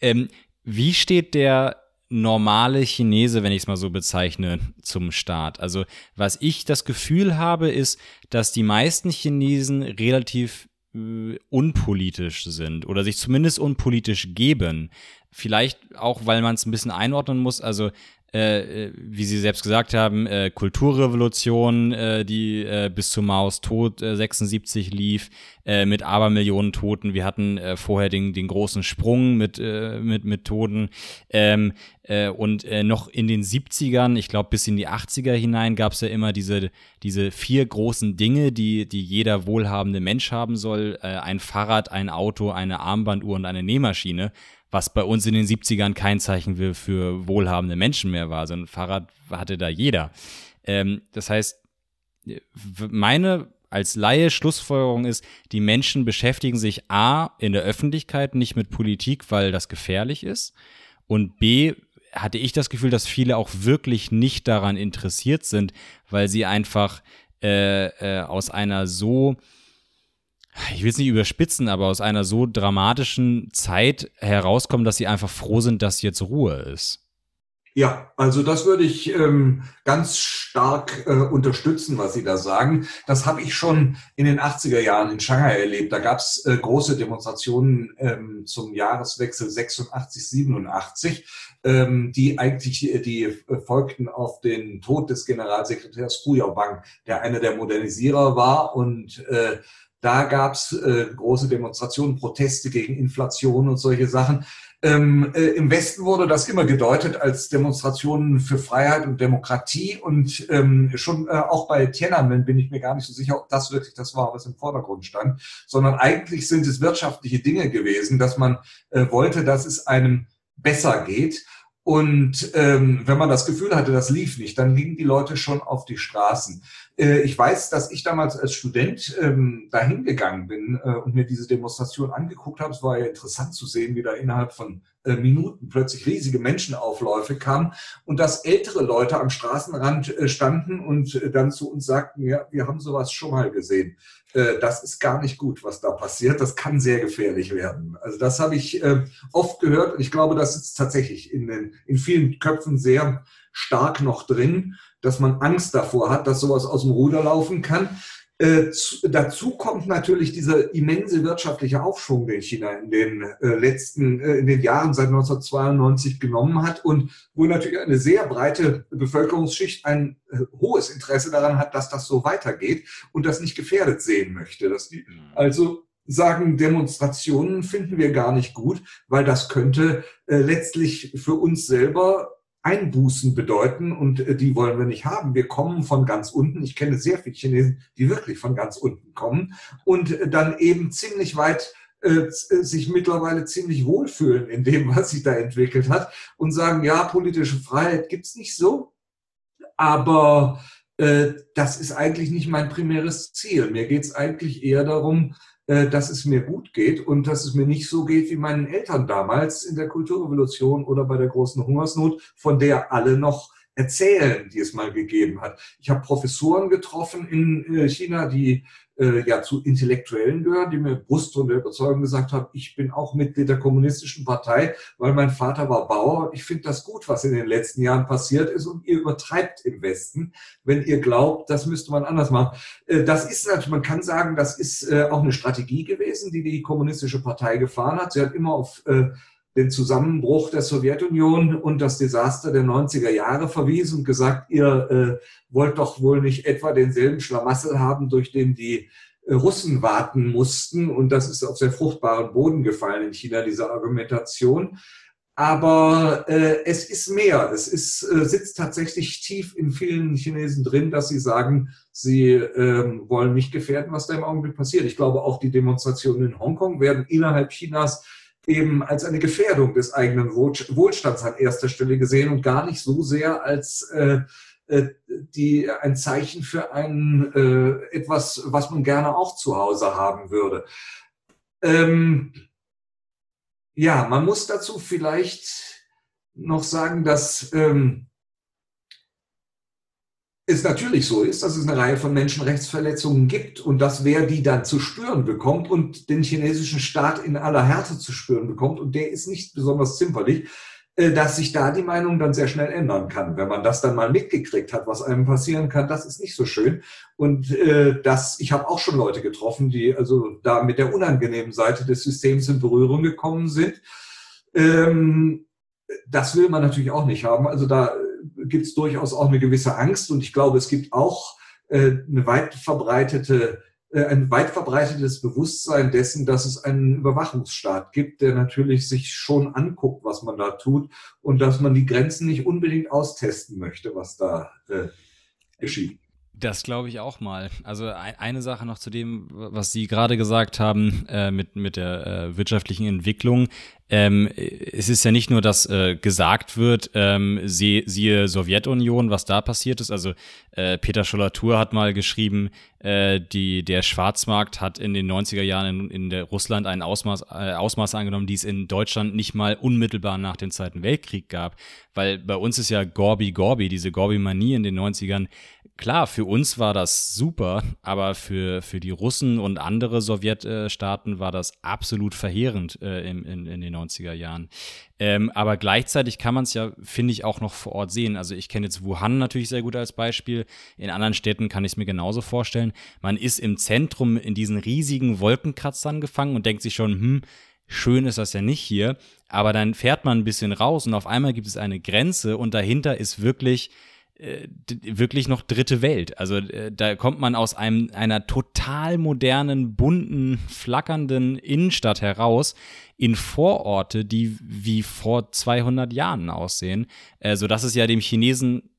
Ähm, wie steht der normale Chinese, wenn ich es mal so bezeichne, zum Staat. Also was ich das Gefühl habe, ist, dass die meisten Chinesen relativ äh, unpolitisch sind oder sich zumindest unpolitisch geben. Vielleicht auch, weil man es ein bisschen einordnen muss. Also äh, äh, wie Sie selbst gesagt haben, äh, Kulturrevolution, äh, die äh, bis zu Maos Tod 76 lief, mit Abermillionen Toten. Wir hatten vorher den, den großen Sprung mit, mit, mit Toten. Ähm, und noch in den 70ern, ich glaube bis in die 80er hinein, gab es ja immer diese, diese vier großen Dinge, die, die jeder wohlhabende Mensch haben soll. ein Fahrrad, ein Auto, eine Armbanduhr und eine Nähmaschine was bei uns in den 70ern kein Zeichen für, wohlhabende Menschen mehr war. So ein Fahrrad hatte da jeder. Ähm, das heißt, meine als Laie Schlussfolgerung ist, die Menschen beschäftigen sich A in der Öffentlichkeit nicht mit Politik, weil das gefährlich ist. Und B hatte ich das Gefühl, dass viele auch wirklich nicht daran interessiert sind, weil sie einfach äh, äh, aus einer so ich will es nicht überspitzen, aber aus einer so dramatischen Zeit herauskommen, dass sie einfach froh sind, dass jetzt Ruhe ist. Ja, also das würde ich ähm, ganz stark äh, unterstützen, was Sie da sagen. Das habe ich schon in den 80er Jahren in Shanghai erlebt. Da gab es äh, große Demonstrationen ähm, zum Jahreswechsel 86, 87, ähm, die eigentlich die äh, folgten auf den Tod des Generalsekretärs Hu Yaobang, der einer der Modernisierer war und äh, da gab es äh, große Demonstrationen, Proteste gegen Inflation und solche Sachen. Ähm, äh, Im Westen wurde das immer gedeutet als Demonstrationen für Freiheit und Demokratie und ähm, schon äh, auch bei Tiananmen bin ich mir gar nicht so sicher, ob das wirklich das war, was im Vordergrund stand, sondern eigentlich sind es wirtschaftliche Dinge gewesen, dass man äh, wollte, dass es einem besser geht. Und ähm, wenn man das Gefühl hatte, das lief nicht, dann liegen die Leute schon auf die Straßen. Äh, ich weiß, dass ich damals als Student ähm, dahin gegangen bin äh, und mir diese Demonstration angeguckt habe. Es war ja interessant zu sehen, wie da innerhalb von Minuten plötzlich riesige Menschenaufläufe kamen und dass ältere Leute am Straßenrand äh, standen und äh, dann zu uns sagten, ja, wir haben sowas schon mal gesehen. Äh, das ist gar nicht gut, was da passiert. Das kann sehr gefährlich werden. Also das habe ich oft gehört und ich glaube, das ist tatsächlich in, den, in vielen Köpfen sehr stark noch drin dass man Angst davor hat, dass sowas aus dem Ruder laufen kann. Äh, zu, dazu kommt natürlich dieser immense wirtschaftliche Aufschwung, den China in den äh, letzten, äh, in den Jahren seit 1992 genommen hat und wo natürlich eine sehr breite Bevölkerungsschicht ein hohes Interesse daran hat, dass das so weitergeht und das nicht gefährdet sehen möchte. Dass die, mhm. also sagen, Demonstrationen finden wir gar nicht gut, weil das könnte letztlich für uns selber Einbußen bedeuten und äh, die wollen wir nicht haben. Wir kommen von ganz unten. Ich kenne sehr viele Chinesen, die wirklich von ganz unten kommen und äh, dann eben ziemlich weit äh, äh, sich mittlerweile ziemlich wohlfühlen in dem, was sich da entwickelt hat und sagen, ja, politische Freiheit gibt's nicht so. aber äh, das ist eigentlich nicht mein primäres Ziel. Mir geht es eigentlich eher darum, dass es mir gut geht und dass es mir nicht so geht wie meinen Eltern damals in der Kulturrevolution oder bei der großen Hungersnot, von der alle noch erzählen, die es mal gegeben hat. Ich habe Professoren getroffen in äh, China, die äh, ja zu Intellektuellen gehören, die mir Brust und Überzeugung gesagt haben, ich bin auch Mitglied der kommunistischen Partei, weil mein Vater war Bauer. Ich finde das gut, was in den letzten Jahren passiert ist und ihr übertreibt im Westen, wenn ihr glaubt, das müsste man anders machen. Äh, das ist natürlich, man kann sagen, das ist äh, auch eine Strategie gewesen, die die kommunistische Partei gefahren hat. Sie hat immer auf äh, den Zusammenbruch der Sowjetunion und das Desaster der 90er Jahre verwiesen und gesagt, ihr äh, wollt doch wohl nicht etwa denselben Schlamassel haben, durch den die äh, Russen warten mussten. Und das ist auf sehr fruchtbaren Boden gefallen in China, diese Argumentation. Aber äh, es ist mehr. Es ist, äh, sitzt tatsächlich tief in vielen Chinesen drin, dass sie sagen, sie äh, wollen nicht gefährden, was da im Augenblick passiert. Ich glaube, auch die Demonstrationen in Hongkong werden innerhalb Chinas eben als eine Gefährdung des eigenen Wohlstands an erster Stelle gesehen und gar nicht so sehr als äh, äh, die, ein Zeichen für ein äh, etwas, was man gerne auch zu Hause haben würde. Ähm, ja, man muss dazu vielleicht noch sagen, dass ähm, es natürlich so ist, dass es eine Reihe von Menschenrechtsverletzungen gibt und dass wer die dann zu spüren bekommt und den chinesischen Staat in aller Härte zu spüren bekommt, und der ist nicht besonders zimperlich, äh, dass sich da die Meinung dann sehr schnell ändern kann. Wenn man das dann mal mitgekriegt hat, was einem passieren kann, das ist nicht so schön. Und äh, das, ich habe auch schon Leute getroffen, die also da mit der unangenehmen Seite des Systems in Berührung gekommen sind. Ähm, das will man natürlich auch nicht haben. Also da gibt es durchaus auch eine gewisse Angst und ich glaube, es gibt auch äh, eine weit verbreitete äh, ein weit verbreitetes Bewusstsein dessen, dass es einen Überwachungsstaat gibt, der natürlich sich schon anguckt, was man da tut und dass man die Grenzen nicht unbedingt austesten möchte, was da äh, geschieht. Das glaube ich auch mal. Also eine Sache noch zu dem, was Sie gerade gesagt haben äh, mit, mit der äh, wirtschaftlichen Entwicklung. Ähm, es ist ja nicht nur, dass äh, gesagt wird, ähm, sie, siehe Sowjetunion, was da passiert ist. Also äh, Peter Schollatur hat mal geschrieben, äh, die, der Schwarzmarkt hat in den 90er Jahren in, in der Russland ein Ausmaß, äh, Ausmaß angenommen, die es in Deutschland nicht mal unmittelbar nach dem Zweiten Weltkrieg gab. Weil bei uns ist ja Gorbi Gorbi, diese Gorbi-Manie in den 90ern Klar, für uns war das super, aber für, für die Russen und andere Sowjetstaaten war das absolut verheerend äh, in, in, in, den 90er Jahren. Ähm, aber gleichzeitig kann man es ja, finde ich, auch noch vor Ort sehen. Also ich kenne jetzt Wuhan natürlich sehr gut als Beispiel. In anderen Städten kann ich es mir genauso vorstellen. Man ist im Zentrum in diesen riesigen Wolkenkratzern gefangen und denkt sich schon, hm, schön ist das ja nicht hier. Aber dann fährt man ein bisschen raus und auf einmal gibt es eine Grenze und dahinter ist wirklich wirklich noch dritte Welt. Also äh, da kommt man aus einem, einer total modernen, bunten, flackernden Innenstadt heraus in Vororte, die wie vor 200 Jahren aussehen, äh, so dass es ja dem Chinesen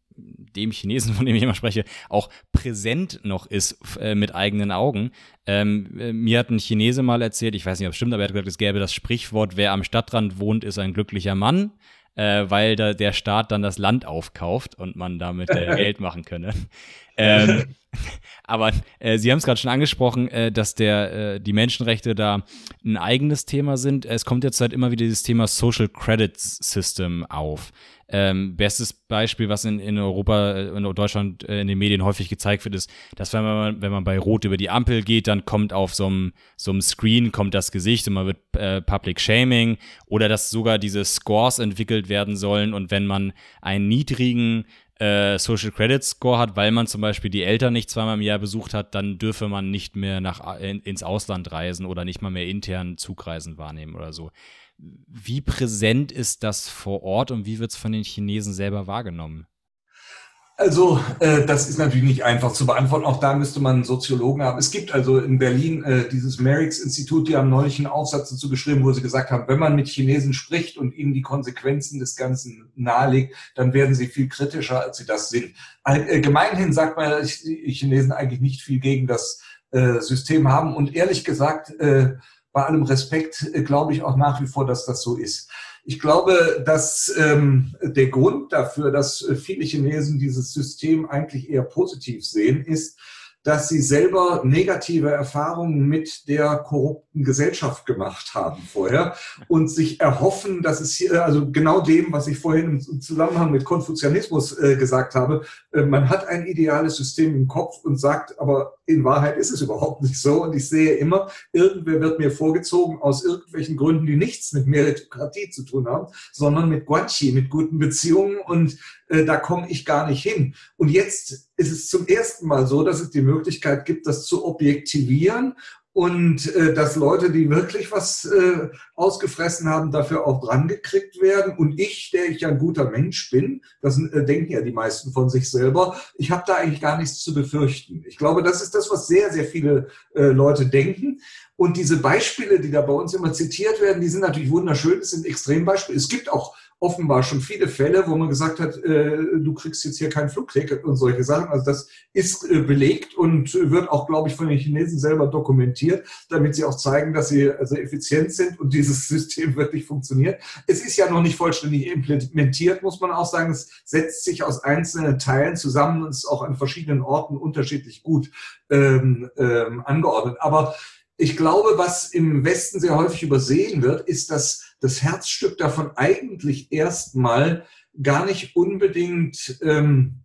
dem Chinesen, von dem ich immer spreche, auch präsent noch ist äh, mit eigenen Augen. Ähm, äh, mir hat ein Chinese mal erzählt, ich weiß nicht, ob es stimmt, aber er hat gesagt, es gäbe das Sprichwort, wer am Stadtrand wohnt, ist ein glücklicher Mann äh, weil da der Staat dann das Land aufkauft und man damit äh, Geld machen könne. Ähm, aber äh, Sie haben es gerade schon angesprochen, äh, dass der, äh, die Menschenrechte da ein eigenes Thema sind. Es kommt jetzt halt immer wieder dieses Thema Social Credit System auf. Ähm, bestes Beispiel, was in, in Europa, äh, in Deutschland äh, in den Medien häufig gezeigt wird, ist, dass wenn man, wenn man bei Rot über die Ampel geht, dann kommt auf so einem, so einem Screen kommt das Gesicht und man wird äh, Public Shaming oder dass sogar diese Scores entwickelt werden sollen und wenn man einen niedrigen äh, Social Credit Score hat, weil man zum Beispiel die Eltern nicht zweimal im Jahr besucht hat, dann dürfe man nicht mehr nach, in, ins Ausland reisen oder nicht mal mehr intern Zugreisen wahrnehmen oder so. Wie präsent ist das vor Ort und wie wird es von den Chinesen selber wahrgenommen? Also äh, das ist natürlich nicht einfach zu beantworten. Auch da müsste man einen Soziologen haben. Es gibt also in Berlin äh, dieses Merix-Institut, die haben neulich einen Aufsatz dazu geschrieben, wo sie gesagt haben, wenn man mit Chinesen spricht und ihnen die Konsequenzen des Ganzen nahelegt, dann werden sie viel kritischer, als sie das sind. Äh, gemeinhin sagt man, Chinesen eigentlich nicht viel gegen das äh, System haben. Und ehrlich gesagt, äh, bei allem Respekt äh, glaube ich auch nach wie vor, dass das so ist. Ich glaube, dass ähm, der Grund dafür, dass viele Chinesen dieses System eigentlich eher positiv sehen, ist, dass sie selber negative Erfahrungen mit der korrupten Gesellschaft gemacht haben vorher und sich erhoffen, dass es hier, also genau dem, was ich vorhin im Zusammenhang mit Konfuzianismus äh, gesagt habe, äh, man hat ein ideales System im Kopf und sagt, aber in Wahrheit ist es überhaupt nicht so. Und ich sehe immer, irgendwer wird mir vorgezogen aus irgendwelchen Gründen, die nichts mit Meritokratie zu tun haben, sondern mit Guanxi, mit guten Beziehungen. Und äh, da komme ich gar nicht hin. Und jetzt ist es zum ersten Mal so, dass es die Möglichkeit gibt, das zu objektivieren und äh, dass Leute, die wirklich was äh, ausgefressen haben, dafür auch drangekriegt werden. Und ich, der ich ja ein guter Mensch bin, das äh, denken ja die meisten von sich selber, ich habe da eigentlich gar nichts zu befürchten. Ich glaube, das ist das, was sehr, sehr viele äh, Leute denken. Und diese Beispiele, die da bei uns immer zitiert werden, die sind natürlich wunderschön, das sind Extrembeispiele. Es gibt auch offenbar schon viele Fälle, wo man gesagt hat, äh, du kriegst jetzt hier kein Flugticket und solche Sachen. Also das ist äh, belegt und wird auch, glaube ich, von den Chinesen selber dokumentiert, damit sie auch zeigen, dass sie also effizient sind und dieses System wirklich funktioniert. Es ist ja noch nicht vollständig implementiert, muss man auch sagen. Es setzt sich aus einzelnen Teilen zusammen und ist auch an verschiedenen Orten unterschiedlich gut ähm, ähm, angeordnet. Aber ich glaube, was im Westen sehr häufig übersehen wird, ist, dass das Herzstück davon eigentlich erstmal gar nicht unbedingt ähm,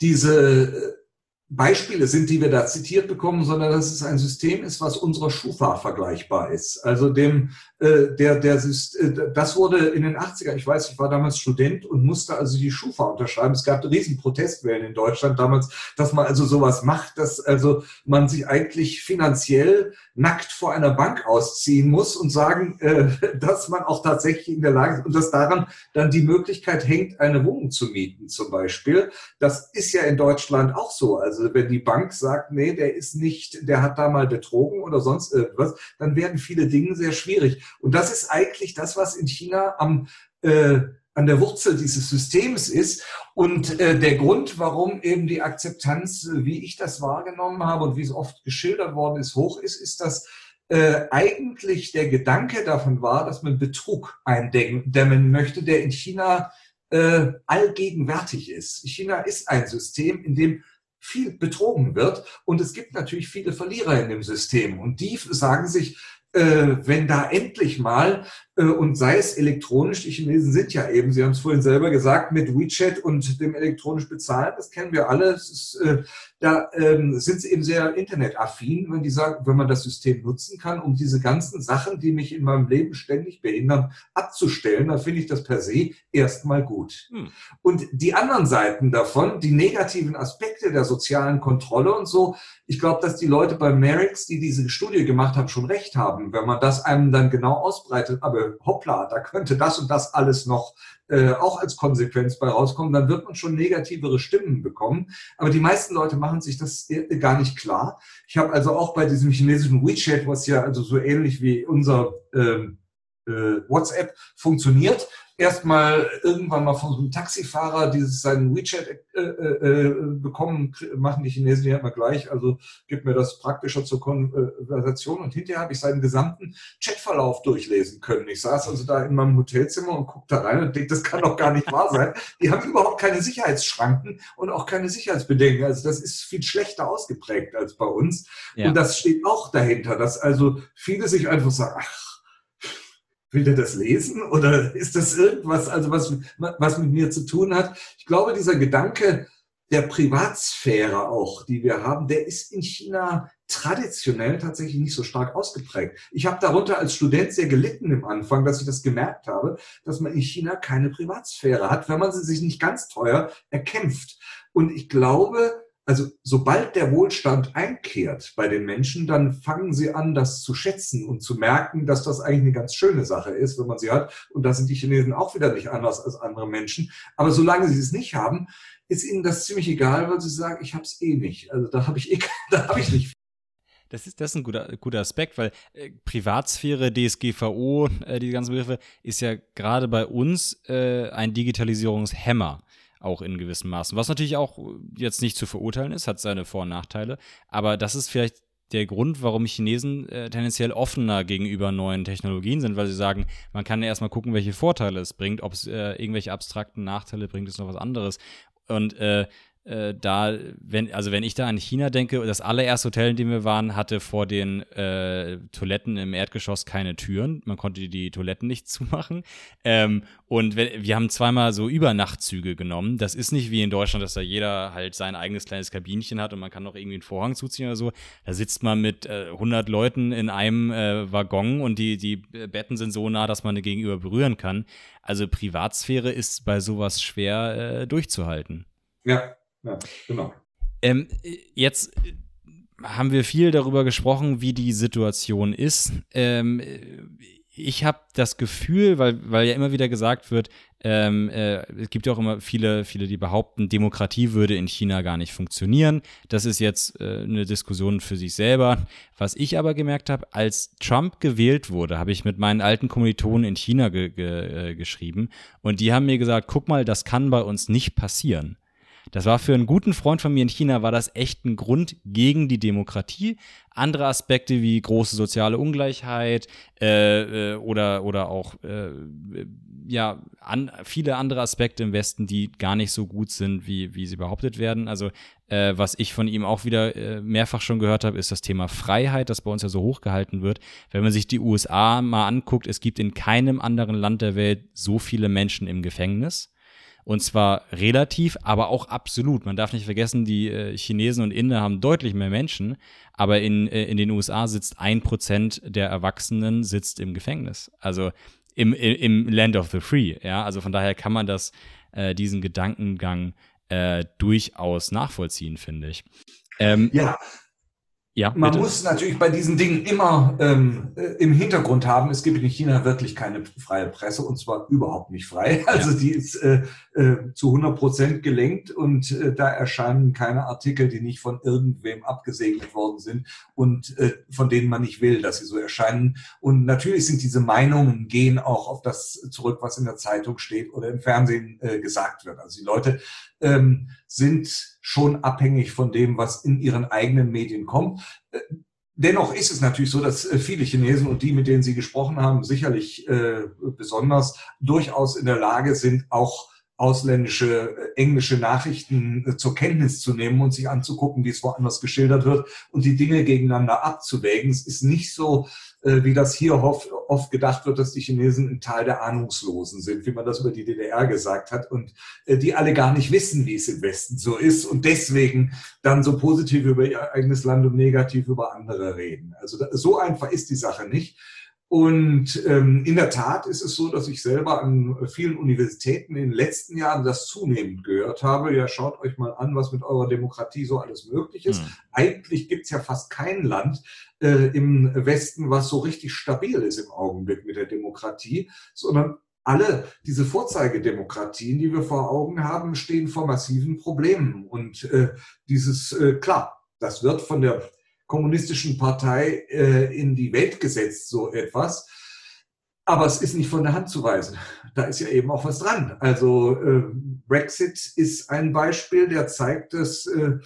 diese Beispiele sind, die wir da zitiert bekommen, sondern dass es ein System ist, was unserer Schufa vergleichbar ist. Also dem, äh, der, der, äh, das wurde in den 80er, ich weiß, ich war damals Student und musste also die Schufa unterschreiben. Es gab riesen Protestwellen in Deutschland damals, dass man also sowas macht, dass also man sich eigentlich finanziell nackt vor einer Bank ausziehen muss und sagen, äh, dass man auch tatsächlich in der Lage ist und dass daran dann die Möglichkeit hängt, eine Wohnung zu mieten zum Beispiel. Das ist ja in Deutschland auch so. Also also wenn die Bank sagt, nee, der ist nicht, der hat da mal betrogen oder sonst irgendwas, dann werden viele Dinge sehr schwierig. Und das ist eigentlich das, was in China am äh, an der Wurzel dieses Systems ist. Und äh, der Grund, warum eben die Akzeptanz, wie ich das wahrgenommen habe und wie es oft geschildert worden ist, hoch ist, ist, dass äh, eigentlich der Gedanke davon war, dass man Betrug eindämmen möchte, der in China äh, allgegenwärtig ist. China ist ein System, in dem viel betrogen wird. Und es gibt natürlich viele Verlierer in dem System. Und die sagen sich, äh, wenn da endlich mal und sei es elektronisch, die Chinesen sind ja eben, Sie haben es vorhin selber gesagt, mit WeChat und dem elektronisch Bezahlen, das kennen wir alle, ist, äh, da ähm, sind sie eben sehr internetaffin, wenn die sagen, wenn man das System nutzen kann, um diese ganzen Sachen, die mich in meinem Leben ständig behindern, abzustellen, dann finde ich das per se erstmal gut. Hm. Und die anderen Seiten davon, die negativen Aspekte der sozialen Kontrolle und so, ich glaube, dass die Leute bei Merix, die diese Studie gemacht haben, schon recht haben, wenn man das einem dann genau ausbreitet. Aber hoppla, da könnte das und das alles noch äh, auch als Konsequenz bei rauskommen, dann wird man schon negativere Stimmen bekommen. Aber die meisten Leute machen sich das äh, gar nicht klar. Ich habe also auch bei diesem chinesischen WeChat, was ja also so ähnlich wie unser ähm, äh, WhatsApp funktioniert, erstmal irgendwann mal von so einem Taxifahrer dieses seinen WeChat äh, äh, äh bekommen, machen die Chinesen ja immer gleich, also gibt mir das praktischer zur Konversation und hinterher habe ich seinen gesamten Chatverlauf durchlesen können. Ich saß also da in meinem Hotelzimmer und guckte da rein und denke, das kann doch gar nicht wahr sein. Die haben überhaupt keine Sicherheitsschranken und auch keine Sicherheitsbedenken. Also das ist viel schlechter ausgeprägt als bei uns. Ja. Und das steht auch dahinter, dass also viele sich einfach sagen, ach, will der das lesen oder ist das irgendwas, also was, was mit mir zu tun hat? Ich glaube, dieser Gedanke der Privatsphäre auch, die wir haben, der ist in China traditionell tatsächlich nicht so stark ausgeprägt. Ich habe darunter als Student sehr gelitten im Anfang, dass ich das gemerkt habe, dass man in China keine Privatsphäre hat, wenn man sie sich nicht ganz teuer erkämpft. Und ich glaube, also sobald der Wohlstand einkehrt bei den Menschen, dann fangen sie an, das zu schätzen und zu merken, dass das eigentlich eine ganz schöne Sache ist, wenn man sie hat. Und da sind die Chinesen auch wieder nicht anders als andere Menschen. Aber solange sie es nicht haben, ist ihnen das ziemlich egal, weil sie sagen, ich habe es eh nicht. Also da habe ich eh, da habe ich nicht das ist, das ist ein guter, guter Aspekt, weil äh, Privatsphäre, DSGVO, äh, die ganzen Begriffe, ist ja gerade bei uns äh, ein Digitalisierungshemmer auch in gewissem Maßen. Was natürlich auch jetzt nicht zu verurteilen ist, hat seine Vor- und Nachteile. Aber das ist vielleicht der Grund, warum Chinesen äh, tendenziell offener gegenüber neuen Technologien sind, weil sie sagen, man kann ja erstmal gucken, welche Vorteile es bringt, ob es äh, irgendwelche abstrakten Nachteile bringt, ist noch was anderes. Und äh, äh, da, wenn, also wenn ich da an China denke, das allererste Hotel, in dem wir waren, hatte vor den äh, Toiletten im Erdgeschoss keine Türen. Man konnte die Toiletten nicht zumachen. Ähm, und wenn, wir haben zweimal so Übernachtzüge genommen. Das ist nicht wie in Deutschland, dass da jeder halt sein eigenes kleines Kabinchen hat und man kann noch irgendwie einen Vorhang zuziehen oder so. Da sitzt man mit äh, 100 Leuten in einem äh, Waggon und die, die Betten sind so nah, dass man gegenüber berühren kann. Also Privatsphäre ist bei sowas schwer äh, durchzuhalten. Ja, ja, genau. Ähm, jetzt haben wir viel darüber gesprochen, wie die Situation ist. Ähm, ich habe das Gefühl, weil, weil ja immer wieder gesagt wird, ähm, äh, es gibt ja auch immer viele, viele, die behaupten, Demokratie würde in China gar nicht funktionieren. Das ist jetzt äh, eine Diskussion für sich selber. Was ich aber gemerkt habe, als Trump gewählt wurde, habe ich mit meinen alten Kommilitonen in China ge ge äh, geschrieben und die haben mir gesagt, guck mal, das kann bei uns nicht passieren. Das war für einen guten Freund von mir in China, war das echt ein Grund gegen die Demokratie. Andere Aspekte wie große soziale Ungleichheit äh, äh, oder, oder auch äh, ja, an, viele andere Aspekte im Westen, die gar nicht so gut sind, wie, wie sie behauptet werden. Also äh, was ich von ihm auch wieder äh, mehrfach schon gehört habe, ist das Thema Freiheit, das bei uns ja so hochgehalten wird. Wenn man sich die USA mal anguckt, es gibt in keinem anderen Land der Welt so viele Menschen im Gefängnis. Und zwar relativ, aber auch absolut. Man darf nicht vergessen, die äh, Chinesen und Inder haben deutlich mehr Menschen, aber in, äh, in den USA sitzt ein Prozent der Erwachsenen sitzt im Gefängnis. Also im, im Land of the Free. Ja, also von daher kann man das, äh, diesen Gedankengang äh, durchaus nachvollziehen, finde ich. Ähm, ja, ja, Man bitte. muss natürlich bei diesen Dingen immer ähm, äh, im Hintergrund haben, es gibt in China wirklich keine freie Presse und zwar überhaupt nicht frei. Also ja. die ist äh, äh, zu 100 Prozent gelenkt und äh, da erscheinen keine Artikel, die nicht von irgendwem abgesegnet worden sind und äh, von denen man nicht will, dass sie so erscheinen. Und natürlich sind diese Meinungen gehen auch auf das zurück, was in der Zeitung steht oder im Fernsehen gesagt wird. Also die Leute ähm, sind schon abhängig von dem, was in ihren eigenen Medien kommt. Äh, dennoch ist es natürlich so, dass äh, viele Chinesen und die, mit denen Sie gesprochen haben, sicherlich äh, besonders durchaus in der Lage sind, auch ausländische äh, englische Nachrichten äh, zur Kenntnis zu nehmen und sich anzugucken, wie es woanders geschildert wird und die Dinge gegeneinander abzuwägen. Es ist nicht so, äh, wie das hier oft, oft gedacht wird, dass die Chinesen ein Teil der Ahnungslosen sind, wie man das über die DDR gesagt hat und die alle gar nicht wissen, wie es im Westen so ist und deswegen dann so positiv über ihr eigenes Land und negativ über andere reden. Also so einfach ist die Sache nicht. Und ähm, in der Tat ist es so, dass ich selber an vielen Universitäten in den letzten Jahren das zunehmend gehört habe. Ja, schaut euch mal an, was mit eurer Demokratie so alles möglich ist. Mhm. Eigentlich gibt's ja fast kein Land äh, im Westen, was so richtig stabil ist im Augenblick mit der Demokratie, sondern alle diese Vorzeigedemokratien, die wir vor Augen haben, stehen vor massiven Problemen. Und äh, dieses, äh, klar, das wird von der kommunistischen Partei äh, in die Welt gesetzt, so etwas. Aber es ist nicht von der Hand zu weisen. Da ist ja eben auch was dran. Also äh, Brexit ist ein Beispiel, der zeigt, dass äh,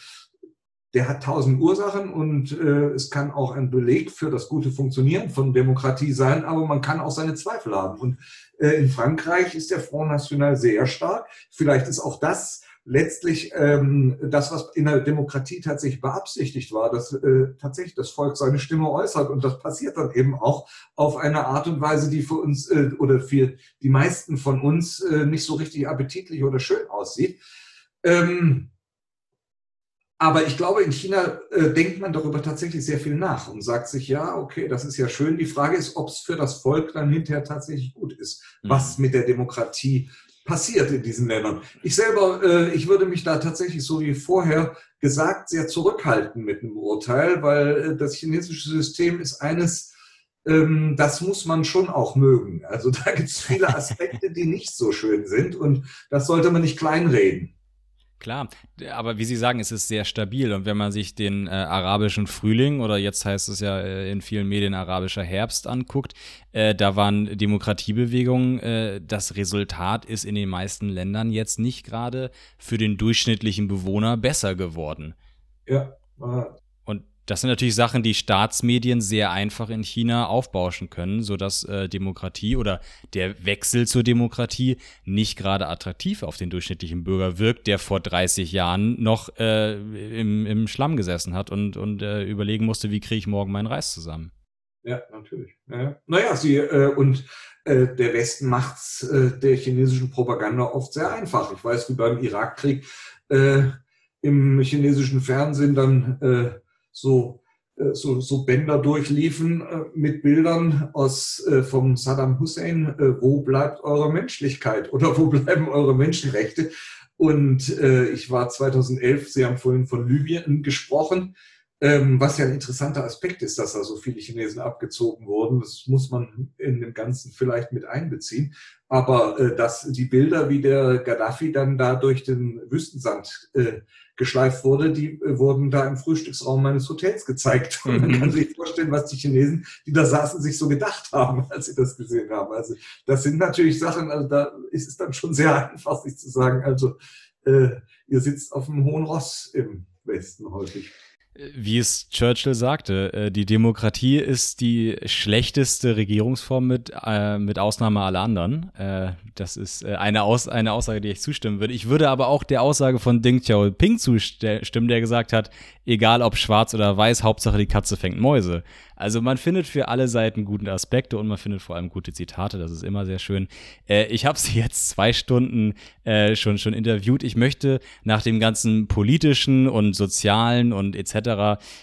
der hat tausend Ursachen und äh, es kann auch ein Beleg für das gute Funktionieren von Demokratie sein, aber man kann auch seine Zweifel haben. Und äh, in Frankreich ist der Front National sehr stark. Vielleicht ist auch das letztlich ähm, das, was in der Demokratie tatsächlich beabsichtigt war, dass äh, tatsächlich das Volk seine Stimme äußert. Und das passiert dann eben auch auf eine Art und Weise, die für uns äh, oder für die meisten von uns äh, nicht so richtig appetitlich oder schön aussieht. Ähm, aber ich glaube, in China äh, denkt man darüber tatsächlich sehr viel nach und sagt sich, ja, okay, das ist ja schön. Die Frage ist, ob es für das Volk dann hinterher tatsächlich gut ist, mhm. was mit der Demokratie passiert in diesen Ländern. Ich selber, äh, ich würde mich da tatsächlich so wie vorher gesagt sehr zurückhalten mit einem Urteil, weil äh, das chinesische System ist eines, ähm, das muss man schon auch mögen. Also da gibt es viele Aspekte, die nicht so schön sind und das sollte man nicht kleinreden. Klar, aber wie Sie sagen, es ist sehr stabil. Und wenn man sich den äh, arabischen Frühling oder jetzt heißt es ja äh, in vielen Medien arabischer Herbst anguckt, äh, da waren Demokratiebewegungen. Äh, das Resultat ist in den meisten Ländern jetzt nicht gerade für den durchschnittlichen Bewohner besser geworden. Ja. Das sind natürlich Sachen, die Staatsmedien sehr einfach in China aufbauschen können, sodass äh, Demokratie oder der Wechsel zur Demokratie nicht gerade attraktiv auf den durchschnittlichen Bürger wirkt, der vor 30 Jahren noch äh, im, im Schlamm gesessen hat und, und äh, überlegen musste, wie kriege ich morgen meinen Reis zusammen. Ja, natürlich. Ja. Naja, sie äh, und äh, der Westen macht es äh, der chinesischen Propaganda oft sehr einfach. Ich weiß, wie beim Irakkrieg äh, im chinesischen Fernsehen dann äh, so, äh, so, so Bänder durchliefen äh, mit Bildern aus, äh, vom Saddam Hussein, wo bleibt eure Menschlichkeit oder wo bleiben eure Menschenrechte? Und ich war 2011, Sie haben vorhin von Libyen gesprochen, ähm, was ja ein interessanter Aspekt ist, dass da so viele Chinesen abgezogen wurden. Das muss man in dem Ganzen vielleicht mit einbeziehen. Aber dass die Bilder, wie der Gaddafi dann da durch den Wüstensand geschleift wurde, die äh, wurden da im Frühstücksraum meines Hotels gezeigt. Und man kann mhm. sich vorstellen, was die Chinesen, die da saßen, sich so gedacht haben, als sie das gesehen haben. Also das sind natürlich Sachen, also da ist es dann schon sehr einfach, sich zu sagen, also äh, ihr sitzt auf dem hohen Ross im Westen häufig wie es Churchill sagte, äh, die Demokratie ist die schlechteste Regierungsform mit, äh, mit Ausnahme aller anderen. Äh, das ist äh, eine, Aus eine Aussage, die ich zustimmen würde. Ich würde aber auch der Aussage von Deng Xiaoping zustimmen, der gesagt hat, egal ob schwarz oder weiß, Hauptsache die Katze fängt Mäuse. Also man findet für alle Seiten gute Aspekte und man findet vor allem gute Zitate, das ist immer sehr schön. Äh, ich habe sie jetzt zwei Stunden äh, schon, schon interviewt. Ich möchte nach dem ganzen politischen und sozialen und etc.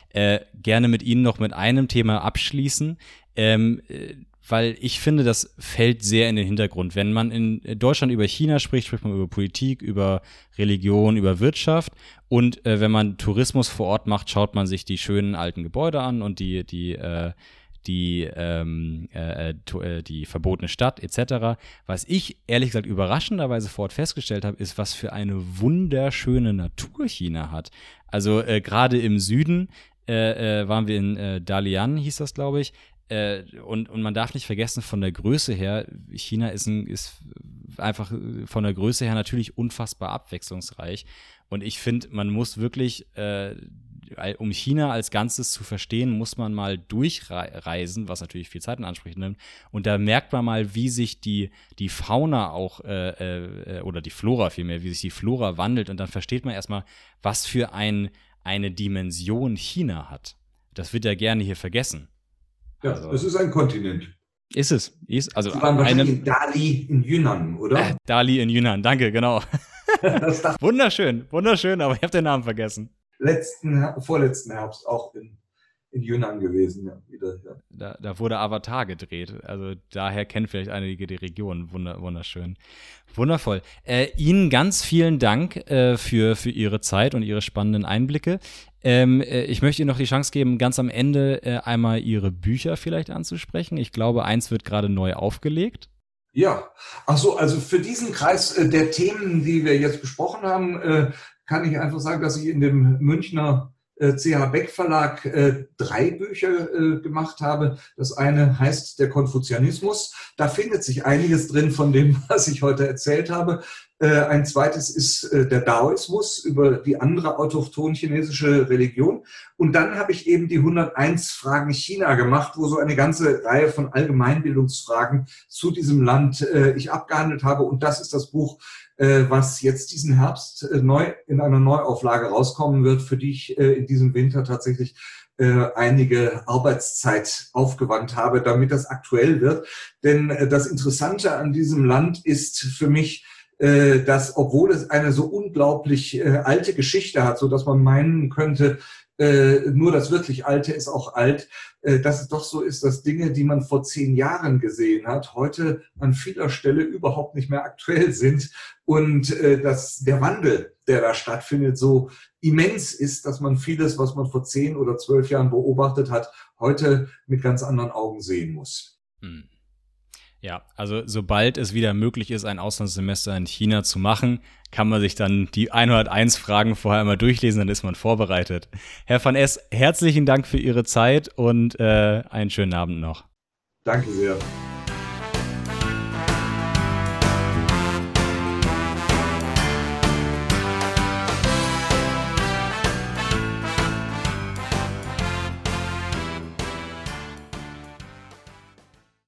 Äh, gerne mit Ihnen noch mit einem Thema abschließen. Ähm, äh, weil ich finde, das fällt sehr in den Hintergrund. Wenn man in Deutschland über China spricht, spricht man über Politik, über Religion, über Wirtschaft. Und äh, wenn man Tourismus vor Ort macht, schaut man sich die schönen alten Gebäude an und die, die, äh, die, ähm, äh, äh die verbotene Stadt etc. Was ich ehrlich gesagt überraschenderweise vor Ort festgestellt habe, ist, was für eine wunderschöne Natur China hat. Also äh, gerade im Süden äh, äh, waren wir in äh, Dalian, hieß das, glaube ich. Äh, und, und man darf nicht vergessen, von der Größe her, China ist, ein, ist einfach von der Größe her natürlich unfassbar abwechslungsreich. Und ich finde, man muss wirklich, äh, um China als Ganzes zu verstehen, muss man mal durchreisen, was natürlich viel Zeit in Anspruch nimmt. Und da merkt man mal, wie sich die, die Fauna auch, äh, äh, oder die Flora vielmehr, wie sich die Flora wandelt. Und dann versteht man erstmal, was für ein, eine Dimension China hat. Das wird ja gerne hier vergessen. Ja, also, es ist ein Kontinent. Ist es. Ist, also Sie waren wahrscheinlich in Dali in Yunnan, oder? Äh, Dali in Yunnan, danke, genau. wunderschön, wunderschön, aber ich habe den Namen vergessen. Letzten, vorletzten Herbst auch in, in Yunnan gewesen, ja, wieder. Ja. Da, da, wurde Avatar gedreht, also daher kennen vielleicht einige die Region. Wunder, wunderschön. Wundervoll. Äh, Ihnen ganz vielen Dank äh, für, für Ihre Zeit und Ihre spannenden Einblicke. Ähm, äh, ich möchte Ihnen noch die Chance geben, ganz am Ende äh, einmal Ihre Bücher vielleicht anzusprechen. Ich glaube, eins wird gerade neu aufgelegt. Ja, ach so, also für diesen Kreis äh, der Themen, die wir jetzt besprochen haben, äh, kann ich einfach sagen, dass ich in dem Münchner CH äh, Beck Verlag äh, drei Bücher äh, gemacht habe. Das eine heißt Der Konfuzianismus. Da findet sich einiges drin von dem, was ich heute erzählt habe. Äh, ein zweites ist äh, der Daoismus über die andere autochthon chinesische Religion. Und dann habe ich eben die 101 Fragen China gemacht, wo so eine ganze Reihe von Allgemeinbildungsfragen zu diesem Land äh, ich abgehandelt habe. Und das ist das Buch, was jetzt diesen Herbst neu in einer Neuauflage rauskommen wird, für die ich in diesem Winter tatsächlich einige Arbeitszeit aufgewandt habe, damit das aktuell wird. Denn das Interessante an diesem Land ist für mich, äh, dass, obwohl es eine so unglaublich äh, alte Geschichte hat, so dass man meinen könnte, äh, nur das wirklich Alte ist auch alt, äh, dass es doch so ist, dass Dinge, die man vor zehn Jahren gesehen hat, heute an vieler Stelle überhaupt nicht mehr aktuell sind und äh, dass der Wandel, der da stattfindet, so immens ist, dass man vieles, was man vor zehn oder zwölf Jahren beobachtet hat, heute mit ganz anderen Augen sehen muss. Hm. Ja, also sobald es wieder möglich ist, ein Auslandssemester in China zu machen, kann man sich dann die 101 Fragen vorher einmal durchlesen, dann ist man vorbereitet. Herr van S., herzlichen Dank für Ihre Zeit und äh, einen schönen Abend noch. Danke sehr.